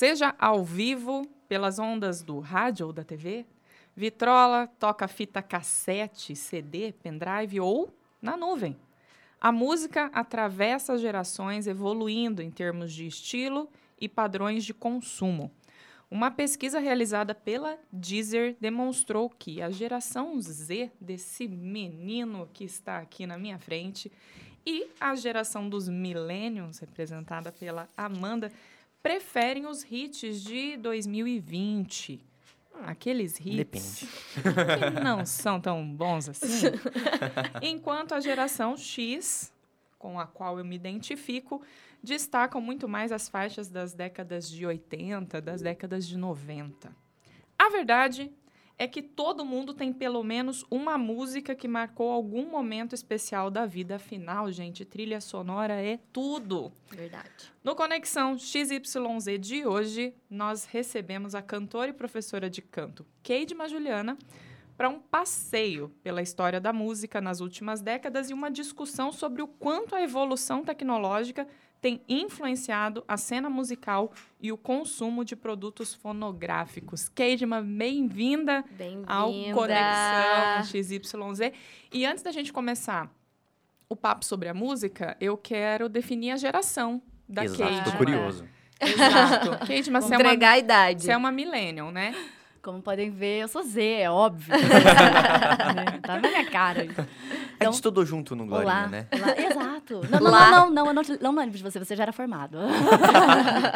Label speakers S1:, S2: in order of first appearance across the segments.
S1: Seja ao vivo, pelas ondas do rádio ou da TV, vitrola, toca fita cassete, CD, pendrive ou na nuvem. A música atravessa gerações, evoluindo em termos de estilo e padrões de consumo. Uma pesquisa realizada pela Deezer demonstrou que a geração Z desse menino que está aqui na minha frente e a geração dos millennials, representada pela Amanda, preferem os hits de 2020. Aqueles hits
S2: Depende.
S1: que não são tão bons assim. Enquanto a geração X, com a qual eu me identifico, destacam muito mais as faixas das décadas de 80, das décadas de 90. A verdade é que todo mundo tem pelo menos uma música que marcou algum momento especial da vida. Afinal, gente, trilha sonora é tudo.
S3: Verdade.
S1: No Conexão XYZ de hoje, nós recebemos a cantora e professora de canto Keidma Juliana para um passeio pela história da música nas últimas décadas e uma discussão sobre o quanto a evolução tecnológica tem influenciado a cena musical e o consumo de produtos fonográficos. Keidma, bem-vinda ao
S3: Bem-vinda.
S1: Conexão XYZ. E antes da gente começar o papo sobre a música, eu quero definir a geração da
S2: Exato,
S1: Keidma.
S2: tô curioso.
S1: Exato. Keidma, você é, uma,
S3: a idade.
S1: você é uma millennial, né?
S4: Como podem ver, eu sou Z, é óbvio. Né? tá na minha cara.
S2: a
S4: Então,
S2: gente estudou junto no Glorinha,
S4: Olá,
S2: né?
S4: olá. Exato. Não, não,
S3: Lá.
S4: não, não, não, eu não, não lembro de você, você já era formado.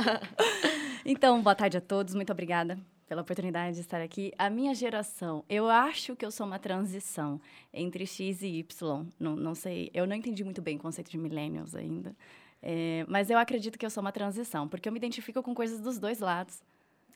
S4: então, boa tarde a todos, muito obrigada pela oportunidade de estar aqui. A minha geração, eu acho que eu sou uma transição entre X e Y. Não, não sei, eu não entendi muito bem o conceito de millennials ainda. É, mas eu acredito que eu sou uma transição, porque eu me identifico com coisas dos dois lados.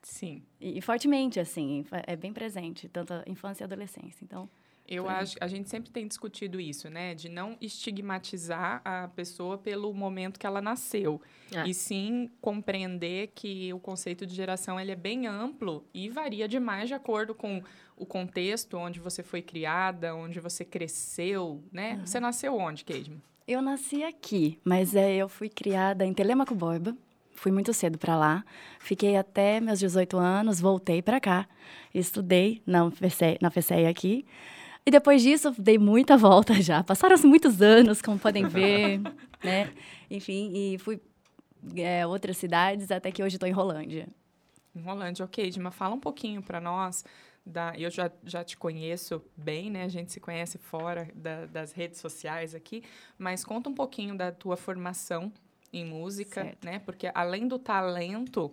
S1: Sim.
S4: E, e fortemente, assim, é bem presente, tanto a infância e a adolescência. Então,
S1: Eu acho, a gente sempre tem discutido isso, né? De não estigmatizar a pessoa pelo momento que ela nasceu.
S3: É.
S1: E sim compreender que o conceito de geração ele é bem amplo e varia demais de acordo com o contexto onde você foi criada, onde você cresceu, né? Você nasceu onde, Keidman?
S4: eu nasci aqui, mas é, eu fui criada em Telemaco Borba. Fui muito cedo para lá. Fiquei até meus 18 anos, voltei para cá. Estudei na UFCE, na FCE aqui. E depois disso, dei muita volta já. Passaram-se muitos anos, como podem ver, né? Enfim, e fui é, outras cidades, até que hoje estou em Rolândia.
S1: Em Rolândia, ok, Edma, fala um pouquinho para nós. Da, eu já, já te conheço bem, né? A gente se conhece fora da- das redes sociais aqui, mas conta um pouquinho da tua formação em música,
S4: Certo.
S1: né? Porque além do talento,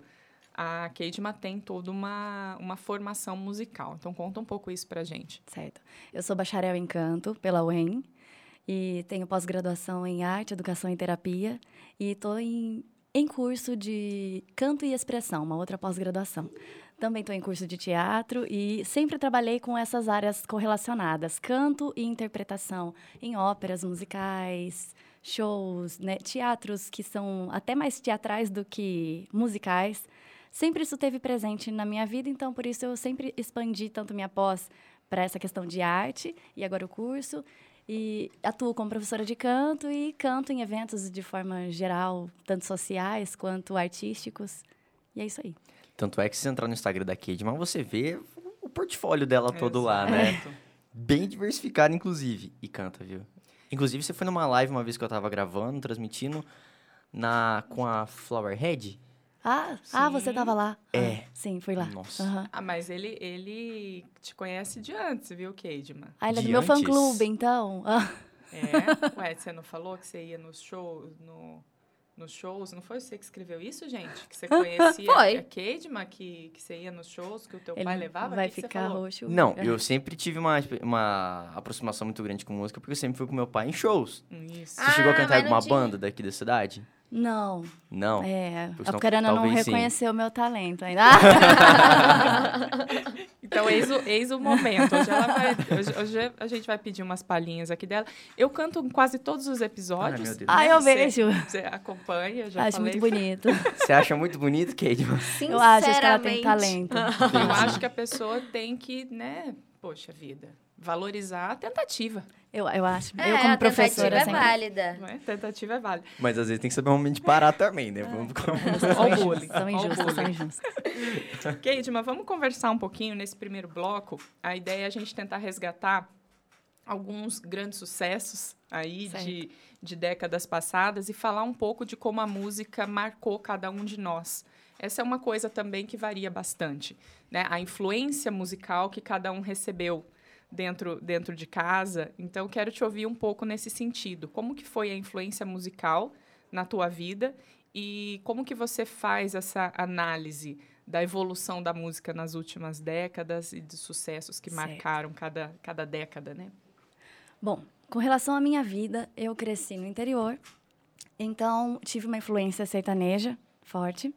S1: a Keidma tem toda uma, uma formação musical. Então conta um pouco isso pra gente.
S4: Certo. Eu sou bacharel em canto pela UEM e tenho pós-graduação em arte, educação e terapia e estou em, em curso de canto e expressão, uma outra pós-graduação. Também estou em curso de teatro e sempre trabalhei com essas áreas correlacionadas, canto e interpretação em óperas musicais, shows, né, teatros que são até mais teatrais do que musicais. Sempre isso teve presente na minha vida, então por isso eu sempre expandi tanto minha pós para essa questão de arte e agora o curso. E atuo como professora de canto e canto em eventos de forma geral, tanto sociais quanto artísticos. E é isso aí.
S2: Tanto é que se você entrar no Instagram da Kidman, você vê o portfólio dela todo lá, né?
S1: Exato.
S2: Bem diversificado, inclusive. E canta, viu? Inclusive, você foi numa live uma vez que eu tava gravando, transmitindo, na, com a Flowerhead.
S4: Ah, ah você estava lá.
S2: É.
S4: Ah, sim, fui lá.
S2: Nossa.
S4: Aham.
S1: Ah, mas ele, ele te conhece de antes, viu, Keidma?
S4: Ah, ele é do meu fã-clube, então. Ah,
S1: É? Ué, você não falou que você ia nos shows, no, nos shows? Não foi você que escreveu isso, gente? Que você conhecia
S3: Foi.
S1: a Keidma, que, que você ia nos shows, que o teu
S4: ele
S1: pai levava?
S4: vai
S1: que que
S4: ficar
S1: falou?
S4: roxo.
S2: Não, eu sempre tive uma, uma aproximação muito grande com música, porque eu sempre fui com meu pai em shows.
S1: Isso.
S2: Você
S3: Ah,
S2: chegou a cantar em
S3: não
S2: alguma
S3: tinha.
S2: banda daqui da cidade?
S4: Não,
S2: Não.
S4: é.
S2: Pois
S4: A
S2: não,
S4: Carana não
S2: talvez sim.
S4: reconheceu o meu talento ainda.
S1: Então, eis o, eis o momento. Hoje, ela vai, hoje, hoje a gente vai pedir umas palhinhas aqui dela. Eu canto em quase todos os episódios.
S2: Ai, meu Deus.
S4: Ah, eu
S1: Você-
S4: vejo.
S1: Você acompanha, já
S4: Acho
S1: falei.
S4: muito bonito.
S2: Você acha muito bonito, Kidman?
S4: Eu acho, que ela tem talento.
S1: Eu acho que a pessoa tem que, né? Poxa vida. Valorizar a tentativa.
S4: Eu, eu acho.
S3: É,
S4: eu, como
S3: a
S4: professora,
S3: tentativa é
S4: sempre...
S3: válida.
S1: Não é? Tentativa é válida.
S2: Mas às vezes tem que saber um momento de parar também, né? Vamos
S1: o bullying.
S4: São
S1: o
S4: injustos, são injustos.
S1: Vamos conversar um pouquinho nesse primeiro bloco. A ideia é a gente tentar resgatar alguns grandes sucessos aí
S4: Certo.
S1: de, de décadas passadas e falar um pouco de como a música marcou cada um de nós. Essa é uma coisa também que varia bastante, né? A influência musical que cada um recebeu dentro, dentro de casa. Então, quero te ouvir um pouco nesse sentido. Como que foi a influência musical na tua vida e como que você faz essa análise da evolução da música nas últimas décadas e dos sucessos que
S4: Certo.
S1: marcaram cada, cada década, né?
S4: Bom, com relação à minha vida, eu cresci no interior, então tive uma influência sertaneja forte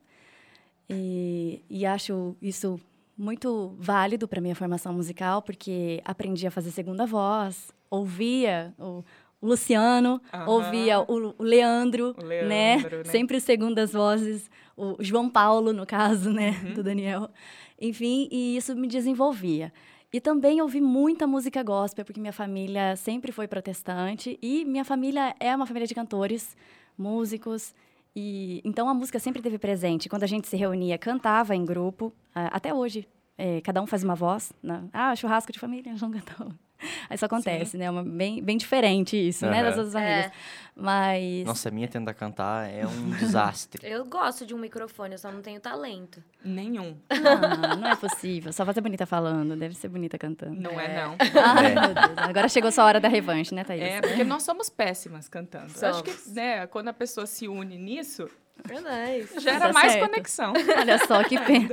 S4: e, e acho isso muito válido para minha formação musical, porque aprendi a fazer segunda voz, ouvia o, o Luciano,
S1: Aham.
S4: ouvia o, o Leandro,
S1: O
S4: né?
S1: Leandro, né?
S4: Sempre segundas vozes, o João Paulo, no caso, né,
S1: Uhum.
S4: do Daniel. Enfim, e isso me desenvolvia. E também ouvi muita música gospel, porque minha família sempre foi protestante e minha família é uma família de cantores, músicos. E então a música sempre esteve presente. Quando a gente se reunia, cantava em grupo, ah, até hoje. eh, cada um faz uma voz. Né? Ah, churrasco de família, não cantou. Isso acontece, né? Uma, bem, bem diferente isso, né? Das outras famílias. Mas.
S2: Nossa, a minha tenda cantar é um desastre.
S3: Eu gosto de um microfone, eu só não tenho talento.
S1: Nenhum.
S4: Não, não é possível. Só vai ser bonita falando, deve ser bonita cantando.
S1: Não é, não.
S4: Ai, meu Deus. Agora chegou sua hora da revanche, né, Thaís?
S1: É, porque nós somos péssimas cantando. Eu Acho que,
S3: Somos.
S1: né, quando a pessoa se une nisso,
S3: Verdade.
S1: gera
S4: Tá
S1: mais
S4: certo.
S1: conexão.
S4: Olha só, que pena.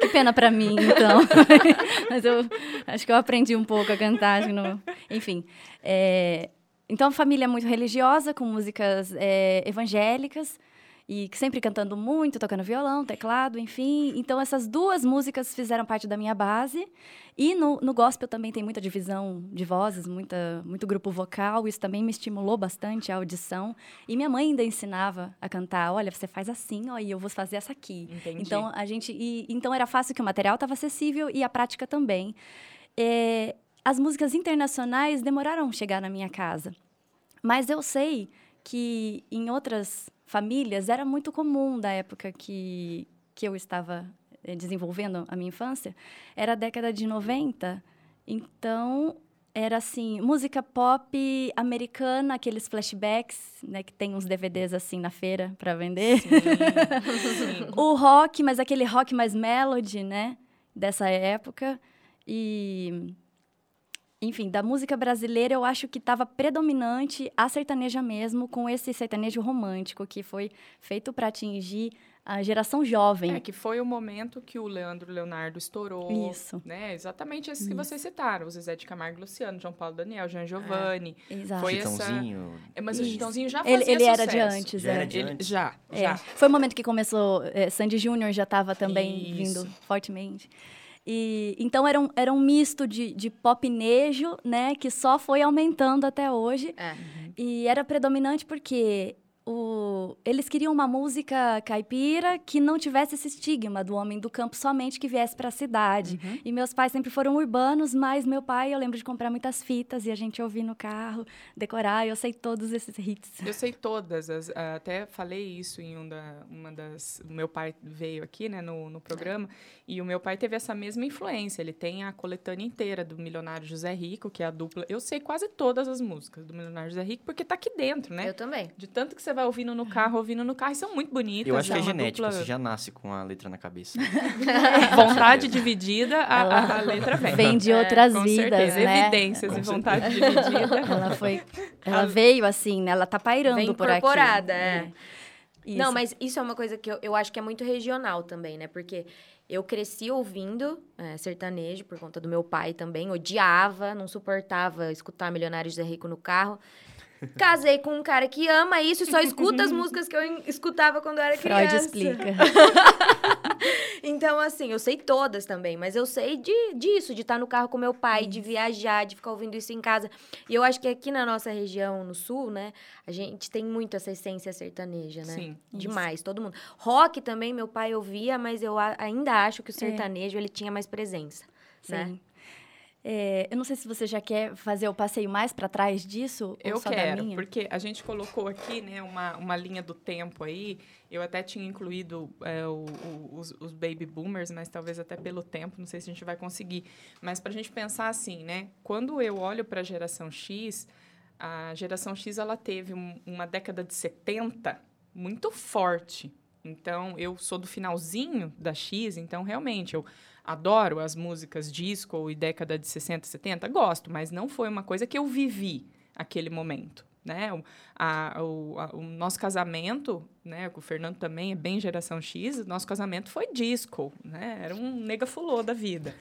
S4: Que pena pra mim, então. Mas eu acho que eu aprendi um pouco a cantar. não- Enfim. é, Então, a família é muito religiosa, com músicas é, evangélicas. E sempre cantando muito, tocando violão, teclado, enfim. Então, essas duas músicas fizeram parte da minha base. E no, no gospel também tem muita divisão de vozes, muita, muito grupo vocal. Isso também me estimulou bastante a audição. E minha mãe ainda ensinava a cantar. Olha, você faz assim, ó, e eu vou fazer essa aqui.
S1: Entendi.
S4: Então, a gente... E, então, era fácil que o material estava acessível e a prática também. É, as músicas internacionais demoraram a chegar na minha casa. Mas eu sei que em outras famílias era muito comum da época que, que eu estava eh, desenvolvendo a minha infância. Era a década de 90. Então, era assim, música pop americana, aqueles flashbacks, né, que tem uns DVDs assim na feira para vender.
S1: Sim.
S4: O rock, mas aquele rock mais melody, né? Dessa época. E. Enfim, da música brasileira, eu acho que estava predominante a sertaneja mesmo, com esse sertanejo romântico, que foi feito para atingir a geração jovem.
S1: É que foi o momento que o Leandro Leonardo estourou.
S4: Isso.
S1: Né? Exatamente esses que vocês citaram. O Zezé de Camargo Luciano, João Paulo Daniel, Jean Giovanni.
S4: Exato.
S1: Foi essa-
S2: Chitãozinho.
S1: É, Mas o
S4: Isso.
S1: Chitãozinho já fazia
S4: Ele, ele era de
S1: sucesso.
S4: antes,
S2: Já era
S4: é.
S2: de
S1: Ele,
S2: antes.
S1: já,
S4: É,
S1: já.
S4: Foi o momento que começou. é, Sandy Júnior já estava também
S1: Isso.
S4: vindo fortemente. E, então era um, era um misto de, de popnejo, né? Que só foi aumentando até hoje.
S3: É.
S4: E era predominante porque o, eles queriam uma música caipira que não tivesse esse estigma do homem do campo somente que viesse para a cidade.
S1: Uhum.
S4: E meus pais sempre foram urbanos, mas meu pai, eu lembro de comprar muitas fitas e a gente ouvir no carro, decorar, eu sei todos esses hits.
S1: Eu sei todas, as- ah, até falei isso em um da, uma das. Meu pai veio aqui, né, no, no programa, e o meu pai teve essa mesma influência. Ele tem a coletânea inteira do Milionário José Rico, que é a dupla. Eu sei quase todas as músicas do Milionário José Rico, porque tá aqui dentro, né?
S3: Eu também.
S1: De tanto que você vai ouvindo no carro, ouvindo no carro, e são muito bonitas.
S2: Eu acho que é
S1: uma
S2: genético,
S1: dupla-
S2: você já nasce com a letra na cabeça.
S1: Vontade dividida, a,
S4: Ela
S1: a- a letra vem.
S4: Vem de
S3: É,
S4: outras
S1: Com
S4: vidas,
S1: certeza,
S4: né?
S1: evidências
S2: Com
S1: e vontade dividida.
S4: Ela foi, ela veio assim, né? Ela tá pairando
S3: Vem
S4: por aqui.
S3: incorporada, é.
S4: Isso.
S3: Não, mas isso é uma coisa que eu, eu acho que é muito regional também, né? Porque eu cresci ouvindo é, sertanejo por conta do meu pai também. Odiava, não suportava escutar Milionários Zé Rico no carro. Casei com um cara que ama isso e só escuta as músicas que eu escutava quando eu era
S4: Freud
S3: criança.
S4: explica.
S3: Então, assim, eu sei todas também, mas eu sei de, disso, de estar no carro com meu pai, de viajar, de ficar ouvindo isso em casa. E eu acho que aqui na nossa região, no sul, né, a gente tem muito essa essência sertaneja, né?
S1: Sim.
S3: Demais, todo mundo. Rock também, meu pai ouvia, mas eu ainda acho que o sertanejo, ele tinha mais presença, né?
S4: É, eu não sei se você já quer fazer o passeio mais para trás disso.
S1: Eu quero, porque a gente colocou aqui né, uma, uma linha do tempo aí. Eu até tinha incluído é, o- o- os, os baby boomers, mas talvez até pelo tempo, não sei se a gente vai conseguir. Mas para a gente pensar assim, né? Quando eu olho para a geração X, a geração X ela teve um- uma década de 70 muito forte. Então, eu sou do finalzinho da X, então realmente eu adoro as músicas disco e década de 60, 70, gosto, mas não foi uma coisa que eu vivi aquele momento. Né? O, a- o- a- o nosso casamento, né? O Fernando também é bem geração X, o nosso casamento foi disco, né? Era um nega fulô da vida.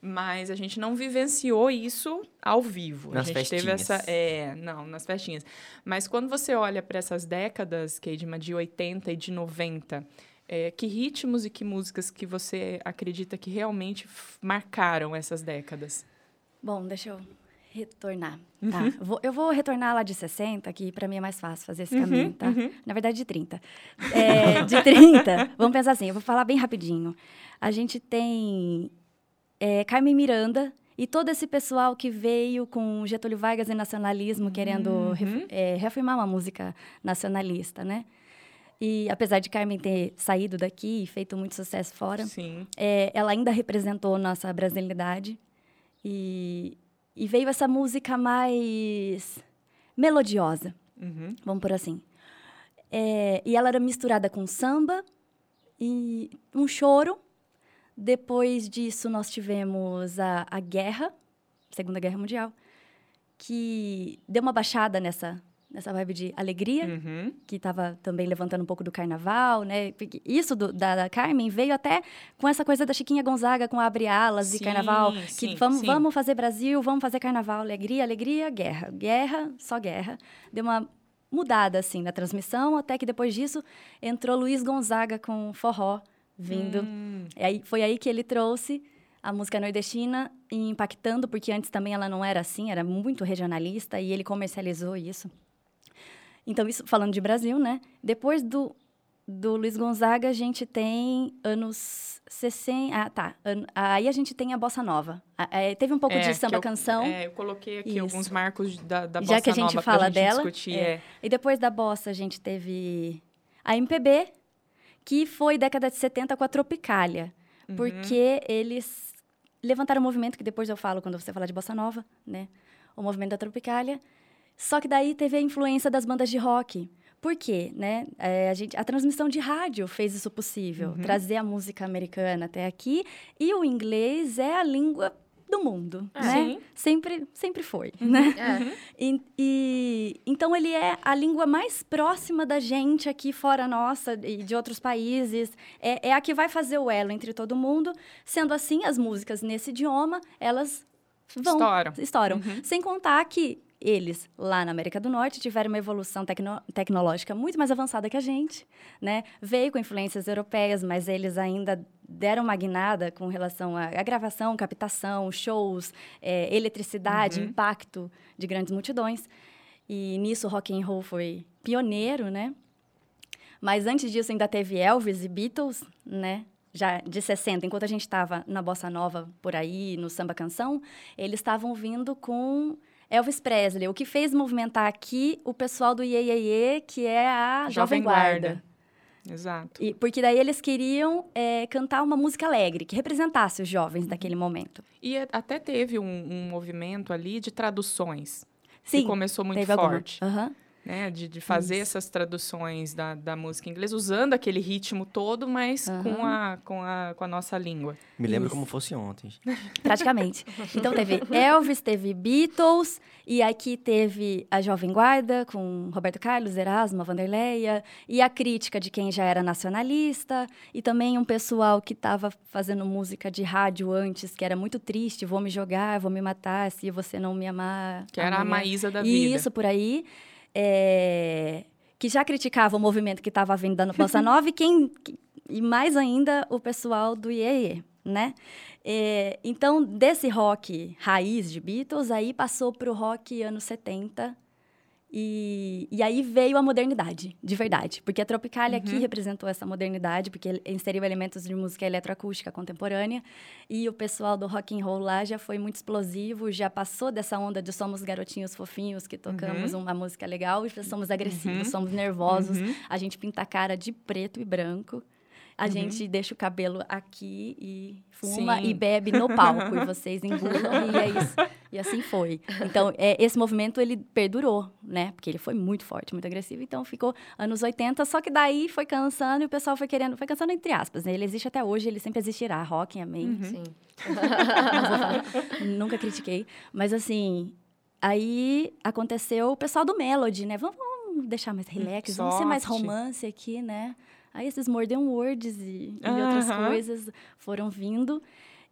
S1: Mas a gente não vivenciou isso ao vivo.
S2: Nas
S1: a gente teve
S2: festinhas.
S1: essa. É, não, nas festinhas. Mas quando você olha para essas décadas, Keidma, de 80 e de 90, é, que ritmos e que músicas que você acredita que realmente marcaram essas décadas?
S4: Bom, deixa eu retornar. Tá, eu vou- eu vou retornar lá de 60, que para mim é mais fácil fazer esse caminho, tá? Na verdade, de 30. É, de 30, vamos pensar assim, eu vou falar bem rapidinho. A gente tem é, Carmen Miranda e todo esse pessoal que veio com Getúlio Vargas e nacionalismo, querendo ref- é, reafirmar uma música nacionalista, né? E apesar de Carmen ter saído daqui e feito muito sucesso fora,
S1: Sim.
S4: é, ela ainda representou nossa brasilidade e, e veio essa música mais melodiosa,
S1: Uhum.
S4: vamos por assim. É, e ela era misturada com samba e um choro. Depois disso, nós tivemos a, a guerra, Segunda Guerra Mundial, que deu uma baixada nessa, nessa vibe de alegria
S1: Uhum.
S4: que estava também levantando um pouco do carnaval, né? Isso do- da, da Carmen veio até com essa coisa da Chiquinha Gonzaga com Abre Alas e
S1: Sim,
S4: carnaval. Que
S1: sim,
S4: vamos,
S1: sim.
S4: vamos fazer Brasil, vamos fazer carnaval, alegria, alegria, guerra. Guerra, só guerra. Deu uma mudada, assim, na transmissão, até que depois disso entrou Luiz Gonzaga com forró vindo.
S1: Hum.
S4: E aí, foi aí que ele trouxe a música nordestina e impactando, porque antes também ela não era assim, era muito regionalista e ele comercializou isso. Então, isso falando de Brasil, né? Depois do, do Luiz Gonzaga, a gente tem anos 60. Ah, tá. An- Aí a gente tem a bossa nova. É, teve um pouco
S1: É,
S4: de samba
S1: eu-
S4: canção.
S1: É, eu coloquei aqui
S4: Isso.
S1: alguns marcos da, da
S4: Já
S1: bossa
S4: que a gente
S1: nova
S4: fala
S1: gente
S4: dela,
S1: discutir.
S4: é.
S1: É.
S4: E depois da bossa, a gente teve a MPB, que foi década de 70 com a Tropicália.
S1: Uhum.
S4: Porque eles levantaram um movimento, que depois eu falo quando você falar de bossa nova, né? O movimento da Tropicália. Só que daí teve a influência das bandas de rock. Por quê? Né? É, a, gente, a transmissão de rádio fez isso possível,
S1: Uhum.
S4: trazer a música americana até aqui. E o inglês é a língua do mundo,
S3: É.
S4: né?
S1: Sim.
S4: Sempre, sempre foi, né?
S3: É.
S4: E, e- então ele é a língua mais próxima da gente aqui fora nossa e de outros países. É, é a que vai fazer o elo entre todo mundo. Sendo assim, as músicas nesse idioma elas vão
S1: Estouram.
S4: estouram.
S1: Uhum.
S4: Sem contar que eles lá na América do Norte tiveram uma evolução tecno- tecnológica muito mais avançada que a gente, né? Veio com influências europeias, mas eles ainda deram uma guinada com relação à, gravação, captação, shows, é, eletricidade,
S1: Uhum.
S4: impacto de grandes multidões. E nisso o rock and roll foi pioneiro, né? Mas antes disso ainda teve Elvis e Beatles, né? Já de 60, enquanto a gente estava na bossa nova por aí, no samba canção, eles estavam vindo com Elvis Presley, o que fez movimentar aqui o pessoal do Iê, Iê, Iê, que é a Jovem, Guarda.
S1: Exato.
S4: E, porque daí eles queriam é, cantar uma música alegre, que representasse os jovens daquele momento.
S1: E até teve um, um movimento ali de traduções.
S4: Sim,
S1: que começou muito forte.
S4: Aham.
S1: Né? De, de fazer
S4: Isso.
S1: essas traduções da, da música inglesa, usando aquele ritmo todo, mas com,
S4: Aham.
S1: a, com, a, com a nossa língua.
S2: Me lembro
S4: Isso.
S2: como fosse ontem.
S4: Praticamente. Então teve Elvis, teve Beatles, e aqui teve a Jovem Guarda com Roberto Carlos, Erasmo, a Vanderleia, e a crítica de quem já era nacionalista, e também um pessoal que estava fazendo música de rádio antes, que era muito triste, vou me jogar, vou me matar, se você não me amar.
S1: Que era a. Maísa da vida.
S4: Isso, por aí. É, que já criticava o movimento que estava vindo da Bossa Nova e quem que- e mais ainda o pessoal do Iê, né? É, então, desse rock raiz de Beatles, aí passou para o rock anos 70 E, e aí veio a modernidade, de verdade. Porque a Tropicália aqui
S1: Uhum.
S4: representou essa modernidade, porque inseriu elementos de música eletroacústica contemporânea. E o pessoal do rock and roll lá já foi muito explosivo, já passou dessa onda de somos garotinhos fofinhos que tocamos uma música legal, e somos agressivos,
S1: Uhum.
S4: somos nervosos,
S1: Uhum.
S4: a gente pinta a cara de preto e branco. A gente deixa o cabelo aqui e fuma
S1: Sim.
S4: e bebe no palco. e vocês engulam e é isso. E assim foi. Então, é, esse movimento, ele perdurou, né? Porque ele foi muito forte, muito agressivo. Então, ficou anos 80. Só que daí foi cansando e o pessoal foi querendo... Foi cansando entre aspas, né? Ele existe até hoje, ele sempre existirá. Rock, amém.
S3: Sim.
S4: Vou falar. Nunca critiquei. Mas assim, aí aconteceu o pessoal do Melody, né? Vamos, vamos deixar mais relax, vamos ser mais romance aqui, né? Aí esses Mordem Words e, e outras coisas foram vindo.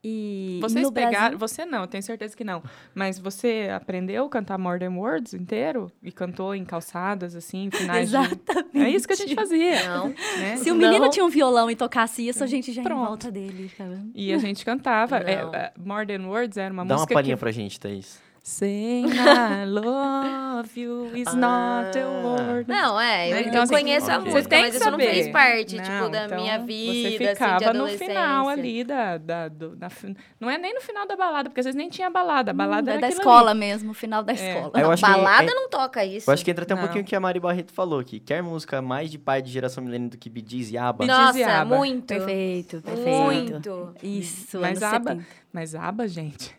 S4: E
S1: Vocês
S4: no
S1: pegaram.
S4: Brasil,
S1: Você não, tenho certeza que não. Mas você aprendeu a cantar More Than Words inteiro? E cantou em calçadas, assim, em finais de.
S4: Exatamente.
S1: É isso que a gente fazia.
S3: Não.
S1: Né?
S4: Se o menino
S3: Não.
S4: tinha um violão e tocasse isso, a gente já ia em
S1: Pronto.
S4: volta dele. cara.
S1: E a gente cantava. É, é, More Than Words era uma
S2: Dá uma
S1: música
S2: palhinha
S1: que...
S2: pra gente, Thaís.
S1: Saying I love you is not a word.
S3: Não, é, eu,
S1: Né?
S3: eu
S1: Então, assim,
S3: conheço a música,
S1: tem
S3: mas
S1: que
S3: isso não fez
S1: saber.
S3: parte,
S1: Não,
S3: tipo, da
S1: então,
S3: minha vida,
S1: Você
S3: assim, de
S1: ficava no final ali da... da, do- da não é nem no final da balada, porque às vezes nem tinha balada. A balada
S4: Hum,
S1: era
S4: é da
S1: aquilo
S4: escola
S1: ali.
S4: mesmo, final da escola.
S2: Eu
S3: Não,
S2: acho que
S3: balada
S2: é-
S3: não toca isso.
S2: Eu acho que entra até um
S1: Não.
S2: pouquinho o que a Mari Barreto falou aqui. Quer música mais de pai de geração milênio do que Gees e
S1: e
S3: Nossa,
S1: ABBA.
S3: muito.
S4: Perfeito, perfeito.
S3: Muito.
S4: Isso,
S1: Mas aba,
S4: 70.
S1: mas aba, gente,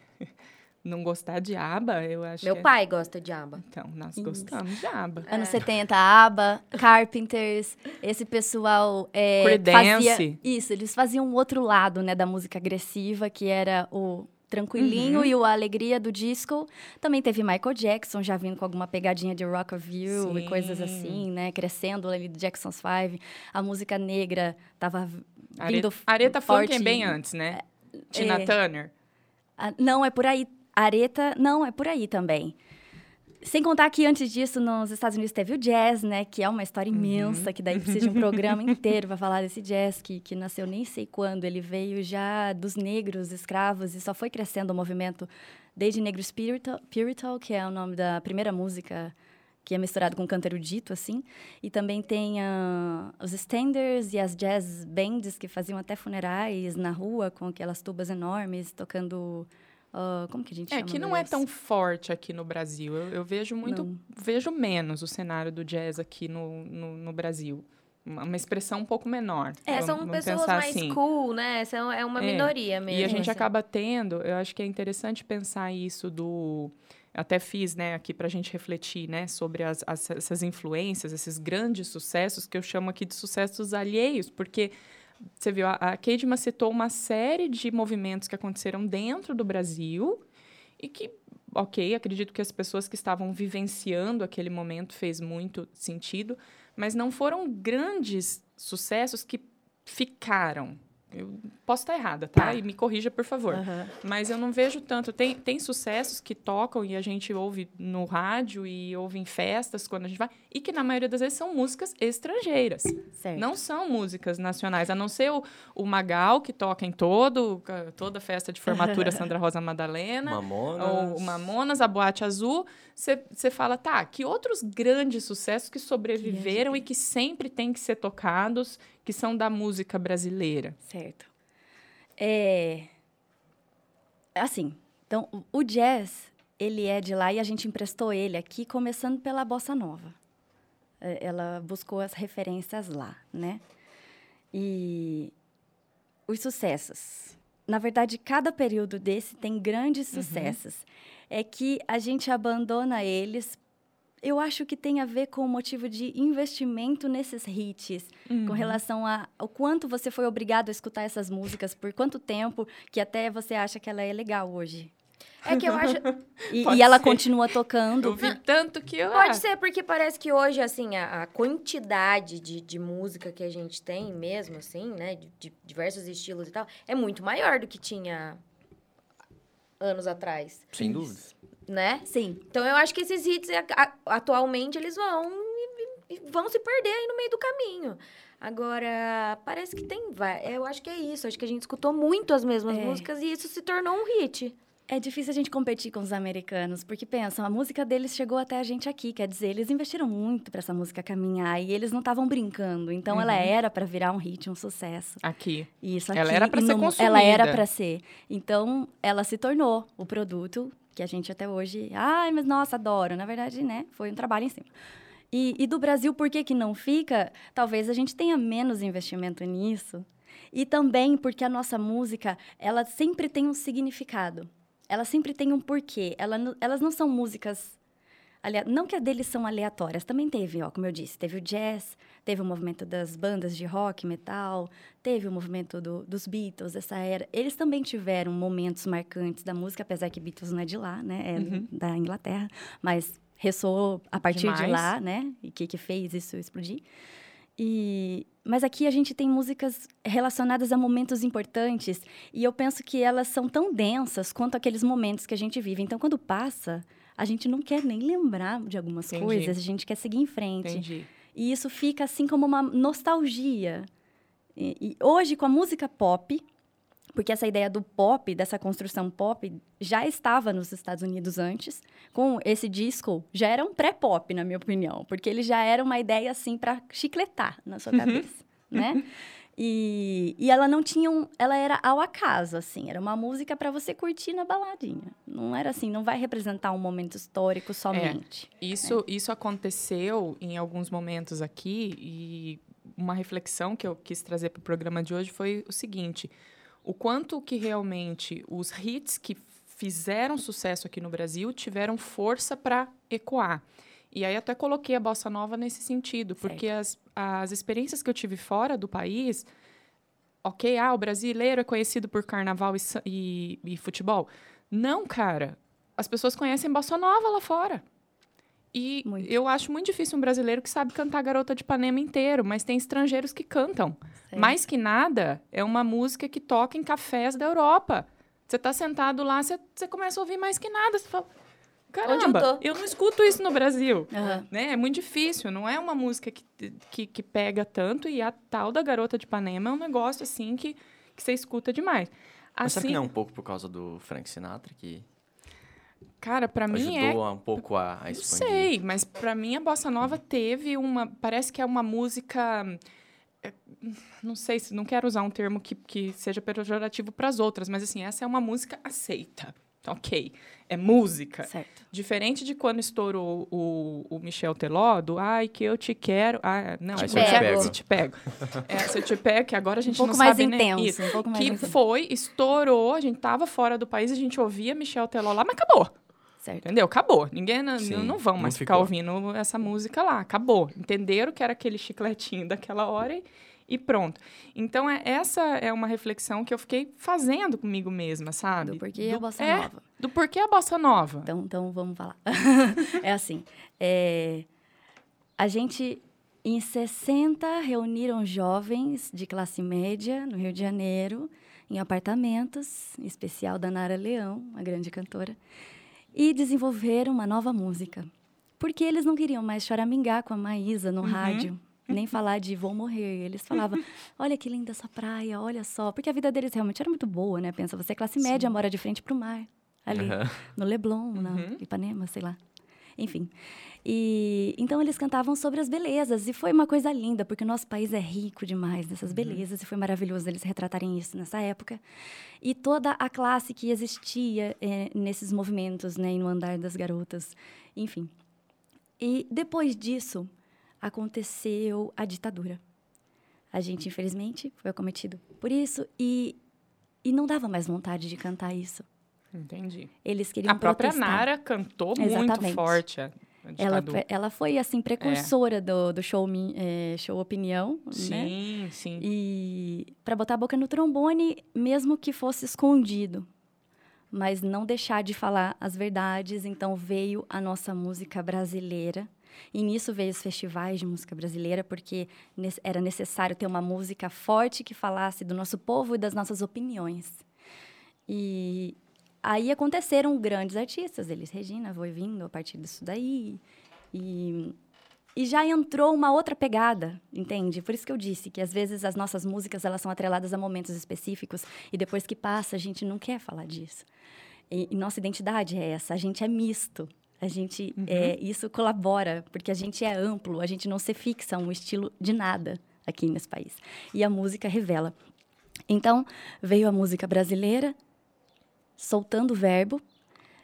S1: não gostar de aba, eu acho
S3: Meu
S1: é-
S3: pai gosta de aba.
S1: Então, nós
S4: Isso.
S1: gostamos de aba.
S4: Anos 70, ABBA, Carpenters, esse pessoal é, fazia... Isso, eles faziam um outro lado, né, da música agressiva, que era o tranquilinho
S1: Uhum.
S4: e o alegria do disco. Também teve Michael Jackson, já vindo com alguma pegadinha de rock of you e coisas
S1: Sim.
S4: assim, né, crescendo ali do Jackson's Five. A música negra tava vindo forte.
S1: Funk é bem antes, né? Tina
S4: é.
S1: Turner.
S4: Ah, não, é por aí. Areta, não, é por aí também. Sem contar que antes disso, nos Estados Unidos teve o jazz, né? Que é uma história
S1: Uhum.
S4: imensa, que daí precisa de um programa inteiro para falar desse jazz, que, que nasceu nem sei quando. Ele veio já dos negros escravos e só foi crescendo o movimento desde Negro Spiritual, Purital, que é o nome da primeira música que é misturado com canto erudito, assim. E também tem ah, os standards e as jazz bands que faziam até funerais na rua com aquelas tubas enormes, tocando... ah, como que a gente
S1: É,
S4: chama?
S1: que
S4: meu
S1: não é tão forte aqui no Brasil. Eu, eu vejo muito,
S4: Não.
S1: vejo menos o cenário do jazz aqui no, no, no Brasil. Uma, expressão um pouco menor.
S3: É,
S1: Vamos-
S3: são
S1: vamos
S3: pessoas mais
S1: assim.
S3: cool, né? São, é uma
S1: É,
S3: minoria mesmo.
S1: E a gente
S3: assim.
S1: acaba tendo, eu acho que é interessante pensar isso do. Até fiz, né, aqui para a gente refletir, né, sobre as, as- essas influências, esses grandes sucessos que eu chamo aqui de sucessos alheios, porque você viu, a, Kedma citou uma série de movimentos que aconteceram dentro do Brasil e que, ok, acredito que as pessoas que estavam vivenciando aquele momento fez muito sentido, mas não foram grandes sucessos que ficaram. Eu posso estar errada, tá?
S4: Tá.
S1: E me corrija, por favor.
S4: Aham.
S1: Mas eu não vejo tanto. Tem, tem sucessos que tocam e a gente ouve no rádio e ouve em festas quando a gente vai, e que na maioria das vezes são músicas estrangeiras.
S4: Certo.
S1: Não são músicas nacionais, a não ser o, o Magal, que toca em todo, toda festa de formatura Sandra Rosa Madalena.
S2: Mamonas.
S1: Ou o Mamonas, a Boate Azul, você fala, tá, que outros grandes sucessos que sobreviveram e que sempre têm que ser tocados, que são da música brasileira?
S4: Certo. É... Assim, então, o- jazz, ele é de lá e a gente emprestou ele aqui, começando pela bossa nova. É, Ela buscou as referências lá, né? E os sucessos. Na verdade, cada período desse tem grandes sucessos. É que a gente abandona eles. Eu acho que tem a ver com o motivo de investimento nesses hits,
S1: Uhum.
S4: com relação a- ao quanto você foi obrigado a escutar essas músicas, por quanto tempo, que até você acha que ela é legal hoje.
S3: É que eu acho.
S4: E, e ela
S1: ser.
S4: continua tocando.
S1: Eu vi tanto que eu.
S3: Pode ser, porque parece que hoje, assim, a, a quantidade de, de música que a gente tem mesmo, assim, né? De, de diversos estilos e tal, é muito maior do que tinha anos atrás,
S2: Sem dúvida.
S3: Né?
S4: Sim,
S3: Então eu acho que esses hits, atualmente, eles vão e, e vão se perder aí no meio do caminho. Agora, parece que tem. vai- Eu acho que é isso. Acho que a gente escutou muito as mesmas
S4: É.
S3: músicas e isso se tornou um hit.
S4: É difícil a gente competir com os americanos, porque pensa, a música deles chegou até a gente aqui, quer dizer, eles investiram muito para essa música caminhar e eles não estavam brincando. Então ela
S1: Uhum.
S4: era para virar um hit, um sucesso.
S1: Aqui.
S4: Isso aqui,
S1: Ela era pra
S4: e
S1: ser
S4: no- Ela era
S1: consumida.
S4: para ser. Então ela se tornou o produto que a gente até hoje, ai, mas nossa, adoro. Na verdade, né, foi um trabalho em cima. E, e do Brasil, por que que não fica? Talvez a gente tenha menos investimento nisso. E também porque a nossa música, ela sempre tem um significado. Ela sempre tem um porquê. Ela, elas não são músicas... Não que a deles são aleatórias. Também teve, ó, como eu disse, teve o jazz, teve o movimento das bandas de rock, metal, teve o movimento do- dos Beatles, essa era. Eles também tiveram momentos marcantes da música, apesar que Beatles não é de lá, né? É
S1: Uhum.
S4: da Inglaterra. Mas ressoou a partir de
S1: Demais.
S4: lá, né? E que, que fez isso explodir. E, mas aqui a gente tem músicas relacionadas a momentos importantes e eu penso que elas são tão densas quanto aqueles momentos que a gente vive. Então, quando passa, a gente não quer nem lembrar de algumas
S1: Entendi.
S4: coisas, a gente quer seguir em frente.
S1: Entendi.
S4: E isso fica assim como uma nostalgia. E, e hoje, com a música pop, porque essa ideia do pop, dessa construção pop, já estava nos Estados Unidos antes. Com esse disco, já era um pré-pop, na minha opinião. Porque ele já era uma ideia, assim, para chicletar na sua cabeça, né? E, e ela não tinha um... Ela era ao acaso, assim. Era uma música para você curtir na baladinha. Não era assim, não vai representar um momento histórico somente.
S1: Isso, isso aconteceu em alguns momentos aqui e uma reflexão que eu quis trazer para o programa de hoje foi o seguinte: o quanto que realmente os hits que fizeram sucesso aqui no Brasil tiveram força para ecoar. E aí até coloquei a bossa nova nesse sentido, porque as, as experiências que eu tive fora do país, ok, ah, o brasileiro é conhecido por carnaval e, e, e futebol. Não, cara. As pessoas conhecem bossa nova lá fora. E
S4: Muito.
S1: eu acho muito difícil um brasileiro que sabe cantar Garota de Ipanema inteiro, mas tem estrangeiros que cantam. Mais que nada, é uma música que toca em cafés da Europa. Você tá sentado lá, você, você começa a ouvir mais que nada. Você fala,
S3: Eu
S1: caramba,
S3: tô?"
S1: eu não escuto isso no Brasil.
S4: Aham.
S1: Né? É muito difícil, não é uma música que, que, que pega tanto. E a tal da Garota de Ipanema é um negócio, assim, que, que você escuta demais.
S2: Mas será
S1: Assim,
S2: que não é um pouco por causa do Frank Sinatra que
S1: cara, pra mim é
S2: ajudou um pouco a, a
S1: Não
S2: expandir?
S1: sei, mas pra mim a bossa nova teve uma. Parece que é uma música. é, Não sei se não quero usar um termo que, que seja pejorativo para as outras, mas assim, essa é uma música aceita. Ok. É música.
S4: Certo.
S1: Diferente de quando estourou o, o Michel Teló, do ai, que eu te quero. Ah, não,
S3: Te
S1: se
S3: pego.
S1: se te pego. É, se eu te pego, que agora a gente
S4: Um pouco
S1: não
S4: mais
S1: sabe nem
S4: intenso,
S1: isso.
S4: um pouco mais
S1: Que
S4: intenso.
S1: foi, estourou, a gente tava fora do país, a gente ouvia Michel Teló lá, mas acabou.
S4: Certo.
S1: Entendeu? Acabou. Ninguém não,
S2: Sim,
S1: não vão
S2: não
S1: mais ficar
S2: ficou.
S1: ouvindo essa música lá. Acabou. Entenderam que era aquele chicletinho daquela hora e, e pronto. Então, é, essa é uma reflexão que eu fiquei fazendo comigo mesma, sabe?
S4: Do porquê a bossa
S1: é,
S4: nova.
S1: Do porquê a bossa nova.
S4: Então, então vamos falar. é assim, é, a gente, em 60, reuniram jovens de classe média no Rio de Janeiro, em apartamentos, em especial da Nara Leão, a grande cantora, e desenvolveram uma nova música. Porque eles não queriam mais choramingar com a Maísa no rádio, nem falar de vou morrer. Eles falavam, olha que linda essa praia, olha só. Porque a vida deles realmente era muito boa, né? Pensa, você é classe média, mora de frente para o mar, ali
S2: Aham.
S4: no Leblon, na
S1: Uhum.
S4: Ipanema, sei lá. Enfim. E então eles cantavam sobre as belezas e foi uma coisa linda, porque o nosso país é rico demais nessas belezas e foi maravilhoso eles retratarem isso nessa época. E toda a classe que existia eh, nesses movimentos, né, no andar das garotas, enfim. E depois disso aconteceu a ditadura. A gente, infelizmente, foi acometido por isso e e não dava mais vontade de cantar isso.
S1: Entendi.
S4: Eles queriam
S1: A própria
S4: protestar.
S1: Nara cantou muito
S4: Exatamente.
S1: forte a, a
S4: Ela, ela foi, assim, precursora do, do show, eh, show Opinião, né?
S1: Sim, sim.
S4: E para botar a boca no trombone, mesmo que fosse escondido. Mas não deixar de falar as verdades. Então veio a nossa música brasileira. E nisso veio os festivais de música brasileira, porque era necessário ter uma música forte que falasse do nosso povo e das nossas opiniões. E aí aconteceram grandes artistas, eles, Regina, foi vindo a partir disso daí. E, e já entrou uma outra pegada, entende? Por isso que eu disse que às vezes as nossas músicas elas são atreladas a momentos específicos e depois que passa a gente não quer falar disso. E, e nossa identidade é essa, a gente é misto. A gente,
S1: Uhum.
S4: é, isso colabora, porque a gente é amplo, a gente não se fixa um estilo de nada aqui nesse país. E a música revela. Então, veio a música brasileira, soltando o verbo,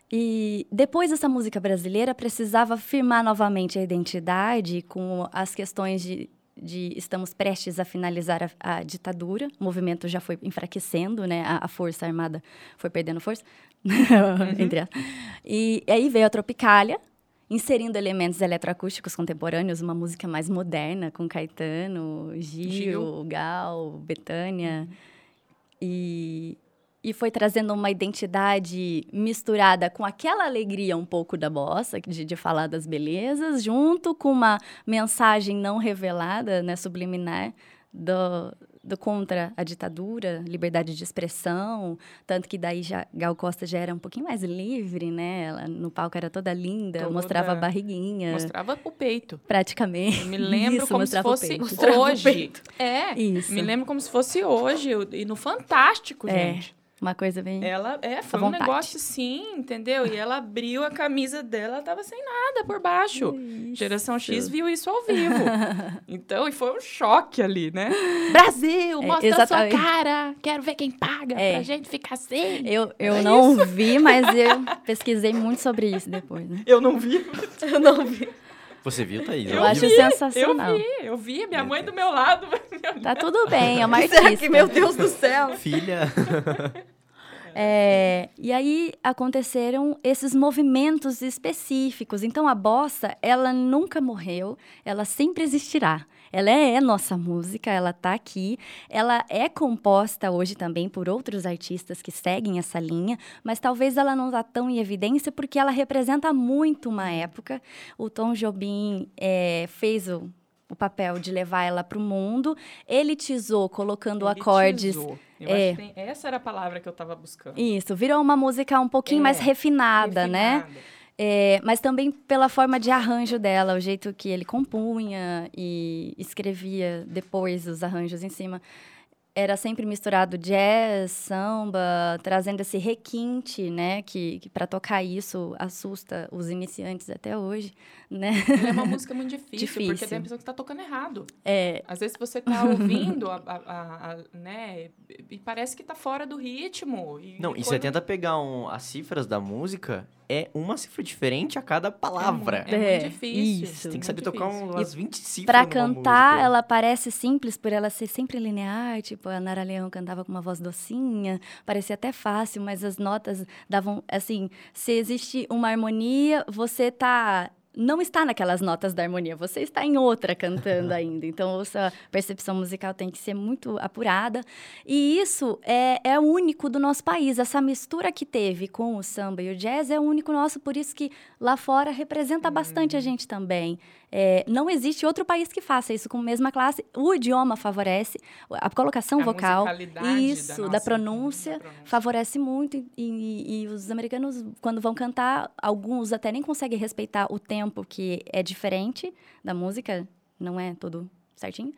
S4: e depois dessa música brasileira, precisava firmar novamente a identidade com as questões de, de estamos prestes a finalizar a, a ditadura, o movimento já foi enfraquecendo, né? A, a força armada foi perdendo força, entre aspas. E aí veio a Tropicália, inserindo elementos eletroacústicos contemporâneos, uma música mais moderna, com Caetano, Gil,
S1: Gil.
S4: Gal, Betânia. E, e foi trazendo uma identidade misturada com aquela alegria um pouco da bossa, de, de falar das belezas, junto com uma mensagem não revelada, né, subliminar, do, do contra a ditadura, liberdade de expressão, tanto que daí já Gal Costa já era um pouquinho mais livre, né? Ela no palco era toda linda,
S1: Toda-
S4: mostrava a barriguinha,
S1: Mostrava o peito.
S4: praticamente.
S1: Eu me lembro
S4: Isso,
S1: como se fosse hoje. É,
S4: Isso.
S1: me lembro como se fosse hoje. E no Fantástico,
S4: É,
S1: gente.
S4: Uma coisa bem.
S1: Ela, é, foi um negócio assim, entendeu? E ela abriu a camisa dela, ela tava sem nada por baixo. Geração X viu isso ao vivo. Então, e foi um choque ali, né? Brasil,
S4: É,
S1: mostra a sua cara. Quero ver quem paga
S4: É.
S1: pra gente ficar sem.
S4: Eu, eu
S1: É
S4: não vi, mas eu pesquisei muito sobre isso depois, né?
S1: Eu não vi.
S3: Eu não vi.
S2: Você viu, Thaís?
S4: Eu,
S2: Ela
S4: acho?
S1: Eu
S4: sensacional.
S1: vi, eu vi. Minha mãe do meu lado.
S4: Tá tudo bem, é uma
S3: Será
S4: artista.
S3: que, meu Deus do céu?
S2: Filha.
S4: É, e aí aconteceram esses movimentos específicos. Então a bossa, ela nunca morreu, ela sempre existirá. Ela é nossa música, ela tá aqui. Ela é composta hoje também por outros artistas que seguem essa linha, mas talvez ela não está tão em evidência porque ela representa muito uma época. O Tom Jobim é, fez o, o papel de levar ela para o mundo, elitizou colocando acordes.
S1: Eu
S4: É.
S1: tem- essa era a palavra que eu tava buscando.
S4: Isso, virou uma música um pouquinho
S1: É,
S4: mais refinada, né? É, mas também pela forma de arranjo dela, o jeito que ele compunha e escrevia depois os arranjos em cima. Era sempre misturado jazz, samba, trazendo esse requinte, né? Que, que para tocar isso assusta os iniciantes até hoje, né?
S1: E É uma música muito difícil, porque
S4: Difícil.
S1: tem a pessoa que tá tocando errado.
S4: É,
S1: Às vezes você tá ouvindo, a, a- a- a- né, e parece que tá fora do ritmo. E,
S2: Não, e você tenta pegar um, as cifras da música, é uma cifra diferente a cada palavra.
S1: É,
S4: É,
S1: muito difícil.
S4: isso.
S2: Você tem que saber tocar
S1: difícil.
S2: umas 20 cifras
S4: Pra
S2: numa
S4: cantar,
S2: música.
S4: ela parece simples por ela ser sempre linear, tipo, a Nara Leão cantava com uma voz docinha, parecia até fácil, mas as notas davam, assim, se existe uma harmonia, você tá não está naquelas notas da harmonia, você está em outra cantando ainda. Então, essa percepção musical tem que ser muito apurada. E isso é, é único do nosso país. Essa mistura que teve com o samba e o jazz é único nosso, por isso que lá fora representa bastante a gente também. É, não existe outro país que faça isso com a mesma classe. O idioma favorece, a colocação
S1: A
S4: vocal,
S1: da
S4: isso, da,
S1: nossa-
S4: pronúncia,
S1: da pronúncia.
S4: favorece muito. E, e- e os americanos, quando vão cantar, alguns até nem conseguem respeitar o tempo que é diferente da música, não é tudo certinho.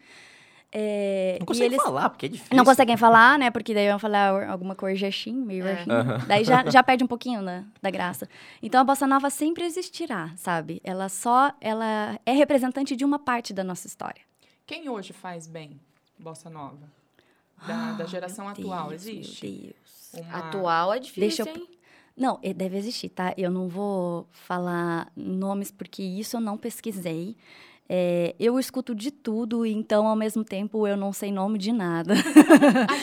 S4: É,
S2: Não
S4: e
S2: consegue
S4: eles
S2: falar, porque é difícil.
S4: não conseguem falar, né? Porque daí vão falar alguma cor jexim, meio
S1: É.
S4: jexim. Daí já, já perde um pouquinho da, da graça. Então a bossa nova sempre existirá, sabe? Ela só ela é representante de uma parte da nossa história.
S1: Quem hoje faz bem bossa nova? Da, da geração
S4: Ah, Meu
S1: atual,
S4: Deus,
S1: existe?
S4: Meu Deus.
S1: Uma-
S3: Atual é
S4: Deixa
S3: difícil,
S4: eu-
S3: hein?
S4: Não, deve existir, tá? Eu não vou falar nomes porque isso eu não pesquisei. É, eu escuto de tudo, então ao mesmo tempo eu não sei nome de nada.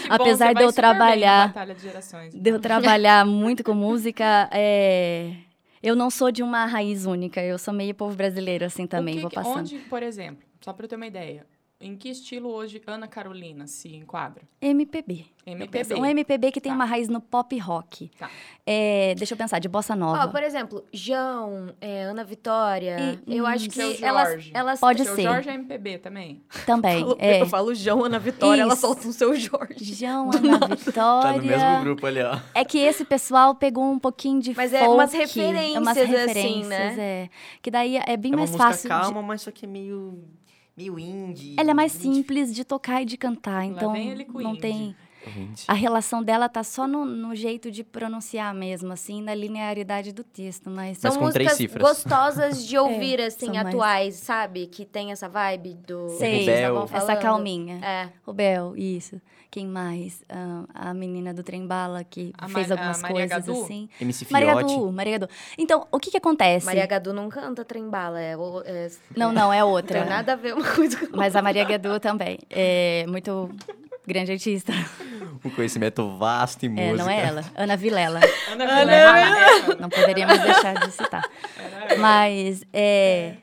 S1: Ah, bom,
S4: Apesar
S1: você
S4: de eu trabalhar-
S1: Batalha de gerações.
S4: de eu trabalhar muito com música, é, eu não sou de uma raiz única, eu sou meio povo brasileiro assim também,
S1: que
S4: vou passando.
S1: Onde, por exemplo, só para eu ter uma ideia, em que estilo hoje Ana Carolina se enquadra?
S4: MPB. Eu
S1: MPB.
S4: penso, Um MPB que tem
S1: Tá.
S4: uma raiz no pop rock.
S1: Tá.
S4: É, deixa eu pensar, de bossa nova.
S3: Ó, por exemplo, João, é, Ana Vitória.
S4: E-
S3: eu acho que elas,
S1: Jorge.
S3: elas
S4: Pode
S1: Seu
S4: ser.
S1: Jorge é MPB também.
S4: Também.
S3: Falo-
S4: É.
S3: Eu falo João, Ana Vitória, ela
S4: Isso.
S3: solta um seu Jorge.
S4: João, Ana Vitória.
S2: Tá no mesmo grupo ali, ó.
S4: É que esse pessoal pegou um pouquinho de
S3: Mas
S4: folk,
S3: é umas
S4: umas
S3: referências, assim,
S4: referências,
S3: né?
S4: é. Que daí é bem
S2: É uma
S4: mais fácil. de-
S2: calma, mas só que é meio, meio indie.
S4: Ela é mais
S2: meio
S4: simples de tocar e de cantar, então
S1: vem ele com
S4: não
S1: indie.
S4: tem. A relação dela tá só no, no jeito de pronunciar mesmo, assim, na linearidade do texto, mas...
S2: Mas
S3: São
S2: com três
S3: músicas
S2: cifras.
S3: gostosas de ouvir, assim,
S4: são mais-
S3: atuais, sabe? Que tem essa vibe do...
S4: Sei, essa calminha.
S3: É.
S4: Rubel, isso. Quem mais? Ah, a menina do Trem-Bala, que
S1: A
S4: fez
S1: Ma-
S4: algumas
S1: a Maria
S4: coisas
S1: Gadu?
S4: assim.
S2: MC
S4: Maria. Gadu, Maria Gadu. Então, o que que acontece?
S3: Maria Gadu não canta trem-bala, é, é...
S4: Não, não, é
S3: Não
S4: outra.
S3: tem nada a ver uma coisa com
S4: Mas a Maria Gadu também. É muito grande artista.
S2: Um conhecimento vasto em
S4: É,
S2: música.
S4: não é ela. Ana Vilela.
S1: Ana
S4: Ana
S1: Vilela.
S4: Não poderíamos deixar de citar. Mas é,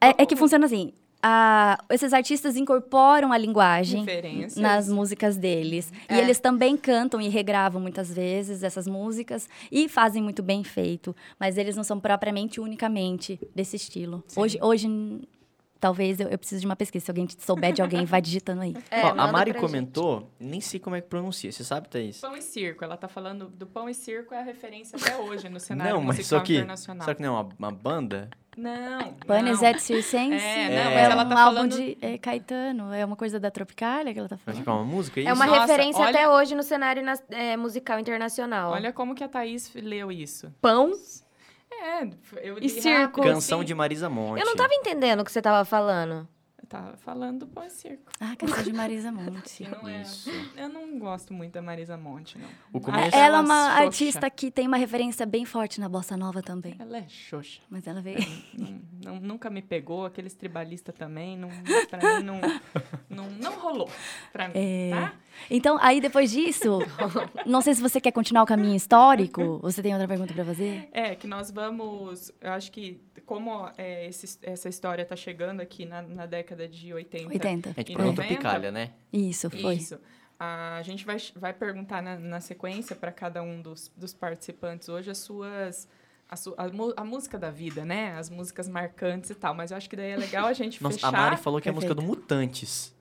S4: é, é que funciona assim. A- esses artistas incorporam a linguagem nas músicas deles. E
S3: É.
S4: eles também cantam e regravam muitas vezes essas músicas e fazem muito bem feito. Mas eles não são propriamente unicamente desse estilo. Hoje, hoje n- talvez eu, eu precise de uma pesquisa. Se alguém souber de alguém, vai digitando aí.
S3: É,
S2: Ó, a Mari comentou, nem sei como é que pronuncia. Você sabe, Thaís?
S1: Pão e circo. Ela tá falando do pão e circo é a referência até hoje no cenário
S2: Não, mas
S1: musical
S2: só que,
S1: internacional.
S2: só que não é uma, uma banda?
S1: Não,
S4: Panes
S1: não.
S4: et Circense
S1: É,
S2: não,
S4: é,
S2: mas
S1: ela
S4: um
S1: tá
S4: álbum
S1: falando-
S4: de é, Caetano. É uma coisa da Tropicália que ela tá
S2: Acho
S4: falando.
S2: que é uma música, é
S3: É
S2: isso?
S3: uma
S1: Nossa,
S3: referência
S1: olha-
S3: até hoje no cenário nas- é, musical internacional.
S1: Olha como que a Thaís leu isso.
S3: pão.
S1: É, eu
S3: E circo.
S1: rápido,
S2: Canção
S1: assim.
S2: de Marisa Monte.
S3: Eu não tava entendendo o que você tava falando.
S1: Tava falando do pão e circo.
S4: Ah, canção de Marisa Monte.
S1: Não é...
S2: Isso.
S1: Eu não gosto muito da Marisa Monte, não.
S2: O começo-
S4: Ela é uma
S1: xoxa.
S4: artista que tem uma referência bem forte na bossa nova também.
S1: Ela é xoxa.
S4: Mas ela veio.
S1: Não, não- nunca me pegou, aqueles tribalistas também, não, pra mim não, não, não rolou. Pra mim,
S4: É.
S1: tá?
S4: Então, aí depois disso, não sei se você quer continuar o caminho histórico. Você tem outra pergunta pra fazer?
S1: É, que nós vamos. Eu acho que, como é, esse- essa história tá chegando aqui na, na década de 80.
S4: 80.
S2: A gente
S1: E
S2: perguntou
S1: 90?
S2: Picalha, né?
S4: Isso, foi.
S1: Isso. A gente vai, vai perguntar na, na sequência para cada um dos, dos participantes hoje as suas. A, su- a, a música da vida, né? As músicas marcantes e tal. Mas eu acho que daí é legal a gente
S2: Nossa,
S1: fechar.
S2: a Mari falou que é a música do
S4: Perfeito.
S2: Mutantes.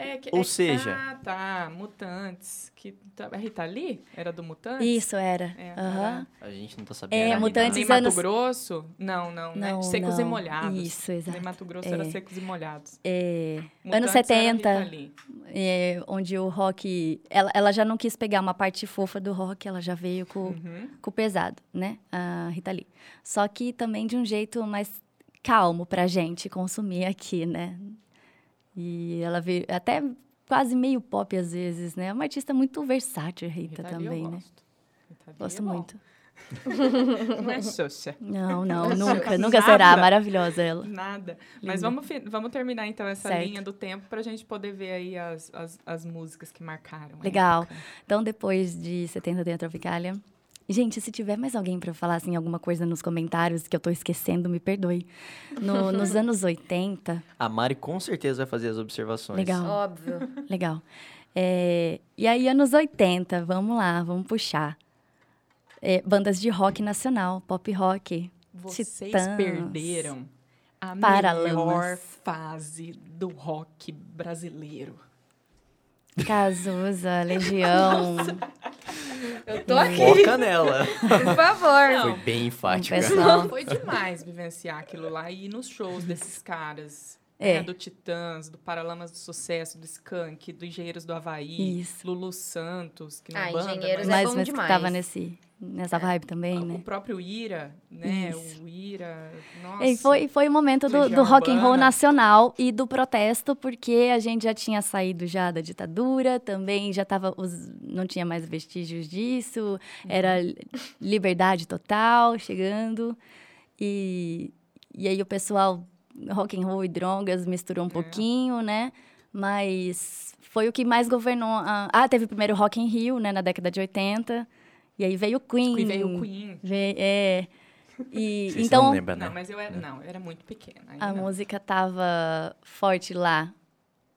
S1: É, que,
S2: Ou
S1: é-
S2: seja-
S1: Ah, tá. Mutantes. Que, tá, a Rita Lee era do Mutantes?
S4: Isso era.
S1: É,
S4: Aham.
S2: A gente não tá sabendo.
S4: É,
S1: Era
S4: Mutantes
S1: Nem Mato
S4: anos-
S1: Grosso? Não, não, né?
S4: Não,
S1: Secos e
S4: não.
S1: molhados.
S4: Isso, exato.
S1: Nem Mato Grosso
S4: É.
S1: era secos e molhados.
S4: É,
S1: Mutantes
S4: anos
S1: era
S4: 70,
S1: Rita Lee.
S4: é, onde o rock. Ela, ela já não quis pegar uma parte fofa do rock, ela já veio com,
S1: Uhum.
S4: com o pesado, né? A Rita Lee. Só que também de um jeito mais calmo pra gente consumir aqui, né? E ela veio até quase meio pop às vezes, né? É uma artista muito versátil, a Rita,
S1: Rita
S4: também,
S1: eu
S4: né?
S1: gosto.
S4: Gosto
S1: é
S4: muito.
S1: Não é Xuxa.
S4: Não, não,
S1: Não,
S4: nunca,
S1: nada.
S4: nunca será maravilhosa ela.
S1: Nada. Mas vamos, vamos terminar então essa
S4: Certo.
S1: linha do tempo pra gente poder ver aí as, as, as músicas que marcaram. a
S4: Legal. Então, depois de 70 tem a Tropicália. Gente, se tiver mais alguém pra falar assim, alguma coisa nos comentários que eu tô esquecendo, me perdoe. No- nos anos 80,
S2: A Mari com certeza vai fazer as observações.
S4: Legal.
S3: Óbvio.
S4: legal. É, e aí, anos 80, vamos lá, vamos puxar. É, bandas de rock nacional, pop rock.
S1: Vocês
S4: Titãs.
S1: perderam a
S4: Paralamas.
S1: melhor fase do rock brasileiro.
S4: Cazuza, Legião.
S3: Eu tô aqui,
S2: Foca nela.
S3: por favor.
S2: Foi bem enfática.
S4: pessoal.
S1: Foi demais vivenciar aquilo lá e ir nos shows desses caras.
S4: É.
S1: né, do Titãs, do Paralamas do Sucesso, do Skank, do Engenheiros do Havaí,
S4: Isso.
S1: Lulu Santos, que não
S3: Ah,
S1: banda,
S3: Engenheiros
S1: mas
S3: é
S4: mas,
S3: bom
S4: mas que
S3: demais.
S4: tava nesse, nessa vibe também,
S1: o
S4: né?
S1: próprio Ira, né?
S4: Isso.
S1: O Ira, nossa.
S4: E foi, foi o momento do, do rock and roll nacional e do protesto, porque a gente já tinha saído já da ditadura, também já tava os, não tinha mais vestígios disso, era li- liberdade total chegando. E, e aí o pessoal, rock and roll e drogas misturou um pouquinho, né? Mas foi o que mais governou. a- ah, teve primeiro Rock in Rio, né, na década de 80. E aí veio o Queen.
S1: E veio o Queen.
S4: Ve- é. E,
S2: Vocês
S4: então,
S2: não lembram, né?
S1: Não, mas eu era, não, eu era muito pequena.
S4: a
S1: não.
S4: música tava forte lá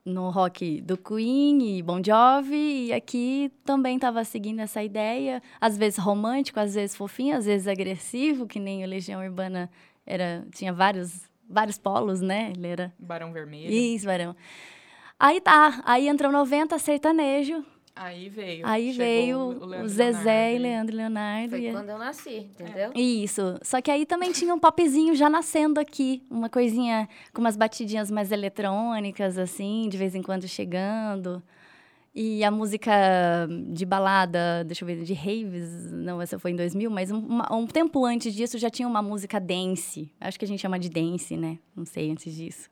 S4: no rock do Queen e Bon Jovi, e aqui também tava seguindo essa ideia, às vezes romântico, às vezes fofinho, às vezes agressivo, que nem o Legião Urbana era, tinha vários, vários polos, né? Ele era
S1: Barão Vermelho.
S4: isso, varão. Aí tá, aí entrou 90 sertanejo,
S1: Aí veio.
S4: aí veio
S1: o
S4: o,
S1: Leandro
S4: Zezé e
S1: Leonardo.
S4: Leandro Leonardo.
S3: Foi
S4: e-
S3: quando eu nasci, entendeu?
S4: Isso. Só que aí também tinha um popzinho já nascendo aqui. Uma coisinha com umas batidinhas mais eletrônicas, assim, de vez em quando chegando. E a música de balada, deixa eu ver, de raves, não, essa foi em 2000, mas um, uma- um tempo antes disso já tinha uma música dance. Acho que a gente chama de dance, né? Não sei antes disso.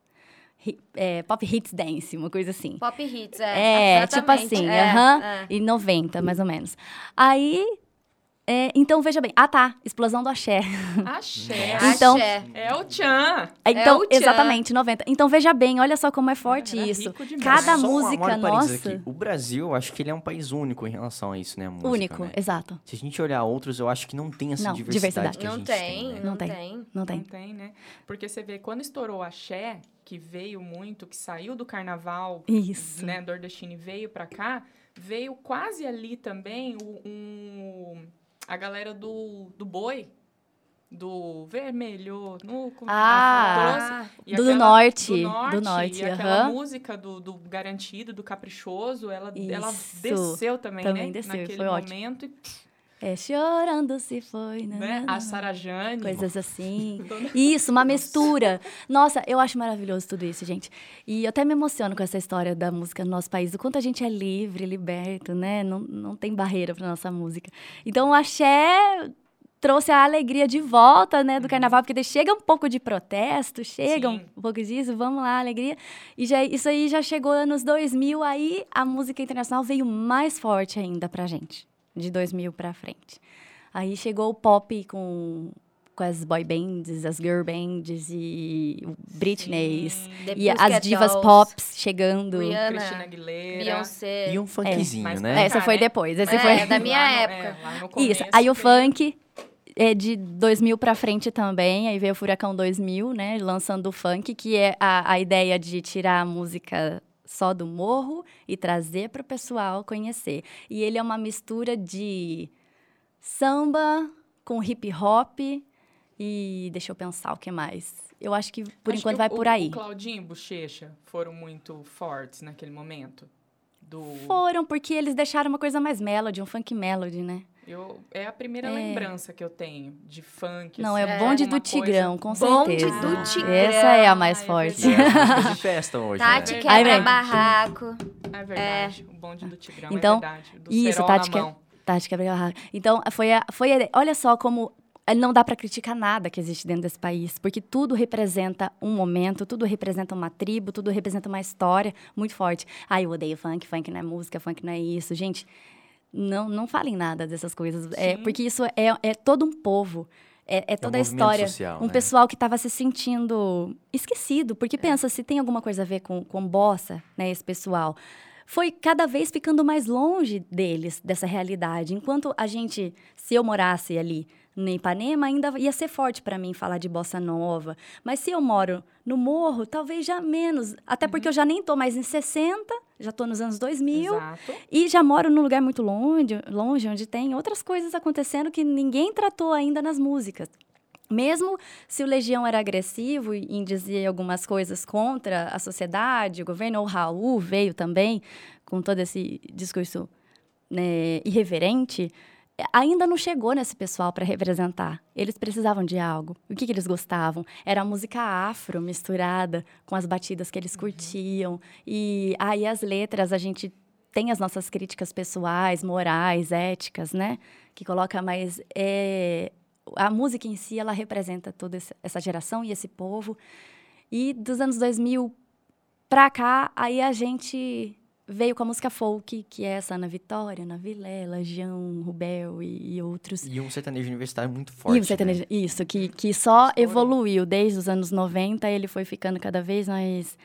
S4: É, pop hits dance, uma coisa assim.
S3: Pop hits, é.
S4: É, tipo assim,
S3: é,
S4: aham,
S3: é.
S4: e 90, mais ou menos. Aí, é, então veja bem, ah tá, explosão do axé.
S1: Axé.
S4: Então-
S3: Axé.
S1: É o Tchan.
S4: Então,
S3: o tchan.
S4: exatamente, 90. Então veja bem, olha só como é forte
S1: Era
S4: isso. Cada
S2: Só
S4: música
S2: um
S4: nossa,
S2: aqui. O Brasil, eu acho que ele é um país único em relação a isso, né? a música,
S4: único,
S2: né?
S4: exato.
S2: Se a gente olhar outros, eu acho que não tem essa
S4: Não,
S2: diversidade,
S4: diversidade.
S2: que a
S3: Não
S2: gente
S3: tem,
S2: tem. né?
S3: não,
S4: Não tem.
S3: tem.
S4: Não
S1: Não
S4: tem.
S1: tem, né? Porque você vê, quando estourou o axé, que veio muito, que saiu do carnaval,
S4: Isso.
S1: né, nordestino e veio pra cá, veio quase ali também o, um, a galera do, do boi, do vermelho, no...
S4: Ah,
S1: e
S4: do
S1: aquela-
S4: norte,
S1: do norte,
S4: do norte,
S1: e aquela música do, do garantido, do caprichoso, ela, ela desceu também,
S4: Também
S1: né?
S4: desceu,
S1: Naquele
S4: foi ótimo.
S1: momento, e,
S4: É chorando se foi, né?
S1: né? A Sarajane.
S4: Coisas assim. Isso, uma mistura. Nossa, eu acho maravilhoso tudo isso, gente. E eu até me emociono com essa história da música no nosso país, o quanto a gente é livre, liberto, né? Não, não tem barreira para nossa música. Então, o axé trouxe a alegria de volta, né, do carnaval, porque chega um pouco de protesto, chega um
S1: Sim.
S4: pouco disso, vamos lá, alegria. E já, isso aí já chegou anos 2000, aí a música internacional veio mais forte ainda pra gente, de 2000 pra frente. Aí chegou o pop com, com as boy bands, as girl bands e o Britney. E as divas
S3: Dolls,
S4: pops chegando.
S3: Rihanna,
S1: Cristina Aguilera.
S3: Beyoncé.
S2: E um funkzinho,
S1: mas-
S2: né?
S4: Essa foi
S1: né?
S4: depois. Esse
S3: É,
S4: foi...
S3: da minha
S1: Lá no-
S3: época.
S1: é, lá no
S4: Isso.
S1: começo
S4: Aí o
S1: veio-
S4: funk é de 2000 pra frente também. Aí veio o Furacão 2000, né? Lançando o funk, que é a, a ideia de tirar a música só do morro e trazer para o pessoal conhecer. E ele é uma mistura de samba com hip hop e deixa eu pensar o que mais. Eu acho que por
S1: Acho
S4: enquanto
S1: que
S4: vai
S1: o-
S4: por aí.
S1: O Claudinho e Bochecha foram muito fortes naquele momento. Do,
S4: Foram porque eles deixaram uma coisa mais melody, um funk melody, né?
S1: Eu, é a primeira
S4: É.
S1: lembrança que eu tenho de funk.
S4: Não,
S1: assim,
S4: é bonde
S1: uma
S4: do Tigrão, com
S3: Bonde
S4: certeza.
S3: do Tigrão.
S4: Essa é a mais
S1: Ah, é
S4: forte.
S2: Músicas de festa hoje,
S3: Tati
S2: né?
S1: que-
S4: Ai,
S3: quebra barraco.
S1: É verdade. O bonde do Tigrão,
S4: Então,
S1: é verdade. Do
S4: isso, Tati
S1: na
S4: que-. Tati quebra barraco. Então, foi a, foi a, olha só como não dá para criticar nada que existe dentro desse país, porque tudo representa um momento, tudo representa uma tribo, tudo representa uma história muito forte. Ai, eu odeio funk, funk não é música, funk não é isso. Gente, não, não falem nada dessas coisas, é,
S1: Sim.
S4: porque isso é, é todo um povo. É, é toda a
S2: movimento
S4: história.
S2: social,
S4: um
S2: né?
S4: pessoal que estava se sentindo esquecido. Porque pensa, se tem alguma coisa a ver com, com bossa, né, esse pessoal, foi cada vez ficando mais longe deles, dessa realidade. Enquanto a gente, se eu morasse ali em Ipanema, ainda ia ser forte para mim falar de bossa nova. Mas se eu moro no morro, talvez já menos. Até porque eu já nem tô mais em 60, já tô nos anos 2000.
S1: Exato.
S4: E já moro num lugar muito longe, longe, onde tem outras coisas acontecendo que ninguém tratou ainda nas músicas. Mesmo se o Legião era agressivo em dizer algumas coisas contra a sociedade, o governo, ou Raul veio também com todo esse discurso né, irreverente, ainda não chegou nesse pessoal para representar. Eles precisavam de algo. O que, que eles gostavam? Era a música afro misturada com as batidas que eles curtiam. E aí as letras, a gente tem as nossas críticas pessoais, morais, éticas, né? Que coloca mais... É, a música em si, ela representa toda essa- geração e esse povo. E dos anos 2000 pra cá, aí a gente veio com a música folk, que é essa Ana Vitória, Ana Vilela, João, Rubel e, e outros.
S2: E um sertanejo universitário muito forte.
S4: E o sertanejo, isso, que, que só evoluiu desde os anos 90, ele foi ficando cada vez mais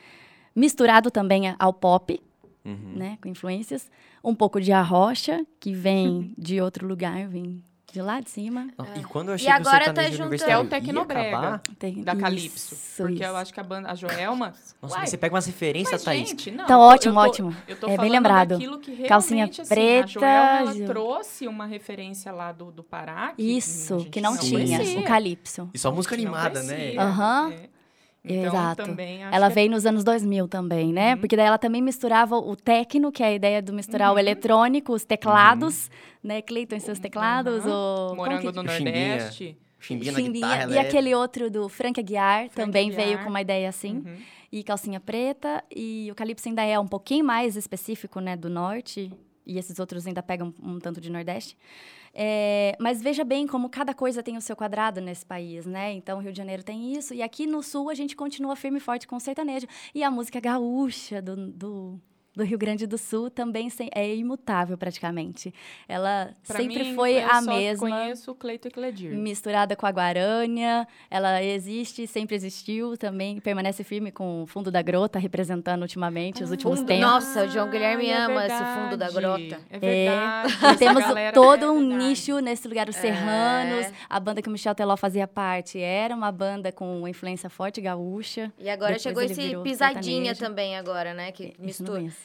S4: misturado também ao pop,
S2: Né? Uhum.
S4: né, com influências, um pouco de arrocha, que vem de outro lugar, vem de lá de cima.
S2: E quando eu
S3: E
S2: achei que o
S3: agora tá
S2: sertanejo
S3: juntando-
S2: universitário
S1: É o Tecnobrega. Da
S4: isso,
S1: Calypso. Porque eu
S4: isso.
S1: acho que a banda, a Joelma.
S2: Nossa,
S1: Uai,
S2: você pega umas referências, Thaís.
S1: gente, não,
S4: Então,
S1: eu
S4: ótimo,
S1: eu tô-
S4: ótimo.
S1: Eu tô
S4: É bem
S1: falando
S4: lembrado.
S1: que
S4: Calcinha
S1: assim, a
S4: preta,
S1: Joelma, ela
S4: Gil-
S1: trouxe uma referência lá do, do Pará. Que
S4: Isso,
S1: a
S4: que não
S2: não
S4: tinha,
S1: conhecia.
S4: o Calypso.
S2: E só música
S1: A
S2: animada, né?
S4: Aham.
S1: é. Então,
S4: Exato.
S1: também acho
S4: Ela
S1: que é-
S4: veio nos anos 2000 também, né?
S1: Uhum.
S4: Porque daí ela também misturava o techno, que é a ideia do misturar o
S1: Uhum.
S4: eletrônico, os teclados, né? Cleiton e seus teclados,
S1: Uhum.
S4: o...
S1: Morango
S4: que-
S1: do
S2: O Chimbinha.
S1: Nordeste.
S2: Chimbinha na
S4: Chimbinha.
S2: guitarra.
S4: E
S2: é-
S4: aquele outro do Frank Aguiar também
S1: Aguiar.
S4: veio com uma ideia assim.
S1: Uhum.
S4: E calcinha preta. E o Calypso ainda é um pouquinho mais específico, né, do norte. E esses outros ainda pegam um tanto de nordeste. É, mas veja bem como cada coisa tem o seu quadrado nesse país, né? Então, Rio de Janeiro tem isso. E aqui no Sul, a gente continua firme e forte com o sertanejo. E a música gaúcha do, do, do Rio Grande do Sul também é imutável, praticamente. Ela
S1: Pra
S4: sempre
S1: mim,
S4: foi
S1: eu
S4: a mesma
S1: conheço o Cleito e Cledir.
S4: misturada com a Guarânia. Ela existe, sempre existiu também, permanece firme com o fundo da grota, representando ultimamente os últimos
S3: Fundo-
S4: tempos.
S3: Nossa, o João Guilherme
S1: Ai, é
S3: ama esse fundo da grota.
S1: É
S4: É,
S1: verdade.
S4: e
S1: essa
S4: temos todo
S1: é
S4: um
S1: verdade.
S4: nicho nesse lugar, os Serranos. A banda que o Michel Teló fazia parte era uma banda com uma influência forte gaúcha.
S3: E agora
S4: Depois
S3: chegou esse pisadinha
S4: sertanejo.
S3: também agora, né? Que mistura.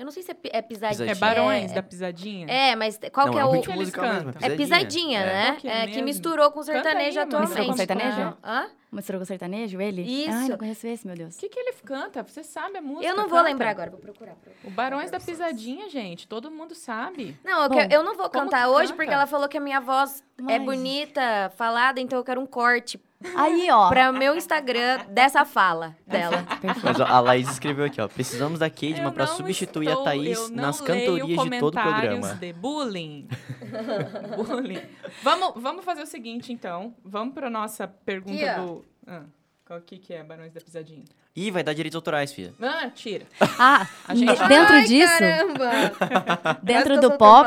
S3: Eu não sei se é, é pisadinha.
S1: É
S2: Pisadinha.
S1: Barões
S3: É,
S1: da Pisadinha?
S3: É, mas qual
S2: Não,
S3: que
S2: é
S3: é o.
S2: ritmo musical mesmo.
S1: cantam?
S3: É pisadinha,
S2: É.
S3: né?
S1: Qual que é
S3: É, que misturou com sertanejo atualmente.
S4: Misturou com sertanejo?
S3: Hã?
S4: Misturou com sertanejo, ele?
S3: Isso.
S4: Ai, não conheço esse, meu Deus.
S1: O que, que ele canta? Você sabe a música?
S3: Eu não vou
S1: Canta.
S3: lembrar agora, vou procurar.
S1: O Barões da Pisadinha, gente. Todo mundo sabe.
S3: Não, eu,
S4: Bom,
S3: eu não vou cantar hoje
S1: canta?
S3: porque ela falou que a minha voz é
S4: Mas-
S3: bonita, falada, então eu quero um corte
S4: Aí, ó.
S3: para meu Instagram dessa fala dela.
S2: Mas ó, a Laís escreveu aqui, ó. Precisamos da Kedma
S1: Eu
S2: pra substituir a Thaís nas cantorias de todo o
S1: comentários
S2: programa.
S1: de bullying. bullying. Vamos, vamos fazer o seguinte, então. Vamos para nossa pergunta
S3: ó.
S1: do... Ah, qual que, que é Barões da Pisadinha?
S2: Ih, vai dar direitos autorais, filha.
S1: Ah, tira.
S4: Ah,
S1: A gente-
S4: dentro
S3: Ai,
S4: disso,
S3: Caramba!
S4: dentro do pop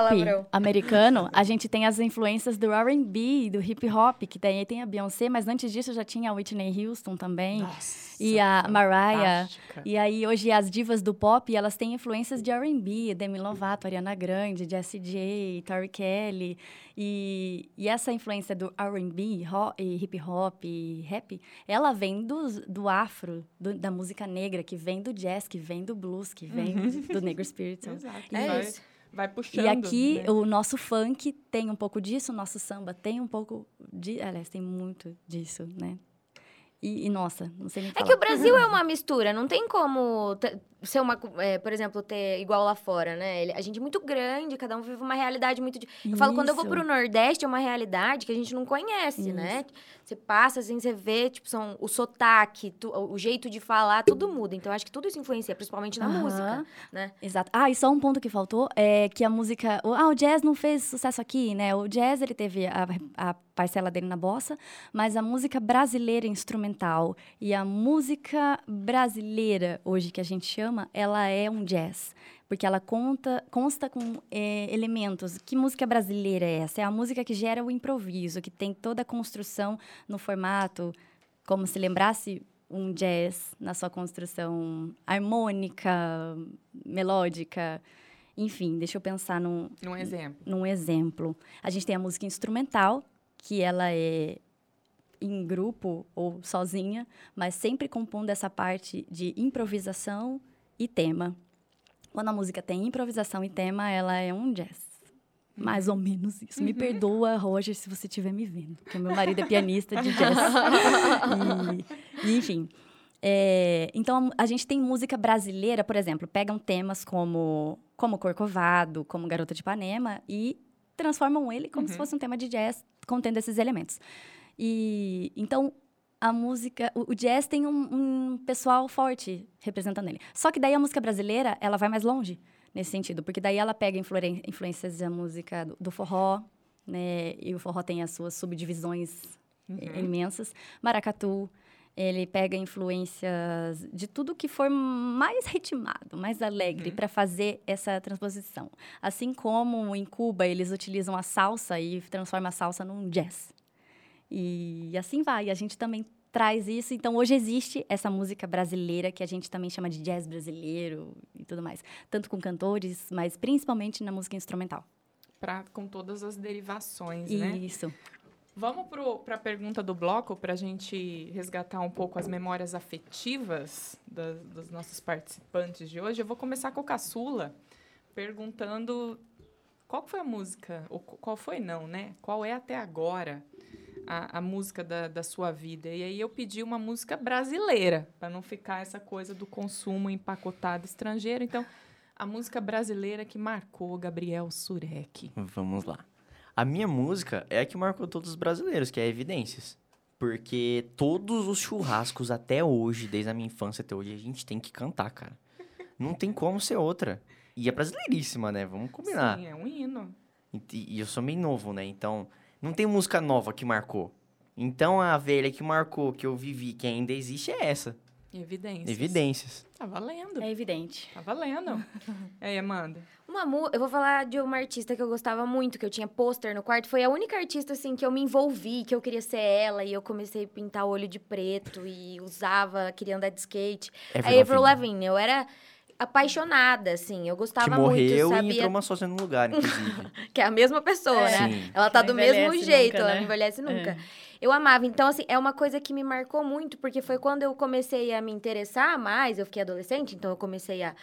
S4: americano, a gente tem as influências do R&B, do hip hop, que daí tem a Beyoncé, mas antes disso já tinha a Whitney Houston também.
S1: Nossa,
S4: E a Mariah.
S1: fantástica.
S4: E aí, hoje, as divas do pop, elas têm influências de R&B, Demi Lovato, Ariana Grande, Jessie J, Tori Kelly. E, e essa influência do R&B, e hip hop e rap, ela vem do, do afro, do- da música negra, que vem do jazz, que vem do blues, que vem do negro spiritual.
S1: Exato.
S4: E,
S3: É
S1: vai,
S3: isso.
S1: vai puxando.
S4: e aqui,
S1: né?
S4: o nosso funk tem um pouco disso, o nosso samba tem um pouco de... Aliás, tem muito disso, né? E, e, nossa, não sei nem
S3: É
S4: falar.
S3: que o Brasil é uma mistura, não tem como ser uma, é, por exemplo, ter igual lá fora, né? A gente é muito grande, cada um vive uma realidade muito. di- Eu falo, quando eu vou
S4: Isso.
S3: pro Nordeste, é uma realidade que a gente não conhece, né? Você passa, assim, você vê, tipo, são o sotaque, tu- o jeito de falar, tudo muda. Então, acho que tudo isso influencia, principalmente na
S4: Aham.
S3: música, né?
S4: Exato. Ah, e só um ponto que faltou é que a música. Ah, o jazz não fez sucesso aqui, né? O jazz ele teve a, a parcela dele na bossa, mas a música brasileira instrumental e a música brasileira hoje que a gente chama, ela é um jazz. Porque ela conta, consta com eh, elementos. Que música brasileira é essa? É a música que gera o improviso, que tem toda a construção no formato, como se lembrasse um jazz na sua construção harmônica, melódica. Enfim, deixa eu pensar num,
S1: Um exemplo.
S4: num exemplo. A gente tem a música instrumental, que ela é em grupo ou sozinha, mas sempre compondo essa parte de improvisação e tema. Quando a música tem improvisação e tema, ela é um jazz. Mais ou menos isso. Me perdoa, Roger, se você estiver me vendo, porque meu marido é pianista de jazz. E, e, enfim. É, então, a gente tem música brasileira, por exemplo, pegam temas como, como Corcovado, como Garota de Ipanema e transformam ele como se fosse um tema de jazz contendo esses elementos. E então a música, o, o jazz tem um, um pessoal forte representando ele. Só que daí a música brasileira, ela vai mais longe nesse sentido, porque daí ela pega influências da música do, do forró, né? E o forró tem as suas subdivisões eh, imensas. Maracatu, ele pega influências de tudo que for mais ritmado, mais alegre, para fazer essa transposição. Assim como em Cuba eles utilizam a salsa e transformam a salsa num jazz. E assim vai. A gente também traz isso. Então, hoje existe essa música brasileira que a gente também chama de jazz brasileiro e tudo mais. Tanto com cantores, mas principalmente na música instrumental.
S1: Pra, com todas as derivações, né?
S4: Isso.
S1: Vamos para a pergunta do bloco para a gente resgatar um pouco as memórias afetivas das, dos nossos participantes de hoje. Eu vou começar com o Caçula, perguntando qual foi a música, ou qu- qual foi não, né? Qual é até agora a, a música da, da sua vida? E aí eu pedi uma música brasileira, para não ficar essa coisa do consumo empacotado estrangeiro. Então, a música brasileira que marcou Gabriel Surek.
S2: Vamos lá. A minha música é a que marcou todos os brasileiros, que é Evidências. Porque todos os churrascos até hoje, desde a minha infância até hoje, a gente tem que cantar, cara. Não tem como ser outra. E é brasileiríssima, né? Vamos combinar.
S1: Sim, é um hino.
S2: E, e eu sou meio novo, né? Então, não tem música nova que marcou. Então, a velha que marcou, que eu vivi, que ainda existe, é essa.
S1: Evidências.
S2: Evidências.
S1: Tá valendo.
S4: É evidente.
S1: Tá valendo. e aí, Amanda?
S3: Uma mu eu vou falar de uma artista que eu gostava muito, que eu tinha pôster no quarto. Foi a única artista, assim, que eu me envolvi, que eu queria ser ela. E eu comecei a pintar o olho de preto e usava, queria andar de skate.
S2: Avril
S3: a Avril.
S2: Lavigne.
S3: Eu era apaixonada, assim. Eu gostava
S2: Que morreu
S3: muito,
S2: e
S3: sabia?
S2: entrou uma sócia no lugar, inclusive.
S3: Que é a mesma pessoa,
S4: É.
S3: né?
S2: Sim.
S3: Ela tá do mesmo jeito,
S4: nunca,
S3: ela
S4: né?
S3: não envelhece nunca.
S4: É.
S3: Eu amava. Então, assim, é uma coisa que me marcou muito, porque foi quando eu comecei a me interessar mais, eu fiquei adolescente, então eu comecei a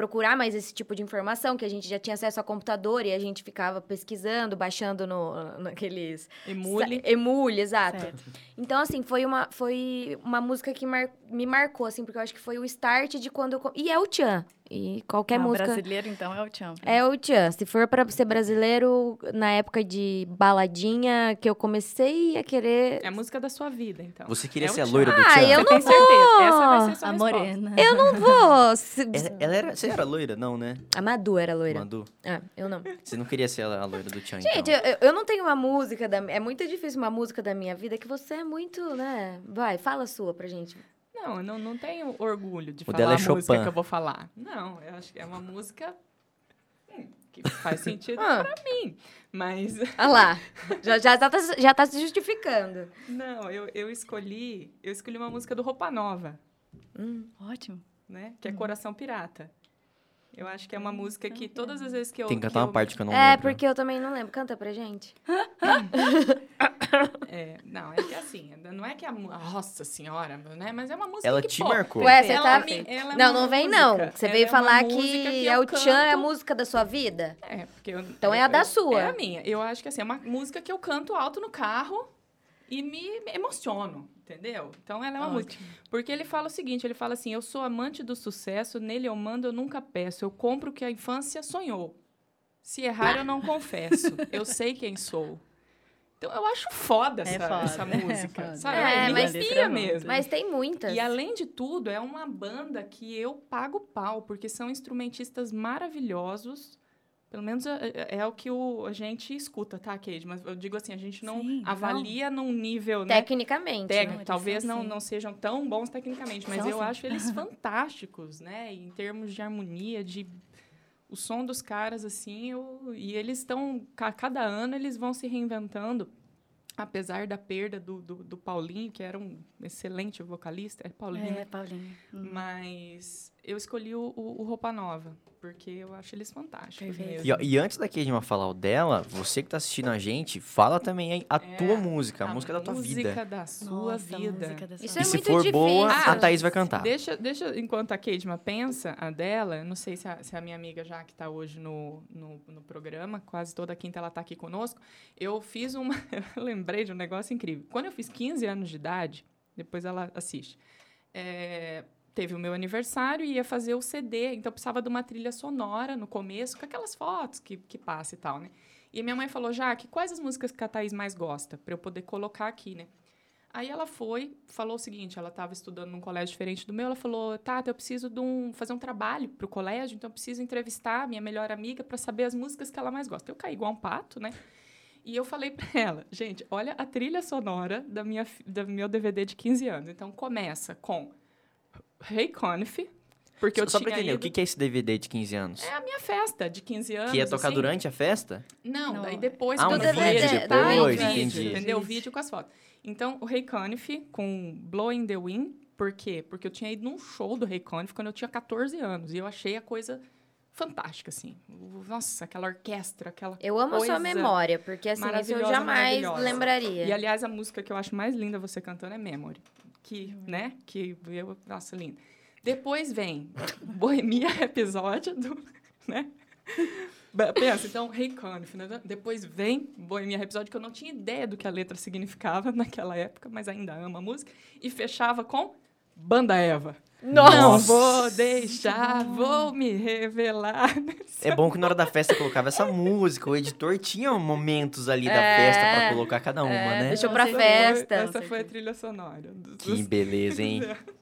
S3: procurar mais esse tipo de informação, que a gente já tinha acesso a computador e a gente ficava pesquisando, baixando no, naqueles...
S1: Emule.
S3: Emule, exato.
S4: Certo.
S3: Então, assim, foi uma, foi uma música que mar- me marcou, assim, porque eu acho que foi o start de quando eu... E é o Tchan. E qualquer
S4: Ah,
S3: música...
S4: brasileiro, então, é o Tchan.
S3: É o Tchan. Se for pra ser brasileiro, na época de baladinha, que eu comecei a querer.
S1: É a música da sua vida, então.
S2: Você queria
S1: É
S2: ser a loira do
S3: Ah,
S2: Tchan?
S3: eu
S1: Você
S3: não
S1: tem certeza? Essa vai ser sua
S4: A morena.
S3: Eu não vou. se-
S2: Ela, ela era, você era loira? Não, né?
S3: A Madu era loira.
S2: Madu.
S3: Ah, eu não.
S2: Você não queria ser a, a loira do Tchan,
S3: Gente,
S2: então.
S3: eu, eu não tenho uma música da. É muito difícil uma música da minha vida que você é muito, né? Vai, fala a sua pra gente.
S1: Não, eu não, não tenho orgulho de
S2: O
S1: falar
S2: é
S1: a música
S2: Chopin.
S1: que eu vou falar. Não, eu acho que é uma música hum, que faz sentido
S3: Ah.
S1: pra mim. Mas,
S3: Ah lá. Já, já, tá, já tá se justificando.
S1: não, eu, eu escolhi... Eu escolhi uma música do Roupa Nova,
S3: Hum.
S4: Ótimo.
S1: né? Que é Coração Pirata. Eu acho que é uma música que todas as vezes que eu...
S2: Tem que
S1: que
S2: cantar uma
S1: eu-
S2: parte que eu não
S3: É,
S2: lembro.
S3: porque eu também não lembro. Canta pra gente.
S1: É, não, é que assim, não é que a... Nossa Senhora, né? Mas é uma música
S2: Ela
S1: que,
S2: te
S1: pô,
S2: marcou.
S3: Ué, você
S1: ela
S3: tá.
S1: me- ela é
S3: não, não vem não.
S1: música.
S3: Você
S1: Ela
S3: veio
S1: é
S3: falar
S1: música
S3: que,
S1: que
S3: é o Tchan, é a música da sua vida?
S1: É, porque eu,
S3: Então é a da sua.
S1: É a minha. Eu acho que assim, é uma música que eu canto alto no carro e me emociono, entendeu? Então ela é uma música. Porque ele fala o seguinte, ele fala assim, eu sou amante do sucesso, nele eu mando, eu nunca peço. Eu compro o que a infância sonhou. Se errar, eu não confesso. Eu sei quem sou. Então eu acho foda
S4: É
S1: essa,
S4: foda,
S1: essa
S4: é
S1: música,
S4: foda.
S1: sabe?
S3: É,
S1: me
S3: mas-
S1: mesmo.
S3: Mas tem muitas.
S1: E além de tudo, é uma banda que eu pago pau, porque são instrumentistas maravilhosos. Pelo menos é, é- é o que o, a gente escuta, tá, Kate? Mas eu digo assim, a gente não
S4: Sim,
S1: avalia num nível, né?
S3: Tecnicamente.
S1: Técnico,
S3: né?
S1: talvez não,
S4: assim.
S1: não sejam tão bons tecnicamente, mas
S4: São
S1: eu
S4: assim.
S1: acho eles fantásticos, né? Em termos de harmonia, de o som dos caras assim, eu, e eles estão ca- cada ano eles vão se reinventando, apesar da perda do, do, do Paulinho, que era um excelente vocalista, é Paulinho,
S4: É, Paulinho. Hum.
S1: mas eu escolhi o, o, o Roupa Nova, porque eu acho eles fantásticos mesmo.
S2: E, ó, e antes da Kedma falar o dela, você que tá assistindo a gente, fala também aí a
S1: É,
S2: tua música, a, música da tua vida.
S1: música da sua
S4: Nossa, a
S1: vida.
S4: música da sua
S3: Isso
S2: E
S3: é
S2: se
S3: muito
S2: for
S3: difícil.
S2: boa,
S1: Ah,
S2: a Thaís vai cantar.
S1: Deixa, deixa enquanto a Kedma pensa a dela, eu não sei se a, se a minha amiga já que está hoje no, no, no programa, quase toda quinta ela está aqui conosco, eu fiz uma. Eu lembrei de um negócio incrível. Quando eu fiz 15 anos de idade, depois ela assiste. é, teve o meu aniversário e ia fazer o CD, então precisava de uma trilha sonora no começo, com aquelas fotos que, que passa e tal, né? E minha mãe falou, Jaque, quais as músicas que a Thaís mais gosta? Para eu poder colocar aqui, né? Aí ela foi, falou o seguinte, ela estava estudando num colégio diferente do meu, ela falou, Tata, eu preciso de um, fazer um trabalho para o colégio, então eu preciso entrevistar a minha melhor amiga para saber as músicas que ela mais gosta. Eu caí igual um pato, né? E eu falei para ela, gente, olha a trilha sonora da minha, do meu DVD de 15 anos. Então começa com Ray Conniff, porque eu
S2: Só pra entender,
S1: ido...
S2: o que é esse DVD de 15 anos?
S1: É a minha festa de 15 anos.
S2: que ia tocar
S1: assim.
S2: durante a festa?
S1: Não,
S4: Não.
S1: daí depois
S2: Ah, um
S1: tá?
S3: depois,
S1: O vídeo,
S2: entendi.
S1: Entendeu? O vídeo com as fotos. Então, o Ray Conniff com Blowing the Wind, por quê? Porque eu tinha ido num show do Ray Conniff quando eu tinha 14 anos, e eu achei a coisa fantástica, assim. Nossa, aquela orquestra, aquela
S3: Eu amo a
S1: coisa
S3: sua memória, porque assim, isso eu jamais lembraria.
S1: E, aliás, a música que eu acho mais linda você cantando é Memory. Que, né? Que eu... Nossa, linda. Depois vem Bohemia Episódio, do, né? Pensa, então, Ray Conniff, né? Depois vem Bohemia Rhapsody, que eu não tinha ideia do que a letra significava naquela época, mas ainda amo a música. E fechava com Banda Eva.
S3: Nossa!
S1: Não vou deixar, vou me revelar.
S2: É bom que na hora da festa colocava essa música. O editor tinha momentos ali da
S3: É.
S2: festa pra colocar cada uma,
S3: É,
S2: né?
S3: deixou pra festa.
S1: Foi, essa foi a trilha sonora. dos-
S2: Que beleza, hein?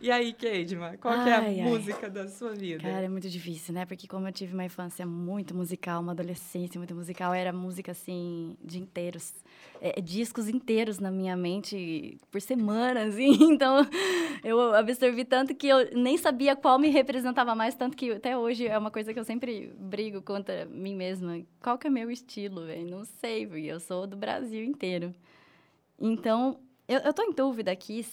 S1: E aí, Keidman, qual que é a
S4: Ai, ai.
S1: música da sua vida?
S4: Cara, é muito difícil, né? Porque como eu tive uma infância muito musical, uma adolescência muito musical, era música, assim, de inteiros. É, discos inteiros na minha mente por semana, assim. Então, eu absorvi tanto que eu nem sabia qual me representava mais, tanto que até hoje é uma coisa que eu sempre brigo contra mim mesma. Qual que é meu estilo, velho? Não sei, porque eu sou do Brasil inteiro. Então, eu, eu tô em dúvida aqui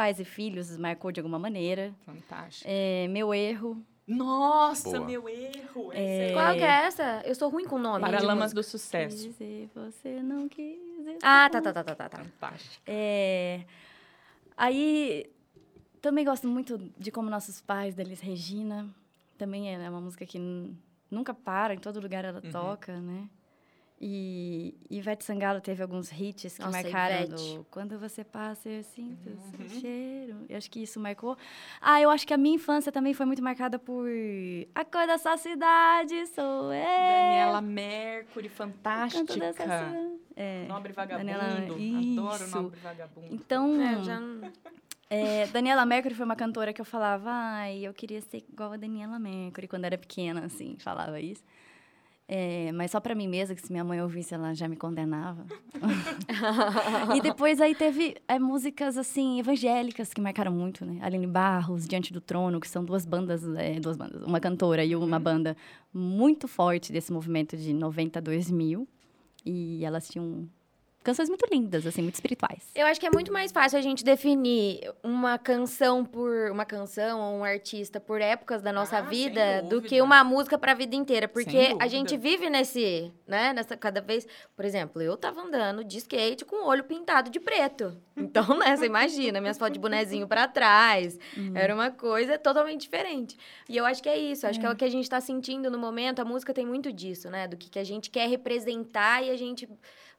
S4: pais e filhos marcou de alguma maneira.
S1: Fantástico.
S4: É, meu erro,
S1: Nossa,
S2: Boa.
S1: meu erro.
S4: É,
S3: Qual que é essa? Eu sou ruim com nome.
S1: Paralamas do Sucesso.
S4: Dizer você não quis.
S3: Ah, tá, tá, tá, tá, tá. tá.
S1: Fantástico.
S4: É, aí, também gosto muito de como nossos pais, deles Regina. Também é uma música que nunca para, em todo lugar ela
S1: Uhum.
S4: toca, né? E Ivete Sangalo teve alguns hits que
S3: Nossa,
S4: marcaram do Quando Você Passa, Eu Sinto
S1: Uhum.
S4: Seu Cheiro. Eu acho que isso marcou. Ah, eu acho que a minha infância também foi muito marcada por A Cor da Sua Cidade, Sou Eu.
S1: Daniela Mercury, fantástica.
S4: dessa. É.
S1: Nobre Vagabundo.
S4: Daniela-
S1: Adoro
S4: Isso.
S1: Nobre Vagabundo.
S4: Então,
S3: É, já
S4: é, Daniela Mercury foi uma cantora que eu falava, ai, eu queria ser igual a Daniela Mercury quando era pequena, assim, falava isso. É, mas só pra mim mesma, que se minha mãe ouvisse, ela já me condenava. e depois aí teve é, músicas, assim, evangélicas que marcaram muito, né? Aline Barros, Diante do Trono, que são duas bandas, é, duas bandas, uma cantora e uma banda muito forte desse movimento de 90 a 2000. E elas tinham canções muito lindas, assim, muito espirituais.
S3: Eu acho que é muito mais fácil a gente definir uma canção por uma canção ou um artista por épocas da nossa
S1: Ah,
S3: vida do que uma música pra vida inteira, porque a gente vive nesse, né, nessa cada vez, por exemplo, eu tava andando de skate com o olho pintado de preto. Então, né, você imagina, minhas fotos de bonezinho pra trás, era uma coisa totalmente diferente. E eu acho que é isso, acho que é o que a gente tá sentindo no momento, a música tem muito disso, né, do que, que a gente quer representar e a gente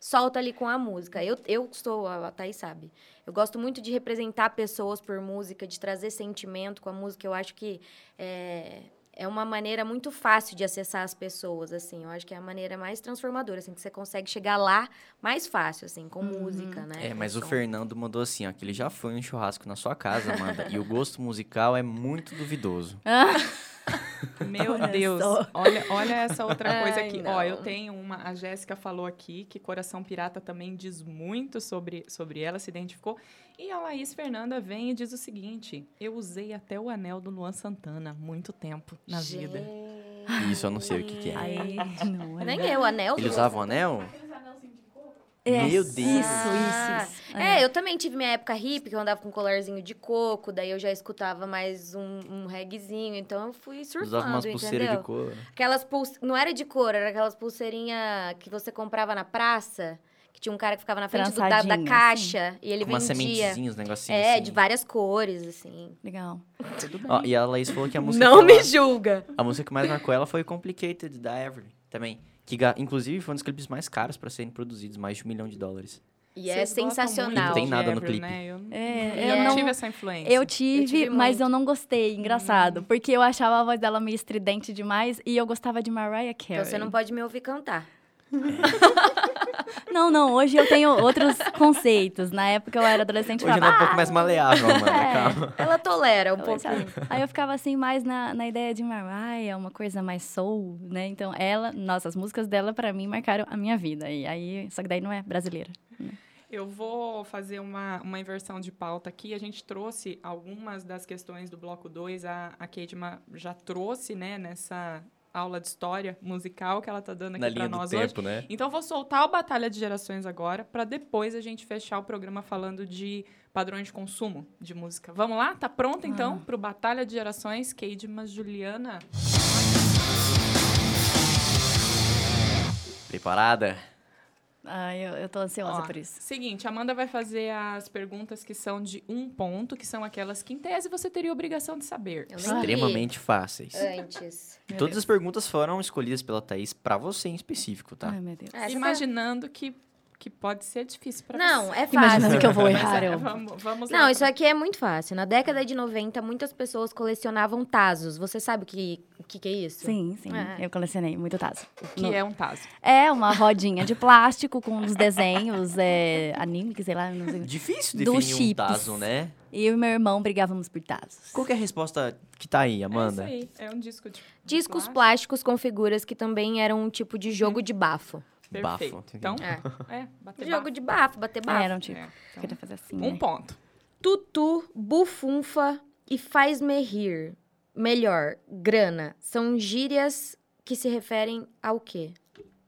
S3: solta ali com a música. Eu, eu sou, a Thaís sabe, eu gosto muito de representar pessoas por música, de trazer sentimento com a música. Eu acho que é, é uma maneira muito fácil de acessar as pessoas, assim. Eu acho que é a maneira mais transformadora, assim, que você consegue chegar lá mais fácil, assim, com música, né?
S2: É, mas o
S3: som.
S2: Fernando mandou assim, ó, que ele já foi no churrasco na sua casa, Amanda, e o gosto musical é muito duvidoso.
S1: Meu
S4: Olha
S1: Deus.
S4: só.
S1: Olha, olha essa outra coisa
S3: Ai,
S1: aqui.
S3: não.
S1: Ó, eu tenho uma. A Jéssica falou aqui que Coração Pirata também diz muito sobre, sobre ela, se identificou. E a Laís Fernanda vem e diz o seguinte: Eu usei até o anel do Luan Santana muito tempo na vida.
S3: Gente.
S2: Isso eu não sei o que, que é.
S4: Aí, não, é
S3: Nem eu, anel.
S2: Ele usava o anel?
S4: É,
S2: Meu Deus.
S4: Isso, isso, isso.
S3: É, eu também tive minha época hippie, que eu andava com um colarzinho de coco, daí eu já escutava mais um, um reggaezinho, então eu fui surfando,
S2: Usava umas pulseiras de cor.
S3: Aquelas pulse... Não era de cor, era aquelas pulseirinhas que você comprava na praça, que tinha um cara que ficava na frente do, da, da
S4: Trançadinha,
S3: caixa e ele
S2: Com umas
S3: vendia.
S2: sementezinhas, uns negocinhos
S3: É,
S2: assim.
S3: de várias cores, assim.
S4: Legal.
S1: Tudo bem.
S2: Ó, e a Laís falou que a música
S3: Não
S2: que
S3: me
S2: ela-
S3: julga.
S2: A música que mais marcou ela foi Complicated, da Everly, também. Que, inclusive, foi um dos clipes mais caros pra serem produzidos, mais de um milhão de dólares.
S3: E é
S1: Vocês gostam
S3: sensacional.
S2: Não tem nada no clipe.
S1: Né? Eu,
S4: É,
S1: eu
S3: eu
S1: não tive essa influência.
S4: Eu tive,
S3: tive
S4: mas
S3: muito.
S4: eu não gostei. Engraçado. Porque eu achava a voz dela meio estridente demais e eu gostava de Mariah Carey.
S3: Então você não pode me ouvir cantar.
S4: Não, não. Hoje eu tenho outros conceitos. Na época eu era adolescente
S2: Hoje ela é um pouco mais maleável, Amanda,
S4: É.
S2: calma.
S3: Ela tolera um
S4: "Ah",
S3: pouquinho.
S4: sabe? Aí eu ficava assim mais na, na ideia de Mariah, uma coisa mais soul, né? Então ela... Nossa, as músicas dela pra mim marcaram a minha vida. E aí... Só que daí não é brasileira.
S1: Eu vou fazer uma, uma inversão de pauta aqui. A gente trouxe algumas das questões do bloco 2. A, a Kedma já trouxe, né, nessa aula de história musical que ela tá dando aqui para nós hoje.
S2: tempo, né?
S1: Então, eu vou soltar o Batalha de Gerações agora, para depois a gente fechar o programa falando de padrões de consumo de música. Vamos lá? Tá pronto, então, para o Batalha de Gerações? Kedma, Juliana.
S2: Preparada?
S4: Ai, eu, eu tô ansiosa
S1: Ó,
S4: por isso.
S1: Seguinte, a Amanda vai fazer as perguntas que são de um ponto, que são aquelas que, em tese, você teria obrigação de saber.
S2: Extremamente fáceis.
S3: Antes.
S4: Meu
S2: Todas
S4: Deus.
S2: as perguntas foram escolhidas pela Thaís pra você em específico, tá?
S4: Ai, meu Deus.
S3: Essa foi-
S1: Imaginando que que pode ser difícil pra
S3: Não,
S1: você.
S3: é fácil.
S4: Imaginando que eu vou errar.
S1: é,
S4: eu...
S1: vamos, vamos lá.
S3: Não, isso aqui é muito fácil. Na década de 90, muitas pessoas colecionavam tazos. Você sabe o que, que, que é isso?
S4: Sim, sim.
S3: É.
S4: Eu colecionei muito tazo.
S1: O que é um taso?
S4: É uma rodinha de plástico com uns desenhos, é, anime, que sei lá, não sei.
S2: Difícil definir um
S4: chips.
S2: taso, né?
S4: E eu e meu irmão brigávamos por tazos.
S2: Qual que é a resposta que tá aí, Amanda?
S1: É isso aí. É um disco de
S3: Discos
S1: plástico.
S3: plásticos com figuras que também eram um tipo de jogo de bafo.
S2: Bafo,
S1: Perfeito.
S2: entendi.
S1: Então,
S3: É.
S1: é, bater
S3: Jogo
S1: bafo.
S3: de bafo, bater bafo.
S4: É, era um tipo.
S1: É, então,
S4: Queria fazer assim,
S1: um
S4: né?
S1: ponto.
S3: Tutu, bufunfa e faz-me rir. Melhor, grana. São gírias que se referem ao quê?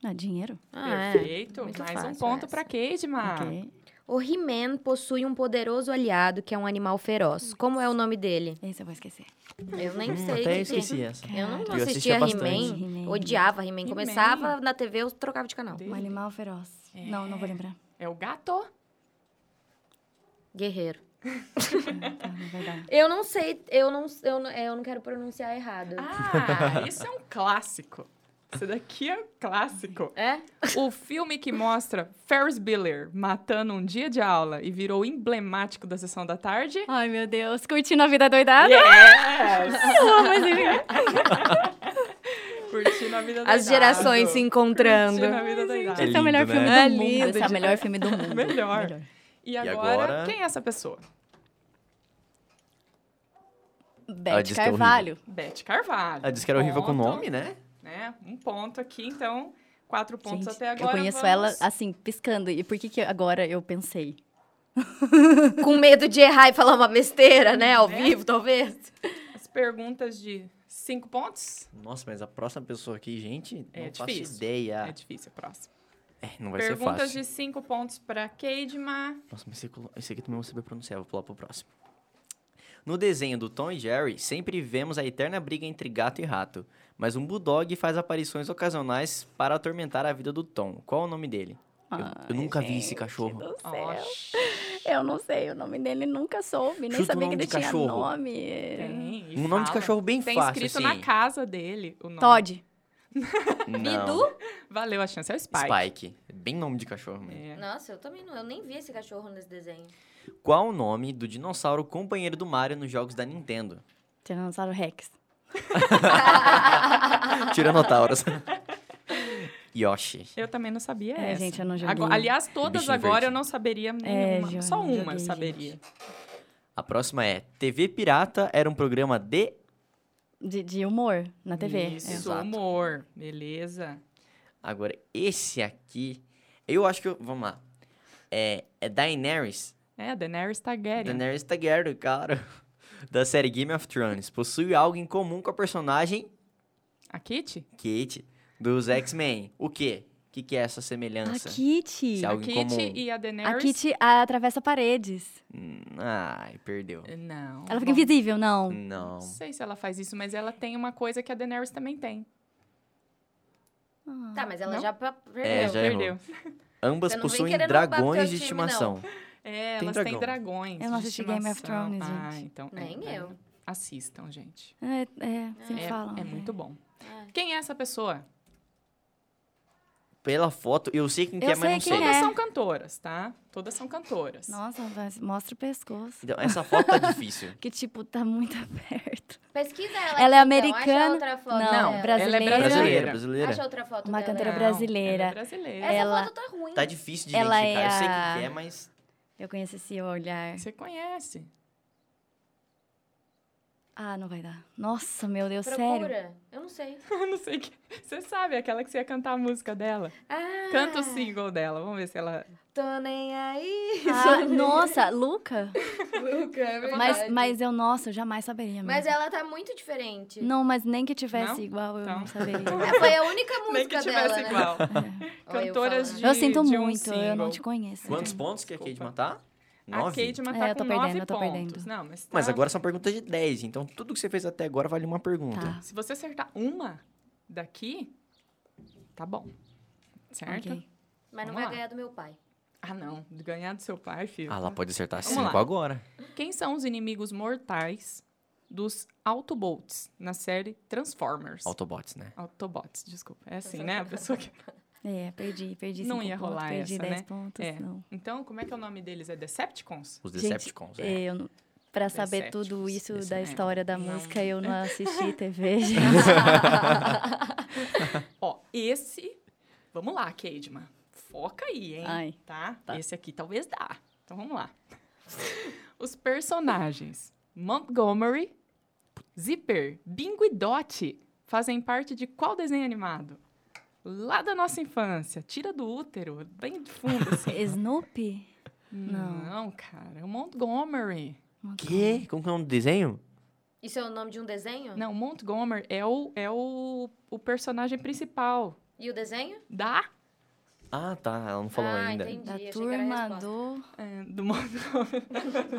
S4: Ah, dinheiro.
S3: Ah, é.
S1: Perfeito.
S3: Muito
S1: Mais um
S3: fácil
S1: ponto
S3: essa.
S1: pra Cade, Mar.
S4: Ok.
S3: O He-Man possui um poderoso aliado que é um animal feroz. Como é o nome dele?
S4: Esse eu vou esquecer.
S3: Eu nem
S2: Hum,
S3: sei.
S2: até
S3: que que-
S2: esqueci essa.
S3: Eu não
S2: Eu
S3: assistia. He-Man. Odiava He-Man.
S1: He-Man.
S3: Começava na TV, eu trocava de canal.
S4: Um animal feroz. Não, não vou lembrar.
S1: É o gato.
S3: Guerreiro.
S4: Tá, não vai dar.
S3: Eu não sei, eu não, eu não, eu não quero pronunciar errado.
S1: Ah, isso é um clássico. Isso daqui é um clássico.
S3: É?
S1: O filme que mostra Ferris Bueller matando um dia de aula e virou emblemático da sessão da tarde.
S4: Ai, meu Deus. Curtindo a vida doidada?
S1: Yes! Curtindo a vida
S3: As
S1: doidado.
S3: gerações se encontrando.
S1: Curtindo a vida doidado.
S2: É
S4: Esse é o melhor
S2: lindo,
S4: filme
S2: né?
S4: do
S3: É
S4: mundo.
S3: lindo
S4: Esse é o melhor filme do mundo.
S1: Melhor. E agora,
S2: agora?
S1: quem é essa pessoa?
S4: Beth
S2: é.
S4: Carvalho.
S1: Beth Carvalho.
S2: Ela disse que era horrível com o nome, né?
S1: Né? Um ponto aqui, então. Quatro pontos
S4: Gente,
S1: até agora.
S4: eu conheço
S1: vamos...
S4: ela assim, piscando. E por que, que agora eu pensei?
S3: Com medo de errar e falar uma besteira, né? Ao
S1: Né?
S3: vivo, talvez.
S1: As perguntas de cinco pontos.
S2: Nossa, mas a próxima pessoa aqui, gente,
S1: É
S2: não faço
S1: difícil.
S2: ideia.
S1: É difícil, a próxima.
S2: É, não vai ser
S1: Perguntas
S2: fácil.
S1: de cinco pontos pra Keidma.
S2: Nossa, mas esse, esse aqui também vou saber pronunciar, vou pular pro próximo. No desenho do Tom e Jerry, sempre vemos a eterna briga entre gato e rato, mas um bulldog faz aparições ocasionais para atormentar a vida do Tom. Qual é o nome dele? Eu, eu nunca vi esse cachorro.
S4: do
S1: Ó,
S4: céu. Eu não sei, o nome dele nunca soube, nem
S2: Chuta
S4: sabia que ele tinha
S2: cachorro.
S4: nome.
S1: tem.
S2: Um nome de
S1: fala.
S2: cachorro bem
S1: Tem
S2: fácil,
S1: escrito
S2: assim.
S1: na casa dele o nome.
S4: Todd.
S3: Bidu?
S1: Valeu a chance. É o Spike.
S2: Spike. Bem nome de cachorro mesmo.
S1: É.
S3: Nossa, eu também não. Eu nem vi esse cachorro nesse desenho.
S2: Qual o nome do dinossauro companheiro do Mario nos jogos da Nintendo?
S4: Tiranossauro Rex.
S2: Tiranotaurus. Yoshi.
S1: Eu também não sabia
S4: É,
S1: essa.
S4: gente, eu não joguei.
S1: Agora- aliás, todas
S2: Bichinho
S1: agora
S2: verde.
S1: eu não saberia nenhuma.
S4: jo-
S1: Só
S4: não
S1: uma eu
S4: joguei,
S1: saberia.
S4: gente.
S2: A próxima é TV Pirata era um programa de
S4: De, de humor na TV. é.
S1: Isso,
S2: Exato.
S1: humor. Beleza.
S2: Agora, esse aqui, eu acho que. eu- vamos lá. É, é Daenerys.
S1: É, Daenerys Targaryen.
S2: Daenerys Targaryen, cara. Da série Game of Thrones. Possui algo em comum com a personagem
S1: A Kitty?
S2: Kate dos X-Men. O quê? O que, que é essa
S4: A
S2: semelhança?
S4: Kitty.
S2: Se
S1: A
S2: algo em
S1: Kitty
S2: comum.
S1: e a
S4: A
S1: Daenerys...
S4: Kitty atravessa paredes.
S2: Hum, Ai, perdeu.
S1: Não.
S4: Ela fica
S1: bom,
S4: invisível, não.
S2: Não.
S1: Não sei se ela faz isso, mas ela tem uma coisa que a Daenerys também tem.
S3: Tá, mas ela
S1: Não?
S3: já pa- perdeu.
S2: É, já errou.
S1: Perdeu.
S2: Ambas
S3: Você não vem
S2: possuem
S3: querendo roubar
S2: dragões de
S3: time,
S2: estimação.
S1: É,
S2: Tem
S1: elas têm dragões.
S4: Eu não
S1: de
S4: assisti Game of. Thrones,
S1: Ah,
S4: gente.
S1: então.
S3: Nem
S1: é,
S3: eu.
S1: Assistam, gente.
S4: É, é sempre
S1: É,
S4: falam.
S1: é muito bom.
S3: É.
S1: Quem é essa pessoa?
S2: Pela foto, eu sei quem que
S4: Eu
S2: é, mas não
S4: sei
S2: sei.
S4: quem
S1: Todas
S4: é.
S1: são cantoras, tá? Todas são cantoras.
S4: Nossa, mas mostra o pescoço.
S2: Então, essa foto tá difícil.
S4: Que, tipo, tá muito perto.
S3: Pesquisa ela.
S4: Ela é
S3: então.
S4: americana.
S3: Acha outra foto
S4: Não,
S3: dela.
S1: ela é
S4: brasileira.
S2: Brasileira, brasileira.
S3: Acha outra foto
S4: Uma
S3: dela.
S4: cantora
S1: Não,
S4: brasileira.
S1: Ela é brasileira.
S3: Essa
S4: Ela-
S3: foto tá ruim.
S2: Tá difícil de
S4: Ela
S2: identificar.
S4: é
S2: Eu sei
S4: a-
S2: quem que é, mas.
S4: Eu conheço esse olhar.
S1: Você conhece.
S4: Ah, não vai dar. Nossa, meu Deus,
S3: Procura.
S4: sério.
S3: Eu não sei.
S1: Eu não sei que. Você sabe, aquela que você ia cantar a música dela.
S3: Ah,
S1: Canta o single dela. Vamos ver se ela.
S3: Tô nem aí.
S4: Ah, nossa, Luca.
S3: Luca, é verdade.
S4: Mas, mas eu, nossa, eu jamais saberia.
S3: Mas
S4: mesmo.
S3: ela tá muito diferente.
S4: Não, mas nem que tivesse
S1: Não?
S4: igual, eu
S1: Então.
S4: não saberia.
S3: É, Foi a única música
S1: Nem que tivesse
S3: dela, né?
S1: igual.
S4: É.
S3: Olha eu
S1: Cantoras
S3: falando.
S1: de.
S4: Eu sinto
S1: de um
S4: muito, eu não te conheço.
S2: Quantos pontos que a Kate
S1: Desculpa.
S2: Matar?
S1: A
S2: Nove?
S1: Kate tá
S4: É, eu
S1: com
S4: tô
S1: nove
S4: perdendo, eu tô
S1: pontos.
S4: perdendo.
S1: Não, mas,
S2: Mas
S1: tá-
S2: agora são perguntas de 10, então tudo que você fez até agora vale uma pergunta.
S4: Tá.
S1: Se você acertar uma daqui, tá bom. Certo?
S4: Ok.
S3: Mas não
S1: Vamos
S3: vai
S1: lá.
S3: ganhar do meu pai.
S1: Ah, não. Ganhar do seu pai, filho.
S2: Ah, ela pode acertar
S1: Vamos
S2: 5
S1: lá.
S2: agora.
S1: Quem são os inimigos mortais dos Autobots na série Transformers?
S2: Autobots, né?
S1: Autobots, desculpa. É assim, né? A pessoa que...
S4: É, perdi, perdi
S1: Não ia
S4: pontos,
S1: rolar
S4: perdi
S1: essa,
S4: 10
S1: né?
S4: pontos,
S1: É.
S4: não.
S1: Então, como é que é o nome deles? É Decepticons?
S2: Os
S4: Gente,
S2: Decepticons, é.
S4: é, eu não- Pra saber tudo isso da história da
S1: Não.
S4: música, eu não assisti TV, gente.
S1: Ó, esse... Vamos lá, Keidman. Foca aí, hein?
S4: Ai,
S1: tá?
S4: tá.
S1: Esse aqui talvez dá. Então, vamos lá. Os personagens Montgomery, Zipper, Bingo e Dot fazem parte de qual desenho animado? Lá da nossa infância. Tira do útero, bem de fundo, assim.
S4: Snoopy?
S1: Não, cara. É o Montgomery.
S2: Que? Como que é o nome do desenho?
S3: Isso é o nome de um desenho?
S1: Não, Montgomery é o, é o, o personagem principal.
S3: E o desenho?
S1: Da?
S2: Ah, tá. Ela não falou
S3: ah,
S2: ainda.
S3: entendi.
S4: Da
S3: achei
S4: turma do...
S1: É, do Montgomery.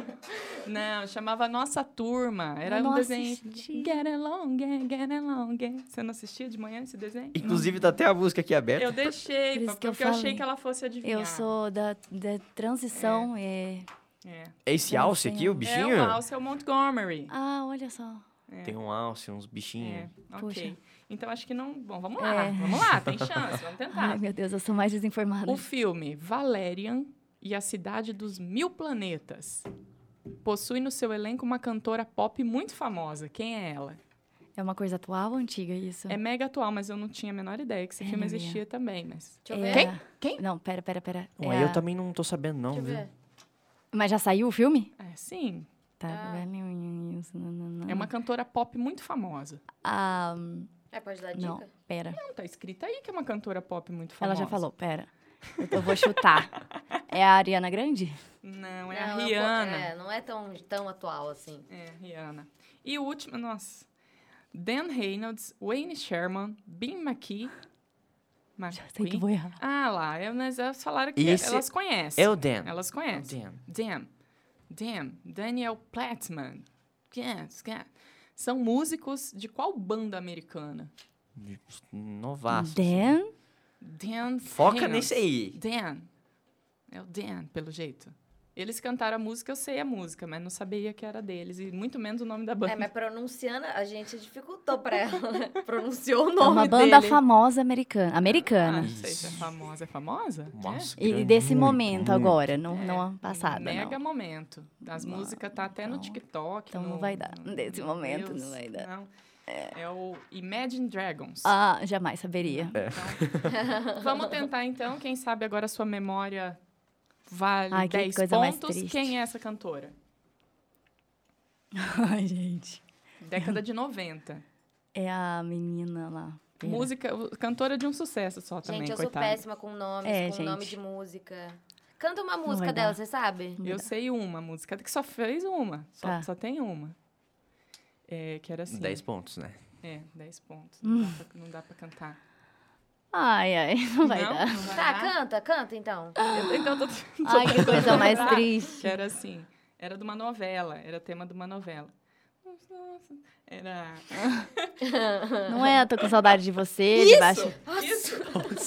S1: Não, chamava Nossa Turma. Era
S4: Eu
S1: um desenho.
S4: assisti.
S1: Get along, get, along. Você não assistia de manhã esse desenho?
S2: Inclusive, tá até a música aqui aberta.
S1: Eu deixei,
S4: Por isso
S1: pa-
S4: que eu
S1: porque eu, achei que ela fosse adivinhar.
S4: Eu sou da, da transição, é...
S1: É,
S2: É esse alce aqui, o
S4: É
S2: bichinho?
S1: é o Alce, é o Montgomery.
S4: Ah, olha só.
S1: É,
S2: Tem um alce, uns bichinhos.
S1: é, ok.
S4: Puxa.
S1: Então acho que não. Bom, vamos lá.
S4: É.
S1: Vamos lá, tem chance, vamos tentar.
S4: Ai, meu Deus, eu sou mais desinformada.
S1: O filme Valerian e a Cidade dos Mil Planetas possui no seu elenco uma cantora pop muito famosa. Quem é ela?
S4: É uma coisa atual ou antiga isso?
S1: É mega atual, mas eu não tinha a menor ideia que esse
S4: É,
S1: filme
S4: ia.
S1: existia também. Mas...
S3: Deixa eu
S4: É
S3: ver.
S4: a-
S1: Quem?
S4: Não, pera, pera, pera.
S2: Ué,
S4: É
S2: eu
S4: a-
S2: também não tô sabendo, não,
S3: Deixa
S2: viu?
S3: ver.
S4: Mas já saiu o filme?
S1: É, sim.
S4: Tá,
S3: Ah.
S4: velhinho, isso, não, não, não.
S1: É uma cantora pop muito famosa.
S4: Ah,
S3: É, pode dar dica?
S4: não, pera.
S1: Não, tá escrito aí que é uma cantora pop muito famosa.
S4: Ela já falou, pera. Eu, vou chutar. É a Ariana Grande?
S1: Não, é
S3: Não,
S1: a Rihanna.
S3: É, não é tão, tão atual assim.
S1: É, Rihanna. E o último, nossa. Dan Reynolds, Wayne Sherman, Bin McKee.
S4: Já sei que
S1: McQueen.
S4: vou errar.
S1: Ah lá, é, mas elas falaram que
S2: Esse
S1: elas conhecem.
S2: É o Dan.
S1: Elas conhecem.
S2: Dan.
S1: Dan. Dan. Daniel Plattman. Yes, yes. São músicos de qual banda americana?
S2: Novaço.
S4: Dan?
S1: Dan
S2: Foca
S1: Reynolds.
S2: nesse aí.
S1: Dan. É o Dan, pelo jeito. Eles cantaram a música, eu sei a música, mas não sabia que era deles. E muito menos o nome da banda.
S3: É, mas pronunciando, a gente dificultou pra ela, né? Pronunciou o
S4: É
S3: nome
S4: uma banda
S3: dele.
S4: famosa americana.
S1: Ah,
S4: Americana.
S1: não sei se é famosa. É famosa?
S2: Nossa,
S4: E
S2: grande,
S4: desse
S2: muito,
S4: momento
S2: muito.
S4: agora, não,
S1: É,
S4: não ano passado,
S1: Mega
S4: não.
S1: momento. As
S4: Não,
S1: músicas tá até no
S4: então-
S1: TikTok.
S4: então não
S1: no-
S4: vai dar.
S1: no-
S4: Desse
S1: no
S4: momento
S1: Reels.
S4: não vai dar.
S1: Não. É. o Imagine Dragons.
S4: Ah, jamais saberia.
S1: Então, vamos tentar então. Quem sabe agora a sua memória vale
S4: Ai, que
S1: 10
S4: coisa mais
S1: pontos. Quem é essa cantora?
S4: Ai, gente.
S1: Década de 90.
S4: É a menina lá. Pera.
S1: Música, cantora de um sucesso só também,
S3: Gente, eu sou
S1: coitada.
S3: péssima com nomes,
S4: É,
S3: com nome
S4: gente.
S3: de música. Canta uma música dela, você sabe?
S1: Eu sei uma música, que só fez uma. Só,
S4: Tá.
S1: só tem uma. É, que era assim.
S2: 10 pontos, né?
S1: É, 10 pontos.
S4: Hum.
S1: Não, dá pra, não dá pra cantar.
S4: Ai, ai, não vai
S1: não?
S4: dar.
S1: Não vai
S3: Tá,
S1: dar?
S3: canta, canta então.
S1: Eu- Então, tô, tô
S4: Ai, que coisa mais triste.
S1: Que era assim, era de uma novela, era tema de uma novela. Era...
S4: Não é, eu tô com saudade de você, debaixo.
S1: Isso!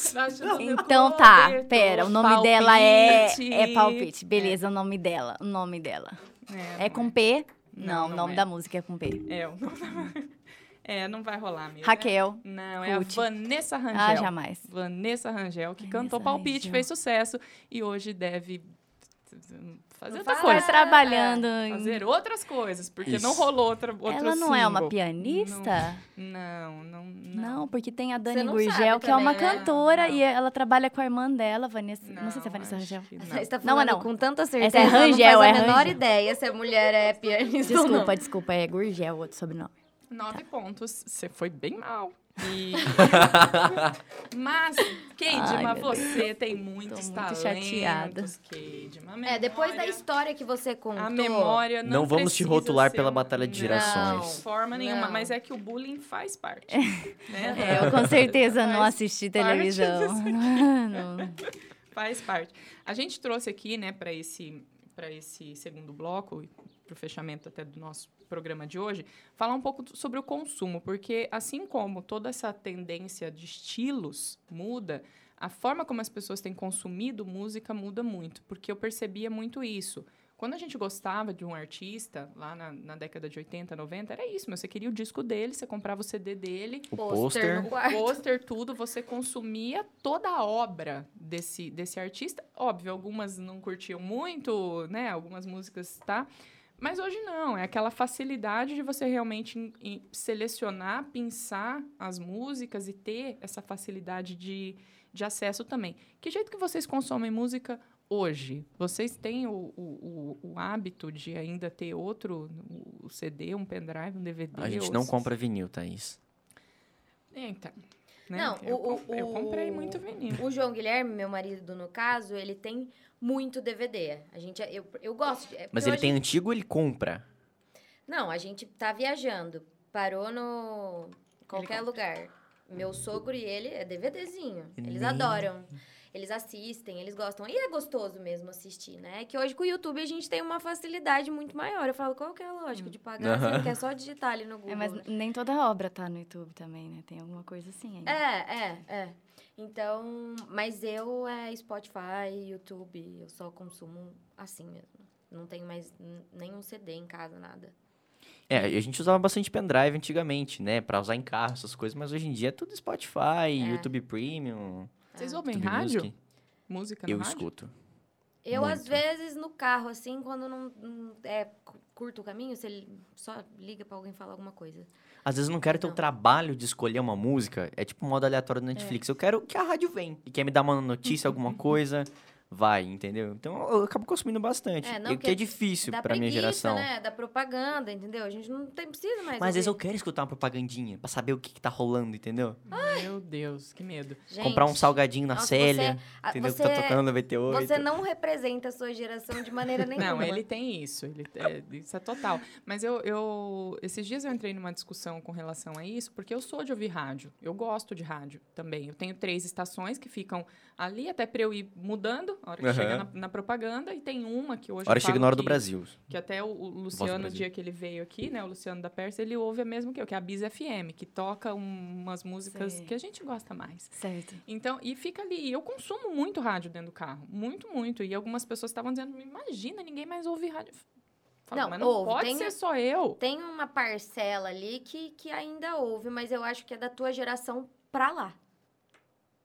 S1: Debaixo do meu
S4: Então tá, pera, o nome dela é
S1: Palpite.
S4: é palpite. Beleza, o nome dela, o nome dela.
S1: É,
S4: É com P?
S1: Não,
S4: Não, o nome
S1: é.
S4: da música é com P.
S1: É, o nome da- é, não vai rolar mesmo.
S4: Raquel.
S1: Não, é a. Vanessa Rangel.
S4: Ah, jamais.
S1: Vanessa Rangel, que
S4: Vanessa
S1: cantou Palpite,
S4: Rangel.
S1: fez sucesso e hoje deve fazer
S3: Não
S1: outra coisa.
S4: Tá trabalhando em...
S1: Fazer outras coisas, porque
S2: Isso.
S1: não rolou outra, outro
S4: Ela não é uma pianista?
S1: Não, não, não.
S4: Não, porque tem a Dani
S3: não
S4: Gurgel, que é uma
S3: também, né?
S4: cantora
S1: Não.
S4: e ela trabalha com a irmã dela, Vanessa. Não, sei se é
S1: Não,
S4: Vanessa Rangel.
S3: Você
S1: não.
S3: está
S4: Não,
S3: falando
S4: não.
S3: com tanta certeza.
S4: Essa é Rangel,
S3: não faz
S4: é
S3: a menor
S4: Rangel.
S3: ideia se a mulher é pianista ou não.
S4: Desculpa, desculpa, é Gurgel, outro sobrenome.
S1: Nove pontos. Você foi bem mal. E... Mas, Keidma, você tem muitos
S4: muito
S1: talentos,
S4: chateada.
S1: Keidma.
S3: É, depois da história que você contou.
S1: A memória não
S2: Não vamos te rotular pela
S1: um-
S2: batalha de
S1: Não,
S2: gerações.
S1: De forma nenhuma,
S3: Não.
S1: mas é que o bullying faz parte. né?
S4: É, eu com certeza não assisti televisão. Não.
S1: Faz parte. A gente trouxe aqui, né, para esse, para esse segundo bloco, para o fechamento até do nosso programa de hoje, falar um pouco sobre o consumo, porque assim como toda essa tendência de estilos muda, a forma como as pessoas têm consumido música muda muito, porque eu percebia muito isso. Quando a gente gostava de um artista, lá na, na década de 80, 90, era isso, mas você queria o disco dele, você comprava o CD dele,
S2: O
S3: Pôster quarto.
S1: pôster, tudo, você consumia toda a obra desse, desse artista. Óbvio, algumas não curtiam muito, né? Algumas músicas, tá? Mas hoje não, é aquela facilidade de você realmente em- em selecionar, pensar as músicas e ter essa facilidade de, de acesso também. Que jeito que vocês consomem música hoje? Vocês têm o, o, o, o hábito de ainda ter outro, o CD, um pendrive, um DVD?
S2: A gente não compra vinil, Thaís.
S1: Eita. Né?
S3: Não,
S1: eu,
S3: o-
S1: com- eu
S3: o-
S1: comprei muito vinil.
S3: O João Guilherme, meu marido, no caso, ele tem muito DVD. A gente, eu, eu gosto. De, é
S2: Mas ele
S3: hoje-
S2: tem antigo, ele compra.
S3: Não, a gente tá viajando. Parou no qualquer lugar. Meu sogro e ele é DVDzinho. Eles
S2: Nem-
S3: adoram. Eles assistem, eles gostam. E é gostoso mesmo assistir, né? É que hoje com o YouTube a gente tem uma facilidade muito maior. Eu falo, qual que é a lógica de pagar? Você não quer só digitar ali no Google.
S4: É, mas
S3: né?
S4: nem toda obra tá no YouTube também, né? Tem alguma coisa assim ainda.
S3: É, é, é. Então, mas eu é Spotify, YouTube, eu só consumo assim mesmo. Não tenho mais nenhum CD em casa, nada.
S2: É, a gente usava bastante pendrive antigamente, né? Pra usar em carro, essas coisas, mas hoje em dia é tudo Spotify, YouTube Premium,
S1: Vocês
S3: É.
S1: ouvem rádio?
S2: Music.
S1: Música no
S2: Eu
S1: rádio?
S2: escuto.
S3: Eu,
S2: Muito.
S3: às vezes, no carro, assim, quando não, não é cu- curto o caminho, você só liga pra alguém falar alguma coisa.
S2: Às vezes eu não quero ter o trabalho de escolher uma música, é tipo um modo aleatório do Netflix. Eu quero que a rádio vem. E quer me dar uma notícia, alguma coisa, vai, entendeu? Então eu acabo consumindo bastante.
S3: É, não,
S2: o que é difícil
S3: da
S2: pra minha
S3: preguiça,
S2: geração.
S3: né? Da propaganda, entendeu? A gente não tem, precisa mais
S2: Mas às vezes eu quero escutar uma propagandinha pra saber o que, que tá rolando, entendeu?
S1: Meu Deus, que medo.
S2: Comprar um
S3: Gente,
S2: salgadinho na
S3: nossa,
S2: Célia,
S3: você- a-
S2: entendeu?
S3: você-
S2: que tá tocando no 98.
S3: Você não representa a sua geração de maneira nenhuma.
S1: Não, ele tem isso. Ele, é, isso é total. Mas eu, eu. Esses dias eu entrei numa discussão com relação a isso, porque eu sou de ouvir rádio. Eu gosto de rádio também. Eu tenho três estações que ficam ali até pra eu ir mudando, a hora que
S2: Aham.
S1: chega na, na propaganda. E tem uma que hoje.
S2: A hora chega na hora do
S1: que-
S2: Brasil.
S1: Que até o, o Luciano, no
S2: Brasil.
S1: dia que ele veio aqui, né? O Luciano da Pérsia, ele ouve a mesma que eu, que é a Bis FM, que toca um- umas músicas
S4: Sei.
S1: que a gente gosta mais.
S4: Certo.
S1: Então, e fica ali. Eu consumo muito rádio dentro do carro. Muito, muito. E algumas pessoas estavam dizendo, imagina, ninguém mais ouve rádio. Falo,
S3: Não,
S1: mas não
S3: ouve,
S1: pode
S3: tem-
S1: ser só eu.
S3: Tem uma parcela ali que, que ainda ouve, mas eu acho que é da tua geração pra lá.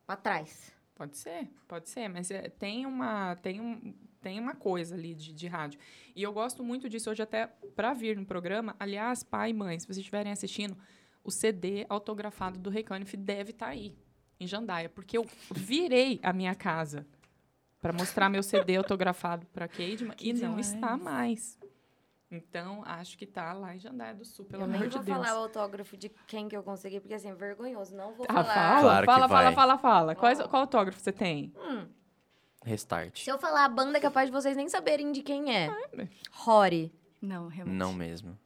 S3: Pra trás.
S1: Pode ser, pode ser, mas é, tem, uma, tem, um, tem uma coisa ali de, de rádio. E eu gosto muito disso hoje até para vir no programa. Aliás, pai e mãe, se vocês estiverem assistindo, o CD autografado do Rei deve estar aí, em Jandaia, porque eu virei a minha casa para mostrar meu CD autografado para
S4: Que
S1: e não
S4: demais.
S1: está mais. Então, acho que tá lá em Jandaia do Sul, pelo
S3: eu
S1: amor
S3: nem
S1: de
S3: vou
S1: Deus.
S3: falar o autógrafo de quem que eu consegui, porque assim, é vergonhoso. Não vou
S1: Ah,
S3: falar.
S1: fala,
S2: Claro
S1: fala, fala, fala, fala. Quais, qual autógrafo você tem?
S3: Hum,
S2: Restart.
S3: se eu falar a banda, é capaz de vocês nem saberem de quem é.
S1: mas-
S3: Rory,
S4: Não, realmente.
S2: Não mesmo.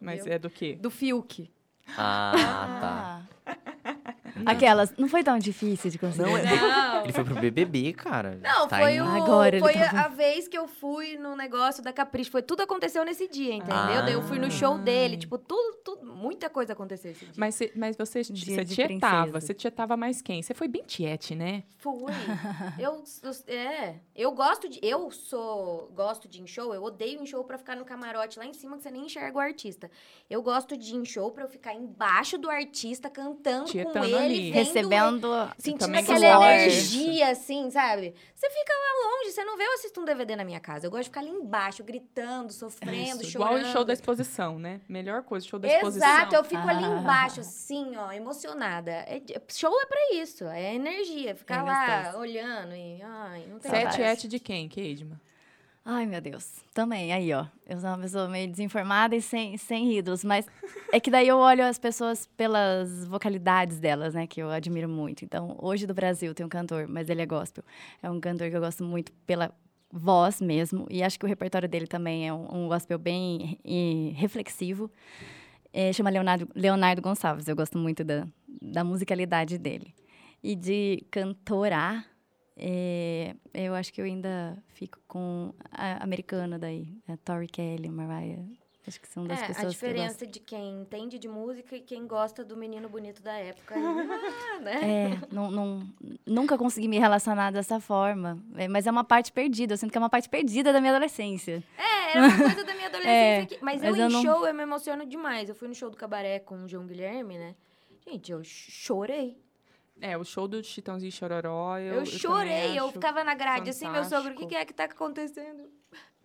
S1: Mas
S3: Viu?
S1: é do quê?
S3: do Fiuk.
S2: Ah, tá.
S4: Aquelas. Não foi tão difícil de conseguir.
S2: Não, é-
S3: Não.
S2: Ele foi pro BBB, cara.
S3: Não,
S2: Tá
S3: foi, o,
S4: Agora
S3: foi
S4: tava-
S3: a vez que eu fui no negócio da Capricho. Foi tudo aconteceu nesse dia, entendeu?
S2: Ah.
S3: Daí eu fui no show dele. Tipo, tudo, tudo, muita coisa aconteceu esse dia.
S1: Mas, cê- mas você,
S4: Dia
S1: você tietava,
S4: princesa.
S1: você tietava mais quem? Você foi bem tiete, né?
S3: Fui. eu, eu- é, eu gosto de, eu sou, gosto de ir em show, eu odeio ir em show pra ficar no camarote lá em cima que você nem enxerga o artista. Eu gosto de ir em show pra eu ficar embaixo do artista cantando com
S1: Tietando
S3: ele,
S1: ali.
S3: vendo
S4: Recebendo.
S3: Sentindo aquela
S4: gosto.
S3: Energia, assim, sabe? Você fica lá longe, você não vê eu assisto um DVD na minha casa. Eu gosto de ficar ali embaixo, gritando, sofrendo,
S1: Isso,
S3: chorando.
S1: igual o show da exposição, né? Melhor coisa, show da exposição.
S3: Exato, eu fico ali
S4: Ah.
S3: embaixo, assim, ó, emocionada. É- show é pra isso, é energia. Ficar
S4: É
S3: lá olhando e. Ai, não tem
S4: Saudades.
S1: tiete de quem, Keidman?
S4: Ai, meu Deus. Também, aí, ó. Eu sou uma pessoa meio desinformada e sem, sem ídolos, mas é que daí eu olho as pessoas pelas vocalidades delas, né, que eu admiro muito. Então, hoje do Brasil tem um cantor, mas ele é gospel. É um cantor que eu gosto muito pela voz mesmo, e acho que o repertório dele também é um, um gospel bem reflexivo. É, chama Leonardo, Leonardo Gonçalves, eu gosto muito da, da musicalidade dele. E de cantorar, é, eu acho que eu ainda fico com a americana daí, a Tori Kelly, Mariah. Acho que são das
S3: É,
S4: pessoas
S3: a
S4: que
S3: diferença de quem entende de música e quem gosta do menino bonito da época. ah, né?
S4: É, não, não- nunca consegui me relacionar dessa forma. É, mas é uma parte perdida. Eu sinto que é uma parte perdida da minha adolescência.
S3: É, era uma coisa da minha adolescência.
S4: É,
S3: que- mas,
S4: mas
S3: eu,
S4: eu
S3: em
S4: não-
S3: show, eu me emociono demais. Eu fui no show do Cabaré com o João Guilherme, né? Gente, eu chorei.
S1: É, o show do Chitãozinho e Chororó, eu,
S3: Eu,
S1: eu
S3: chorei. Eu
S1: acho
S3: ficava na grade assim, meu sogro, o que,
S1: fantástico.
S3: que é que tá acontecendo?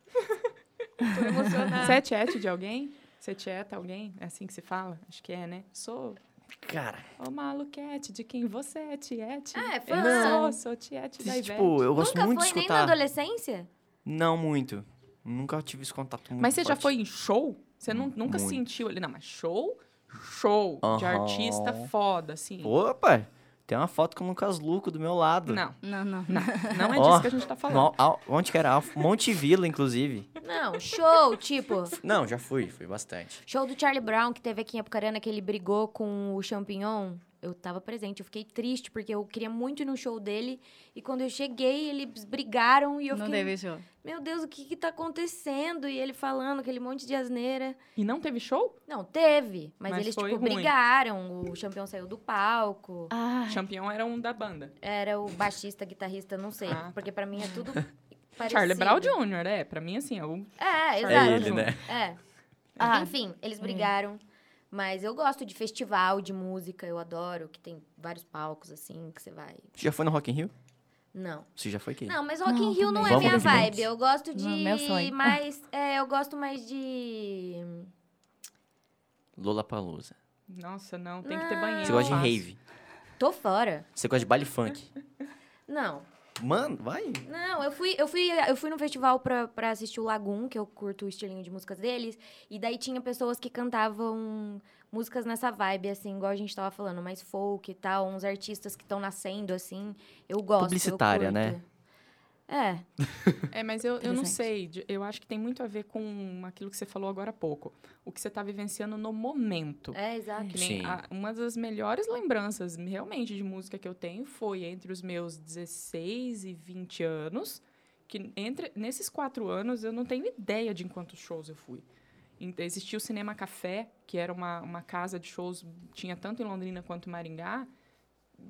S3: Tô emocionada.
S1: Você é tiete de alguém? Você tieta alguém? É assim que se fala? Acho que é, né? Sou
S2: Cara,
S1: o maluquete de quem você é tiete.
S3: Ah, é
S1: Eu
S3: fã?
S1: sou, sou tiete da Ivete.
S2: tipo, eu gosto
S3: Nunca
S2: muito
S3: foi
S2: de
S3: nem na
S2: escutar.
S3: adolescência?
S2: Não muito. Nunca tive esse contato muito
S1: Mas você já
S2: forte.
S1: foi em show? Você nu-
S2: Hum,
S1: nunca
S2: muito.
S1: sentiu ali? Não, mas show, show de artista foda, assim.
S2: Opa! Tem uma foto com o Lucas Luco do meu lado.
S1: Não,
S4: Não, não.
S1: não, não é disso que a gente tá falando.
S2: No- onde que era? Monte Vila, inclusive.
S3: Não, show, tipo...
S2: Não, já fui, fui bastante.
S3: Show do Charlie Brown, que teve aqui em Apucarana, que ele brigou com o Champignon. Eu tava presente, eu fiquei triste, porque eu queria muito ir no show dele. E quando eu cheguei, eles brigaram e eu
S4: não
S3: fiquei...
S4: teve show.
S3: Meu Deus, o que que tá acontecendo? E ele falando aquele monte de asneira.
S1: E não teve show?
S3: Não, teve. Mas,
S1: Mas
S3: eles, tipo,
S1: ruim.
S3: brigaram. O Champion saiu do palco.
S4: Ah,
S1: Champion era um da banda.
S3: Era o baixista, guitarrista, não sei.
S1: Ah,
S3: Porque pra mim é tudo parecido.
S1: Charlie Brown Jr., é. Pra mim, assim, é o...
S3: É, exato.
S2: É ele, né?
S3: É.
S4: Ah.
S3: Enfim, eles brigaram. Mas eu gosto de festival de música, eu adoro, que tem vários palcos, assim, que você vai.
S2: Você já foi no Rock in Rio?
S3: Não.
S2: Você já foi quem?
S3: Não, mas Rock in
S4: Não,
S3: Rio não é minha vibe. Eu gosto de
S4: Não, meu sonho.
S3: mais. É, eu gosto mais de.
S2: Lollapalooza.
S1: Nossa, não, tem que ter
S3: Não.
S1: banheiro.
S2: Você gosta de rave?
S3: Tô fora.
S2: Você gosta de baile funk?
S3: Não.
S2: Mano, vai.
S3: Não, eu fui, eu fui, eu fui no festival pra, pra assistir o Lagoon, que eu curto o estilinho de músicas deles. E daí tinha pessoas que cantavam músicas nessa vibe, assim, igual a gente tava falando, mais folk e tal, uns artistas que estão nascendo, assim. Eu gosto. eu
S2: Publicitária, né?
S3: É.
S1: É, mas eu, eu não sei. Eu acho que tem muito a ver com aquilo que você falou agora há pouco. O que você tá vivenciando no momento.
S3: É, exato.
S2: Sim.
S1: a- uma das melhores lembranças, realmente, de música que eu tenho foi entre os meus 16 e 20 anos. Que entre, nesses quatro anos, eu não tenho ideia de em quantos shows eu fui. Existia o Cinema Café, que era uma, uma casa de shows, tinha tanto em Londrina quanto em Maringá,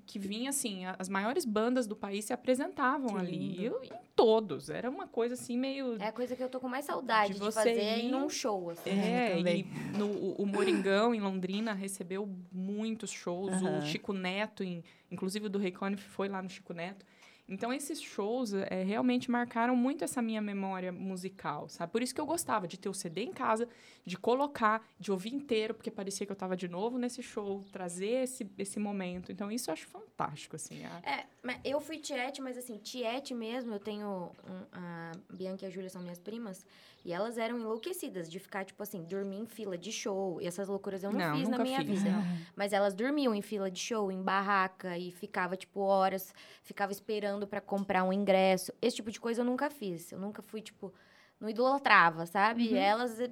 S1: que vinha, assim, as maiores bandas do país se apresentavam
S4: Que
S1: ali. E eu, em todos. Era uma coisa, assim, meio...
S3: É a coisa que eu tô com mais saudade
S1: De
S3: de,
S1: você
S3: fazer ir
S1: ir-
S3: num show, assim.
S1: É,
S4: É,
S1: e
S4: também.
S1: no, o- Moringão, em Londrina, recebeu muitos shows. O. Chico Neto, em- inclusive o do Rei Conniff, foi lá no Chico Neto. Então, esses shows é, realmente marcaram muito essa minha memória musical, sabe? Por isso que eu gostava de ter o CD em casa, de colocar, de ouvir inteiro, porque parecia que eu estava de novo nesse show, trazer esse, esse momento. Então, isso eu acho fantástico, assim. a-
S3: É, mas eu fui tiete, mas assim, tiete mesmo, eu tenho. um- a Bianca e a Júlia são minhas primas, e elas eram enlouquecidas de ficar, tipo assim, dormir em fila de show. E essas loucuras eu não,
S1: Não,
S3: fiz na minha
S1: fiz.
S3: vida. Mas elas dormiam em fila de show, em barraca, e ficava, tipo, horas, ficava esperando pra comprar um ingresso. Esse tipo de coisa eu nunca fiz. Eu nunca fui, tipo. Não idolatrava, sabe?
S1: Uhum.
S3: Elas, l-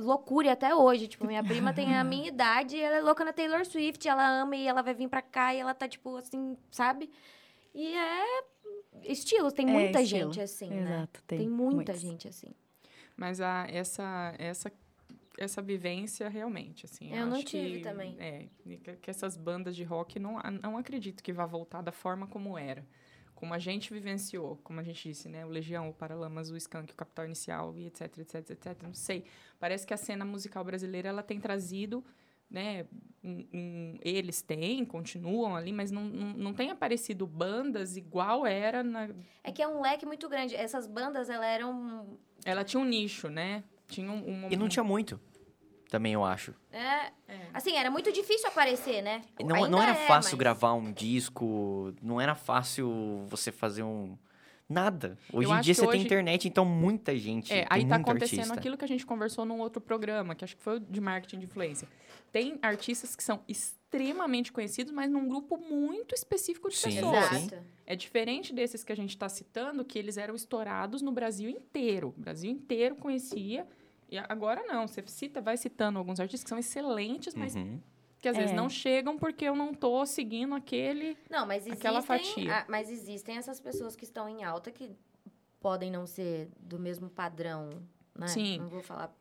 S3: loucura e até hoje. Tipo, minha prima tem a minha idade e ela é louca na Taylor Swift. Ela ama e ela vai vir pra cá e ela tá, tipo, assim, sabe? E é estilos. Tem
S4: É,
S3: muita
S4: estilo.
S3: gente assim, né?
S4: Exato, tem,
S3: Tem muita
S4: muitos.
S3: gente assim.
S1: Mas a, essa, essa, essa vivência, realmente, assim...
S3: Eu não tive
S1: que,
S3: também.
S1: É, que, que essas bandas de rock, não, não acredito que vá voltar da forma como era. Como a gente vivenciou, como a gente disse, né? O Legião, o Paralamas, o Skank, o Capital Inicial e etc, etc, etc. Não sei. Parece que a cena musical brasileira, ela tem trazido... Né, um- um- eles têm, continuam ali, mas não, não, não tem aparecido bandas igual era na,
S3: É que é um leque muito grande. Essas bandas, elas eram.
S1: ela tinha um nicho, né? Tinha um, um
S2: E não tinha muito. Também eu acho.
S3: É,
S1: É.
S3: assim, era muito difícil aparecer, né?
S2: Não,
S3: Ainda
S2: não era
S3: é,
S2: fácil
S3: mas-
S2: gravar um disco, não era fácil você fazer um. Nada. Hoje
S1: Eu
S2: em dia
S1: que
S2: você
S1: hoje-
S2: tem internet, então muita gente.
S1: É,
S2: tem
S1: aí tá acontecendo
S2: artista.
S1: aquilo que a gente conversou num outro programa, que acho que foi o de marketing de influência. Tem artistas que são extremamente conhecidos, mas num grupo muito específico de
S2: Sim,
S1: pessoas.
S2: sim.
S1: É diferente desses que a gente está citando, que eles eram estourados no Brasil inteiro. O Brasil inteiro conhecia. E agora não. Você cita, vai citando alguns artistas que são excelentes, mas
S2: Uhum.
S1: Que às vezes
S4: É.
S1: não chegam porque eu não tô seguindo aquele.
S3: Não, mas existem,
S1: Aquela fatia.
S3: ah, mas existem essas pessoas que estão em alta que podem não ser do mesmo padrão, né?
S1: Sim.
S3: Não vou falar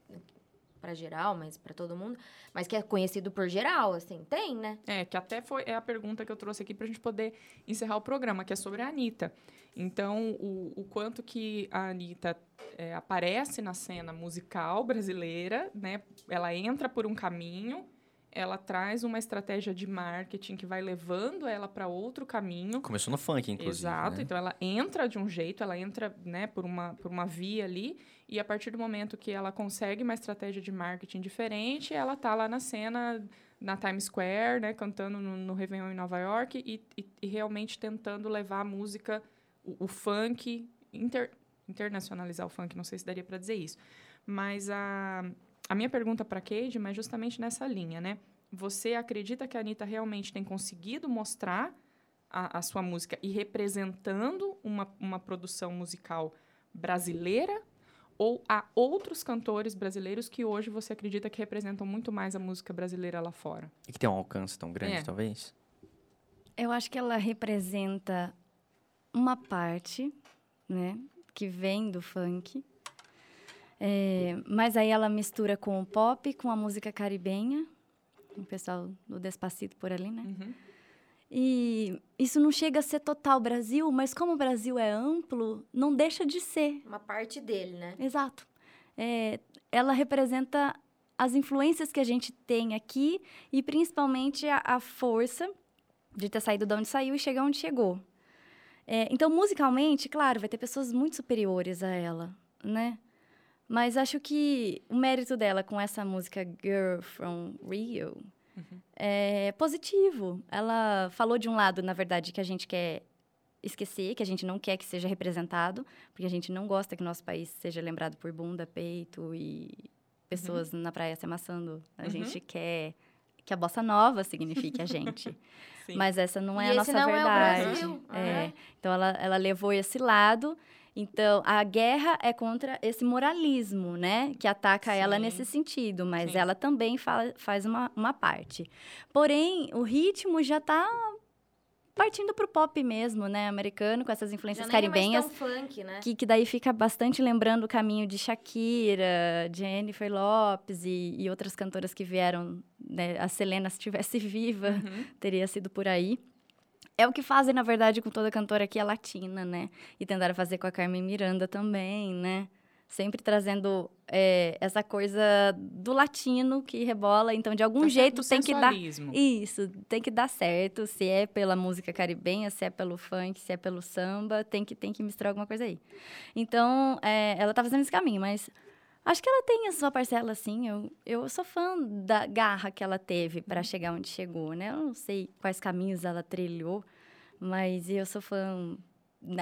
S3: para geral, mas para todo mundo, mas que é conhecido por geral, assim, tem, né?
S1: É, que até foi é a pergunta que eu trouxe aqui para a gente poder encerrar o programa, que é sobre a Anitta. Então, o, o quanto que a Anitta é, aparece na cena musical brasileira, né? Ela entra por um caminho, ela traz uma estratégia de marketing que vai levando ela para outro caminho.
S2: Começou no funk, inclusive.
S1: Exato.
S2: né?
S1: Então ela entra de um jeito, ela entra, né, por uma por uma via ali e a partir do momento que ela consegue uma estratégia de marketing diferente, ela tá lá na cena na Times Square, né, cantando no, no Réveillon em Nova York e, e, e realmente tentando levar a música, o, o funk, inter, internacionalizar o funk, não sei se daria para dizer isso. Mas a, a minha pergunta para Cade é justamente nessa linha, né? Você acredita que a Anitta realmente tem conseguido mostrar a, a sua música e representando uma, uma produção musical brasileira? Ou há outros cantores brasileiros que hoje você acredita que representam muito mais a música brasileira lá fora?
S2: E que tem um alcance tão grande,
S1: É.
S2: talvez.
S4: Eu acho que ela representa uma parte, né, que vem do funk. É, mas aí ela mistura com o pop, com a música caribenha, o pessoal do Despacito por ali, né?
S1: Uhum.
S4: E isso não chega a ser total Brasil, mas como o Brasil é amplo, não deixa de ser.
S3: Uma parte dele, né?
S4: Exato. É, ela representa as influências que a gente tem aqui e principalmente a, a força de ter saído de onde saiu e chegar onde chegou. É, então, musicalmente, claro, vai ter pessoas muito superiores a ela, né? Mas acho que o mérito dela com essa música Girl from Rio é positivo. Ela falou de um lado, na verdade, que a gente quer esquecer, que a gente não quer que seja representado, porque a gente não gosta que nosso país seja lembrado por bunda, peito e pessoas na praia se amassando. A
S1: Uhum.
S4: gente quer que a bossa nova signifique a gente. Mas essa não é
S3: E
S4: a nossa
S3: não é o
S4: verdade.
S3: Brasil,
S4: É.
S3: né?
S4: Então ela, ela levou esse lado. Então a guerra é contra esse moralismo, né? Que ataca ela
S1: Sim.
S4: nesse sentido, mas
S1: Sim.
S4: ela também fala, faz uma, uma parte. Porém, o ritmo já está partindo pro pop mesmo, né? Americano, com essas
S3: Já
S4: influências
S3: nem é
S4: caribenhas.
S3: tão funk, né?
S4: Que, que daí fica bastante lembrando o caminho de Shakira, Jennifer Lopes e, e outras cantoras que vieram. Né? A Selena, se estivesse viva,
S1: Uhum.
S4: teria sido por aí. É o que fazem, na verdade, com toda cantora que é latina, né? E tentaram fazer com a Carmen Miranda também, né? Sempre trazendo é, essa coisa do latino que rebola. Então, de algum
S1: Tá
S4: jeito, tem que dar... Isso, tem que dar certo. Se é pela música caribenha, se é pelo funk, se é pelo samba, tem que, tem que misturar alguma coisa aí. Então, é, ela tá fazendo esse caminho, mas acho que ela tem a sua parcela, sim. Eu, eu sou fã da garra que ela teve para chegar onde chegou, né? Eu não sei quais caminhos ela trilhou, mas eu sou fã.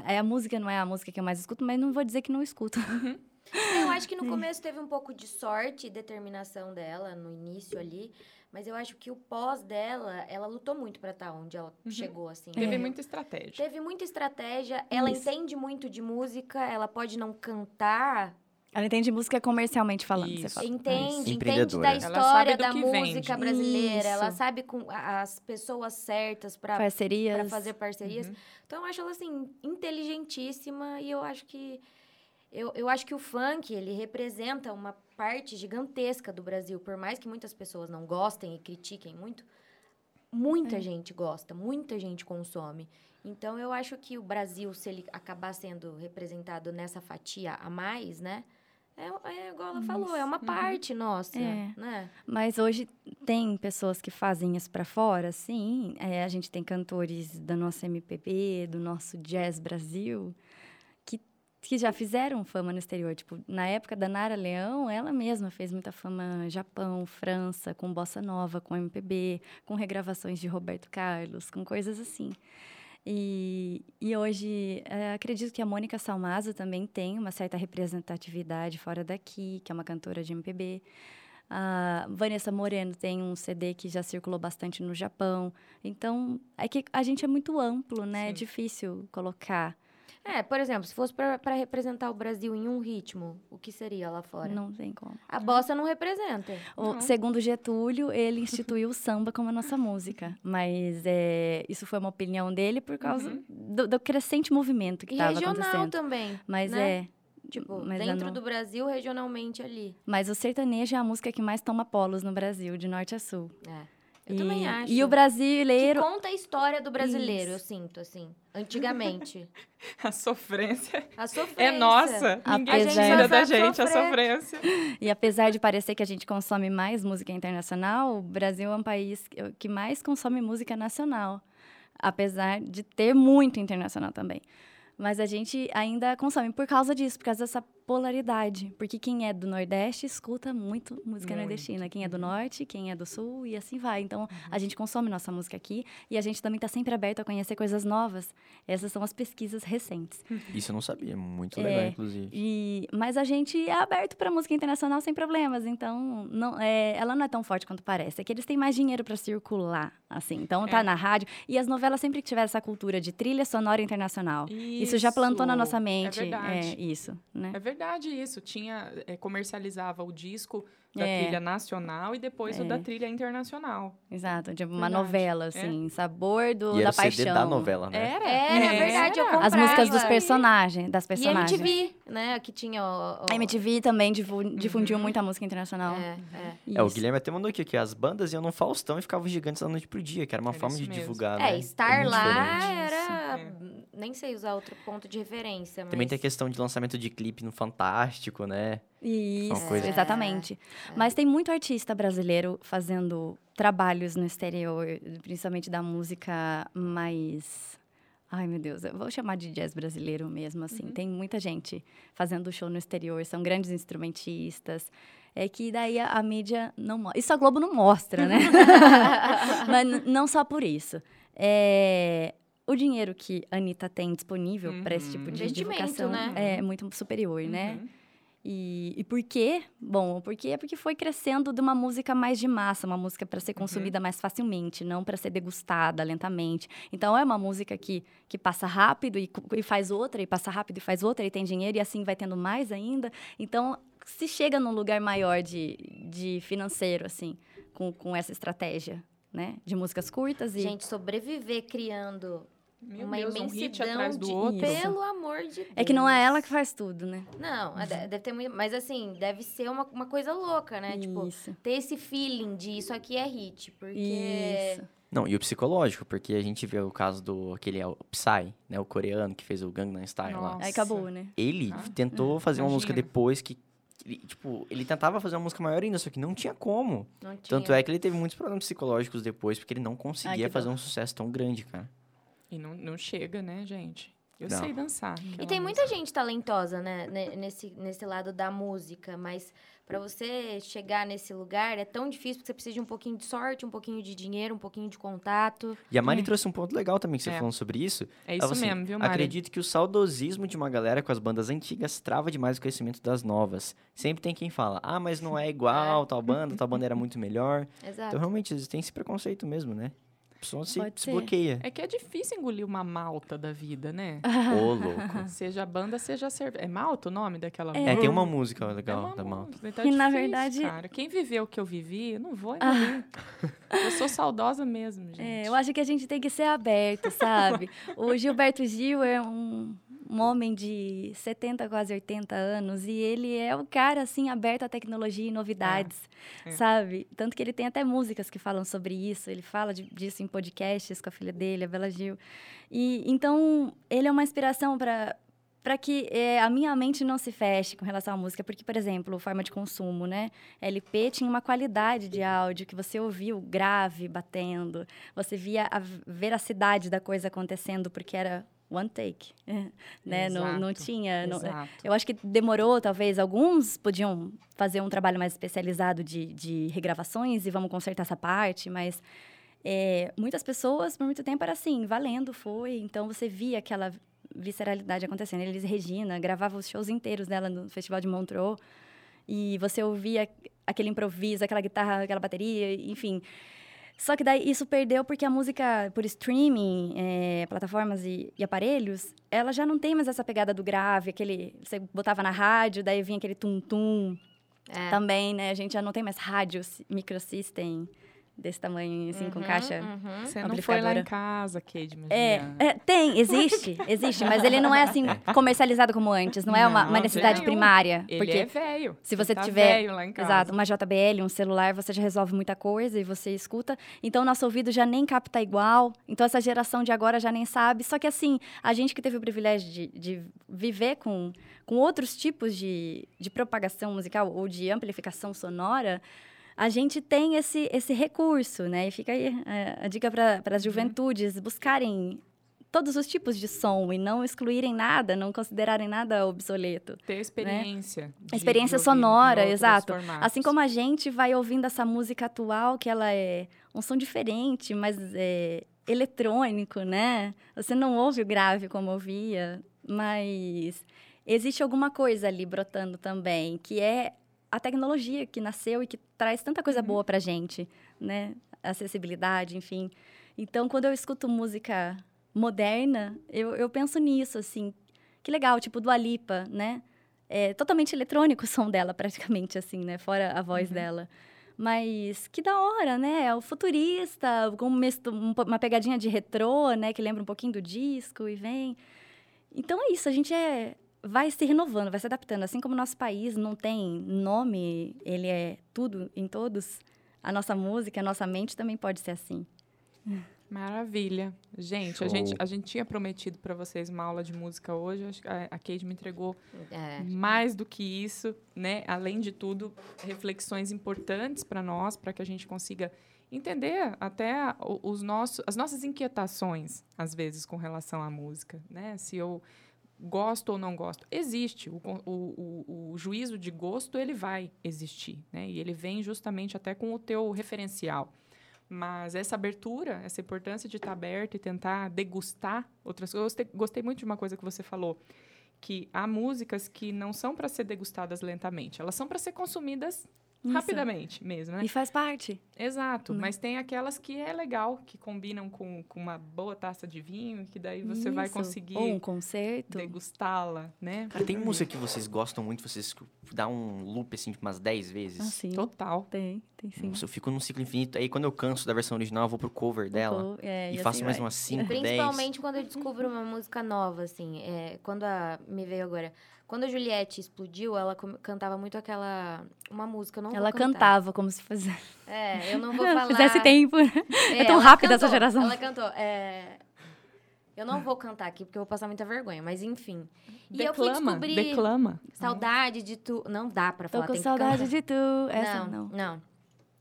S4: É, a música não é a música que eu mais escuto, mas não vou dizer que não escuto.
S3: Eu acho que no começo teve um pouco de sorte e determinação dela, no início ali. Mas eu acho que o pós dela, ela lutou muito pra estar onde ela chegou, assim.
S1: Teve
S3: entendeu?
S1: muita estratégia.
S3: Teve muita estratégia, ela
S4: Isso.
S3: entende muito de música, ela pode não cantar,
S4: Ela entende música comercialmente falando. Você
S1: Isso.
S4: fala.
S3: entende, entende da
S2: Ela
S1: sabe
S3: história da música
S1: vende.
S3: brasileira, ela
S4: Isso.
S3: sabe com as pessoas certas para fazer parcerias.
S1: Uhum.
S3: Então eu acho ela assim inteligentíssima e eu acho que eu, eu acho que o funk ele representa uma parte gigantesca do Brasil, por mais que muitas pessoas não gostem e critiquem muito, muita gente gosta, muita gente consome. Então eu acho que o Brasil, se ele acabar sendo representado nessa fatia a mais, né? É, é igual ela falou, é uma parte nossa,
S4: É.
S3: né?
S4: Mas hoje tem pessoas que fazem isso pra fora, sim. É, a gente tem cantores da nossa MPB, do nosso Jazz Brasil, que, que já fizeram fama no exterior. Tipo, na época da Nara Leão, ela mesma fez muita fama Japão, França, com bossa nova, com MPB, com regravações de Roberto Carlos, com coisas assim. E, e hoje, eh, acredito que a Mônica Salmazo também tem uma certa representatividade fora daqui, que é uma cantora de MPB. A Vanessa Moreno tem um CD que já circulou bastante no Japão. Então, é que a gente é muito amplo, né? É
S1: Sim.
S4: difícil colocar.
S3: É, por exemplo, se fosse para representar o Brasil em um ritmo, o que seria lá fora?
S4: Não tem como.
S3: A bossa não representa.
S4: O,
S1: Não.
S4: segundo Getúlio, ele instituiu o samba como a nossa música. Mas é, isso foi uma opinião dele por causa
S1: Uhum.
S4: do, do crescente movimento que
S3: E
S4: estava
S3: regional
S4: acontecendo.
S3: também.
S4: Mas
S3: né?
S4: é.
S3: Tipo,
S4: Mas
S3: dentro
S4: não-
S3: do Brasil, regionalmente ali.
S4: Mas o sertanejo é a música que mais toma polos no Brasil, de norte a sul.
S3: É. Eu
S4: e,
S3: também acho.
S4: E o
S3: que
S4: brasileiro.
S3: conta a história do brasileiro, eu
S4: Isso.
S3: sinto, assim. Antigamente.
S1: A sofrência
S3: A sofrência.
S1: é nossa. Ninguém tira da
S3: A gente
S1: a sofrência.
S4: E apesar de parecer que a gente consome mais música internacional, o Brasil é um país que- que mais consome música nacional. Apesar de ter muito internacional também. Mas a gente ainda consome por causa disso, por causa dessa polaridade. Porque quem é do Nordeste escuta muito música
S1: Muito.
S4: nordestina. Quem é do Norte, quem é do Sul e assim vai. Então, a gente consome nossa música aqui e a gente também está sempre aberto a conhecer coisas novas. Essas são as pesquisas recentes.
S2: Isso eu não sabia. Muito
S4: É.
S2: legal, inclusive.
S4: E, mas a gente é aberto para música internacional sem problemas, então não, é, ela não é tão forte quanto parece. É que eles têm mais dinheiro para circular, assim. Então tá
S1: É.
S4: na rádio e as novelas sempre tiveram essa cultura de trilha sonora internacional. Isso, já plantou na nossa mente.
S1: É verdade.
S4: é, isso, né?
S1: É verdade isso. Tinha, é, comercializava o disco da
S4: É.
S1: trilha nacional e depois o
S4: É.
S1: da trilha internacional.
S4: Exato, tipo uma
S1: Verdade,
S4: novela,
S1: é.
S4: assim, sabor do,
S2: E era
S4: da
S2: o CD
S4: paixão.
S2: da novela, né?
S1: Era?
S3: É, na verdade, eu
S1: Era.
S4: As músicas dos personagens, das
S3: E
S4: personagens.
S3: MTV, né? Que tinha o... o-
S4: A MTV também difu- difundiu
S1: Uhum.
S4: muito a música internacional.
S3: É, é.
S2: É, o. Guilherme até mandou aqui que as bandas iam no Faustão e ficavam gigantes da noite pro dia, que era uma
S1: Era
S2: forma de
S1: mesmo.
S2: divulgar,
S3: É,
S2: né?
S3: estar lá
S2: diferente.
S3: era...
S1: Isso,
S3: Nem sei usar outro ponto de referência, mas...
S2: Também tem a questão de lançamento de clipe no Fantástico, né?
S4: Isso, exatamente. Mas tem muito artista brasileiro fazendo trabalhos no exterior, principalmente da música mais. Ai, meu Deus, eu vou chamar de jazz brasileiro mesmo, assim. Tem muita gente fazendo show no exterior, são grandes instrumentistas. É que daí a, a mídia não mostra. Isso a Globo não mostra, né? Mas não só por isso. É, o dinheiro que a Anitta tem disponível para esse tipo
S1: Uhum.
S4: de
S3: Investimento,
S4: divulgação
S3: né?
S4: é muito superior, né?
S1: Uhum.
S4: E, e por quê? Bom, por quê? Porque foi crescendo de uma música mais de massa, uma música para ser consumida mais facilmente, não para ser degustada lentamente. Então é uma música que, que passa rápido e, e faz outra, e passa rápido e faz outra, e tem dinheiro, e assim vai tendo mais ainda. Então se chega num lugar maior de, de financeiro, assim, com, com essa estratégia, né? De músicas curtas e.
S3: Gente, sobreviver criando
S1: Meu
S3: uma
S1: Deus, um hit
S3: imensidão
S1: atrás do
S3: de...
S1: outro.
S3: Pelo amor de Deus.
S4: é que não é ela que faz tudo, né?
S3: Não, é, de- deve ter muito... Mas assim, deve ser uma, uma coisa louca, né? Tipo,
S4: Isso.
S3: ter esse feeling de isso aqui é hit. Porque...
S4: Isso.
S2: Não, e o psicológico, porque a gente vê o caso do aquele é o Psy, né, o coreano que fez o Gangnam Style lá.
S1: Nossa.
S4: Aí acabou, né?
S2: Ele
S1: Ah,
S2: tentou fazer uma música
S1: imagina.
S2: depois que ele, tipo, ele tentava fazer uma música maior ainda, só que não tinha como.
S3: Não tinha.
S2: Tanto é que ele teve muitos problemas psicológicos depois, porque ele não conseguia
S4: que
S2: fazer um sucesso tão grande, cara.
S1: E não, não chega, né, gente? Eu
S2: Não.
S1: sei dançar.
S3: E tem
S1: música.
S3: muita gente talentosa, né, ne- nesse, nesse lado da música, mas pra você chegar nesse lugar é tão difícil porque você precisa de um pouquinho de sorte, um pouquinho de dinheiro, um pouquinho de contato.
S2: E a Mari
S1: É.
S2: trouxe um ponto legal também que você
S1: É.
S2: falando sobre isso.
S1: É isso
S2: assim,
S1: mesmo, viu, Mari?
S2: Acredito que o saudosismo de uma galera com as bandas antigas trava demais o crescimento das novas. Sempre tem quem fala, ah, mas não é igual, tal banda, tal banda era muito melhor.
S3: Exato.
S2: Então, realmente, tem esse preconceito mesmo, né? A pessoa se,
S4: Pode
S2: se
S4: ser.
S2: bloqueia.
S1: É que é difícil engolir uma malta da vida, né?
S2: Ô, louco.
S1: seja banda, seja cerveja. É malta o nome daquela
S2: É, tem uma música
S1: É
S2: legal
S1: uma
S2: da malta.
S1: música, então
S4: E,
S1: é
S4: na
S1: difícil,
S4: verdade-
S1: Cara. Quem viveu o que eu vivi, eu não vou engolir. eu sou saudosa mesmo, gente.
S4: É, eu acho que a gente tem que ser aberto, sabe? o Gilberto Gil é um, um homem de 70, quase 80 anos, e ele é o cara, assim, aberto à tecnologia e novidades,
S1: É, é.
S4: sabe? Tanto que ele tem até músicas que falam sobre isso, ele fala de- disso em podcasts com a filha dele, a Bela Gil. E, então, ele é uma inspiração para para que é, a minha mente não se feche com relação à música, porque, por exemplo, forma de consumo, né? LP tinha uma qualidade de áudio que você ouvia o grave batendo, você via a veracidade da coisa acontecendo, porque era one take, né? Não, não
S1: Exato,
S4: tinha... não-
S1: Exato.
S4: eu acho que demorou, talvez, alguns podiam fazer um trabalho mais especializado de, de regravações e vamos consertar essa parte, mas é, muitas pessoas, por muito tempo, era assim, valendo, foi. Então, você via aquela visceralidade acontecendo. Elis Regina gravava os shows inteiros dela no Festival de Montreux e você ouvia aquele improviso, aquela guitarra, aquela bateria, enfim... Só que daí isso perdeu porque a música por streaming, é, plataformas e, e aparelhos, ela já não tem mais essa pegada do grave, aquele. Você botava na rádio, daí vinha aquele tum-tum
S3: É.
S4: também, né? A gente já não tem mais rádio, si- microsystem. Desse tamanho, assim, com
S3: Uhum,
S4: caixa.
S3: uhum.
S1: Você não foi lá em casa, mas
S4: É, é, tem, existe, existe, mas ele não é assim comercializado como antes, não é uma,
S1: Não,
S4: uma necessidade
S1: nenhum.
S4: primária.
S1: Ele
S4: porque
S1: é velho.
S4: se você
S1: tá
S4: tiver-
S1: velho lá em casa.
S4: Exato, uma JBL, um celular, você já resolve muita coisa e você escuta. Então, nosso ouvido já nem capta igual. Então, essa geração de agora já nem sabe. Só que, assim, a gente que teve o privilégio de, de viver com, com outros tipos de, de propagação musical ou de amplificação sonora, a gente tem esse, esse recurso, né? E fica aí é, a dica para as juventudes buscarem todos os tipos de som e não excluírem nada, não considerarem nada obsoleto.
S1: Ter experiência.
S4: A experiência sonora, exato.
S1: formatos.
S4: Assim como a gente vai ouvindo essa música atual, que ela é um som diferente, mas é eletrônico, né? Você não ouve o grave como ouvia, mas existe alguma coisa ali brotando também, que é a tecnologia que nasceu e que traz tanta coisa boa pra gente, né? Acessibilidade, enfim. Então, quando eu escuto música moderna, eu, eu penso nisso, assim. Que legal, tipo do Alipa, né? É totalmente eletrônico o som dela, praticamente, assim, né? Fora a voz dela. Mas que da hora, né? É o futurista, com um um uma pegadinha de retrô, né? Que lembra um pouquinho do disco e vem. Então é isso, a gente é vai se renovando, vai se adaptando. Assim como o nosso país não tem nome, ele é tudo em todos, a nossa música, a nossa mente também pode ser assim.
S1: Maravilha. Gente, a gente, a gente tinha prometido para vocês uma aula de música hoje. A a Kate me entregou
S3: É.
S1: mais do que isso, né? Além de tudo, reflexões importantes para nós, para que a gente consiga entender até os nossos, as nossas inquietações, às vezes, com relação à música, né? Se eu gosto ou não gosto. Existe. O, o, o, juízo de gosto, ele vai existir, né? E ele vem justamente até com o teu referencial. Mas essa abertura, essa importância de estar aberto e tentar degustar outras coisas. Gostei muito de uma coisa que você falou, que há músicas que não são para ser degustadas lentamente, elas são para ser consumidas
S4: Isso.
S1: rapidamente mesmo, né?
S4: E faz parte.
S1: Exato,
S4: Né?
S1: mas tem aquelas que é legal, que combinam com, com uma boa taça de vinho, que daí você vai
S4: Isso.
S1: conseguir
S4: Ou um concerto.
S1: degustá-la, né?
S2: Cara, tem música que vocês gostam muito, vocês dá um loop assim de umas 10 vezes.
S4: Assim,
S1: Total.
S4: tem, tem sim.
S2: Nossa, eu fico num ciclo infinito. Aí quando eu canso da versão original, eu vou pro cover dela.
S4: É,
S2: E
S4: assim
S2: faço mais
S4: vai.
S2: umas 5, 10.
S3: Principalmente quando eu descubro uma música nova, assim. É, quando a. Me veio agora. Quando a Juliette explodiu, ela com- cantava muito aquela. Uma música, eu não
S4: Ela cantava como se fizesse,
S3: É, eu não vou falar.
S4: fizesse tempo.
S3: É,
S4: É tão rápida essa geração.
S3: Ela cantou. é, Eu não vou cantar aqui porque eu vou passar muita vergonha, mas enfim. E eu fui
S1: Declama,
S3: descobrir
S1: declama.
S3: saudade de tu. Não dá pra
S4: Tô
S3: falar.
S4: com
S3: tem que
S4: saudade
S3: cantar.
S4: de tu. Essa
S3: não,
S4: não.
S3: não.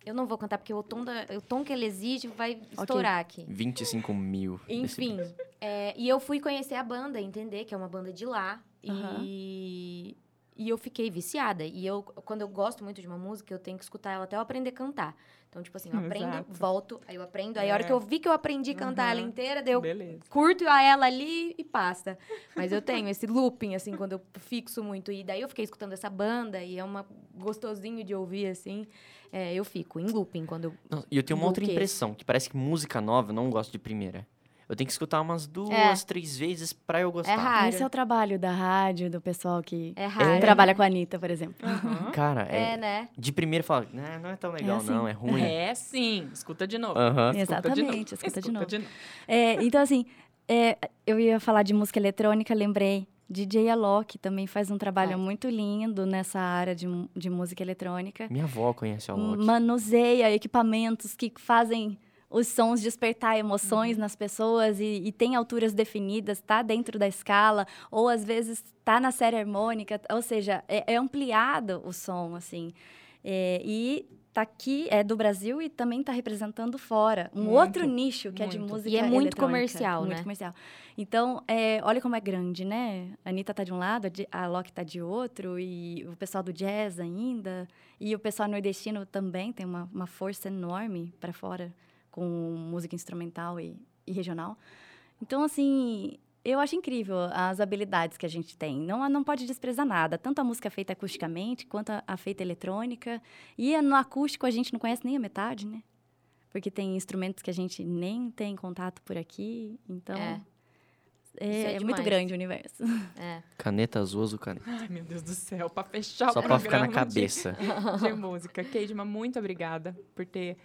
S3: Eu não vou cantar porque o tom, da, o tom que ele exige vai estourar aqui.
S2: 25 mil.
S3: Enfim, é, e eu fui conhecer a banda, entender que é uma banda de lá.
S4: Aham.
S3: E, e eu fiquei viciada. E eu, quando eu gosto muito de uma música, eu tenho que escutar ela até eu aprender a cantar. Então, tipo assim, eu aprendo,
S1: Exato.
S3: volto, aí eu aprendo. Aí a hora
S1: É.
S3: que eu vi que eu aprendi a cantar ela
S1: Uhum.
S3: inteira, daí eu
S1: Beleza.
S3: curto a ela ali e passa. Mas eu tenho esse looping, assim, quando eu fixo muito. E daí eu fiquei escutando essa banda e é uma gostosinho de ouvir, assim. É, eu fico em looping quando eu
S2: E eu tenho uma outra impressão, que parece que música nova eu não gosto de primeira. Eu tenho que escutar umas duas, três vezes pra eu gostar.
S3: É raro.
S4: Esse é o trabalho da rádio, do pessoal que
S3: É raro.
S4: trabalha com a Anitta, por exemplo.
S1: Aham.
S2: Cara, é,
S3: É, né?
S2: de primeira fala, "Nah, não é tão legal
S4: assim.
S2: não, é ruim.
S1: É sim. Escuta de novo.
S2: Aham.
S1: Escuta de novo.
S4: Exatamente, escuta de novo.
S1: de novo.
S4: É, então, assim, é, eu ia falar de música eletrônica, lembrei. DJ Alok também faz um trabalho
S3: Faz.
S4: muito lindo nessa área de, de música eletrônica.
S2: Minha avó conhece a Loki.
S4: Manuseia equipamentos que fazem os sons despertar emoções nas pessoas e, e tem alturas definidas, tá dentro da escala, ou às vezes tá na série harmônica, ou seja, é, é ampliado o som, assim. É, e tá aqui, é do Brasil e também tá representando fora. Um
S1: Muito,
S4: outro nicho que é de
S1: muito.
S4: música
S3: E é muito comercial,
S4: muito
S3: né?
S4: comercial. Então, é, olha como é grande, né? A Anitta tá de um lado, a Loki tá de outro, e o pessoal do jazz ainda, e o pessoal nordestino também tem uma, uma força enorme para fora com música instrumental e, e regional. Então, assim, eu acho incrível as habilidades que a gente tem. Não, não pode desprezar nada, tanto a música feita acusticamente quanto a, a feita eletrônica. E no acústico a gente não conhece nem a metade, né? Porque tem instrumentos que a gente nem tem contato por aqui. Então,
S3: É.
S4: é,
S3: é
S4: é muito grande o universo.
S3: É.
S2: Caneta azul, azul caneta.
S1: Ai, meu Deus do céu. Pra fechar
S2: Só
S1: o
S2: pra ficar na
S1: programa de-
S2: cabeça.
S1: de música. Keidma, muito obrigada por ter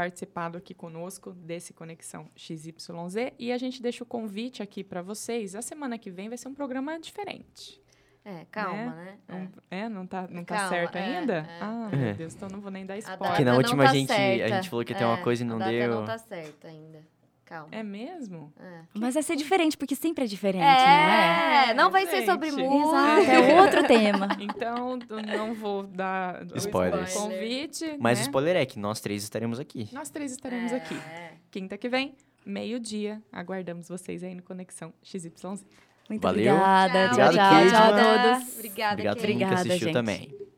S1: participado aqui conosco desse Conexão XYZ. E a gente deixa o convite aqui para vocês. A semana que vem vai ser um programa diferente.
S3: É, calma, né?
S1: Um- é, não tá, não tá
S3: Calma,
S1: certo
S3: é,
S1: ainda?
S3: é.
S1: Ah,
S2: É.
S1: meu Deus, então não vou nem dar
S3: A
S1: spoiler.
S2: Porque na última
S3: não tá
S2: gente- a gente falou que ia ter uma coisa e não
S3: a data
S2: deu.
S3: não tá certa ainda. Calma.
S1: É mesmo?
S3: É.
S4: Mas vai ser diferente, porque sempre é diferente, não é?
S3: É, não vai ser sobre música.
S4: Exato, é outro tema.
S1: Então, não vou dar o
S2: Spoilers.
S1: convite.
S2: Mas o
S1: né?
S2: spoiler é que nós três estaremos aqui.
S1: Nós três estaremos aqui.
S3: É.
S1: Quinta que vem, meio-dia. Aguardamos vocês aí no Conexão XYZ.
S4: Muito
S2: Valeu.
S4: obrigada.
S3: Tchau,
S4: Tchau, tchau,
S2: Obrigado,
S4: tchau a todos.
S3: Obrigada,
S2: Obrigado a
S3: Kate.
S2: todo mundo que
S4: Obrigada,
S2: assistiu
S4: gente.
S2: também.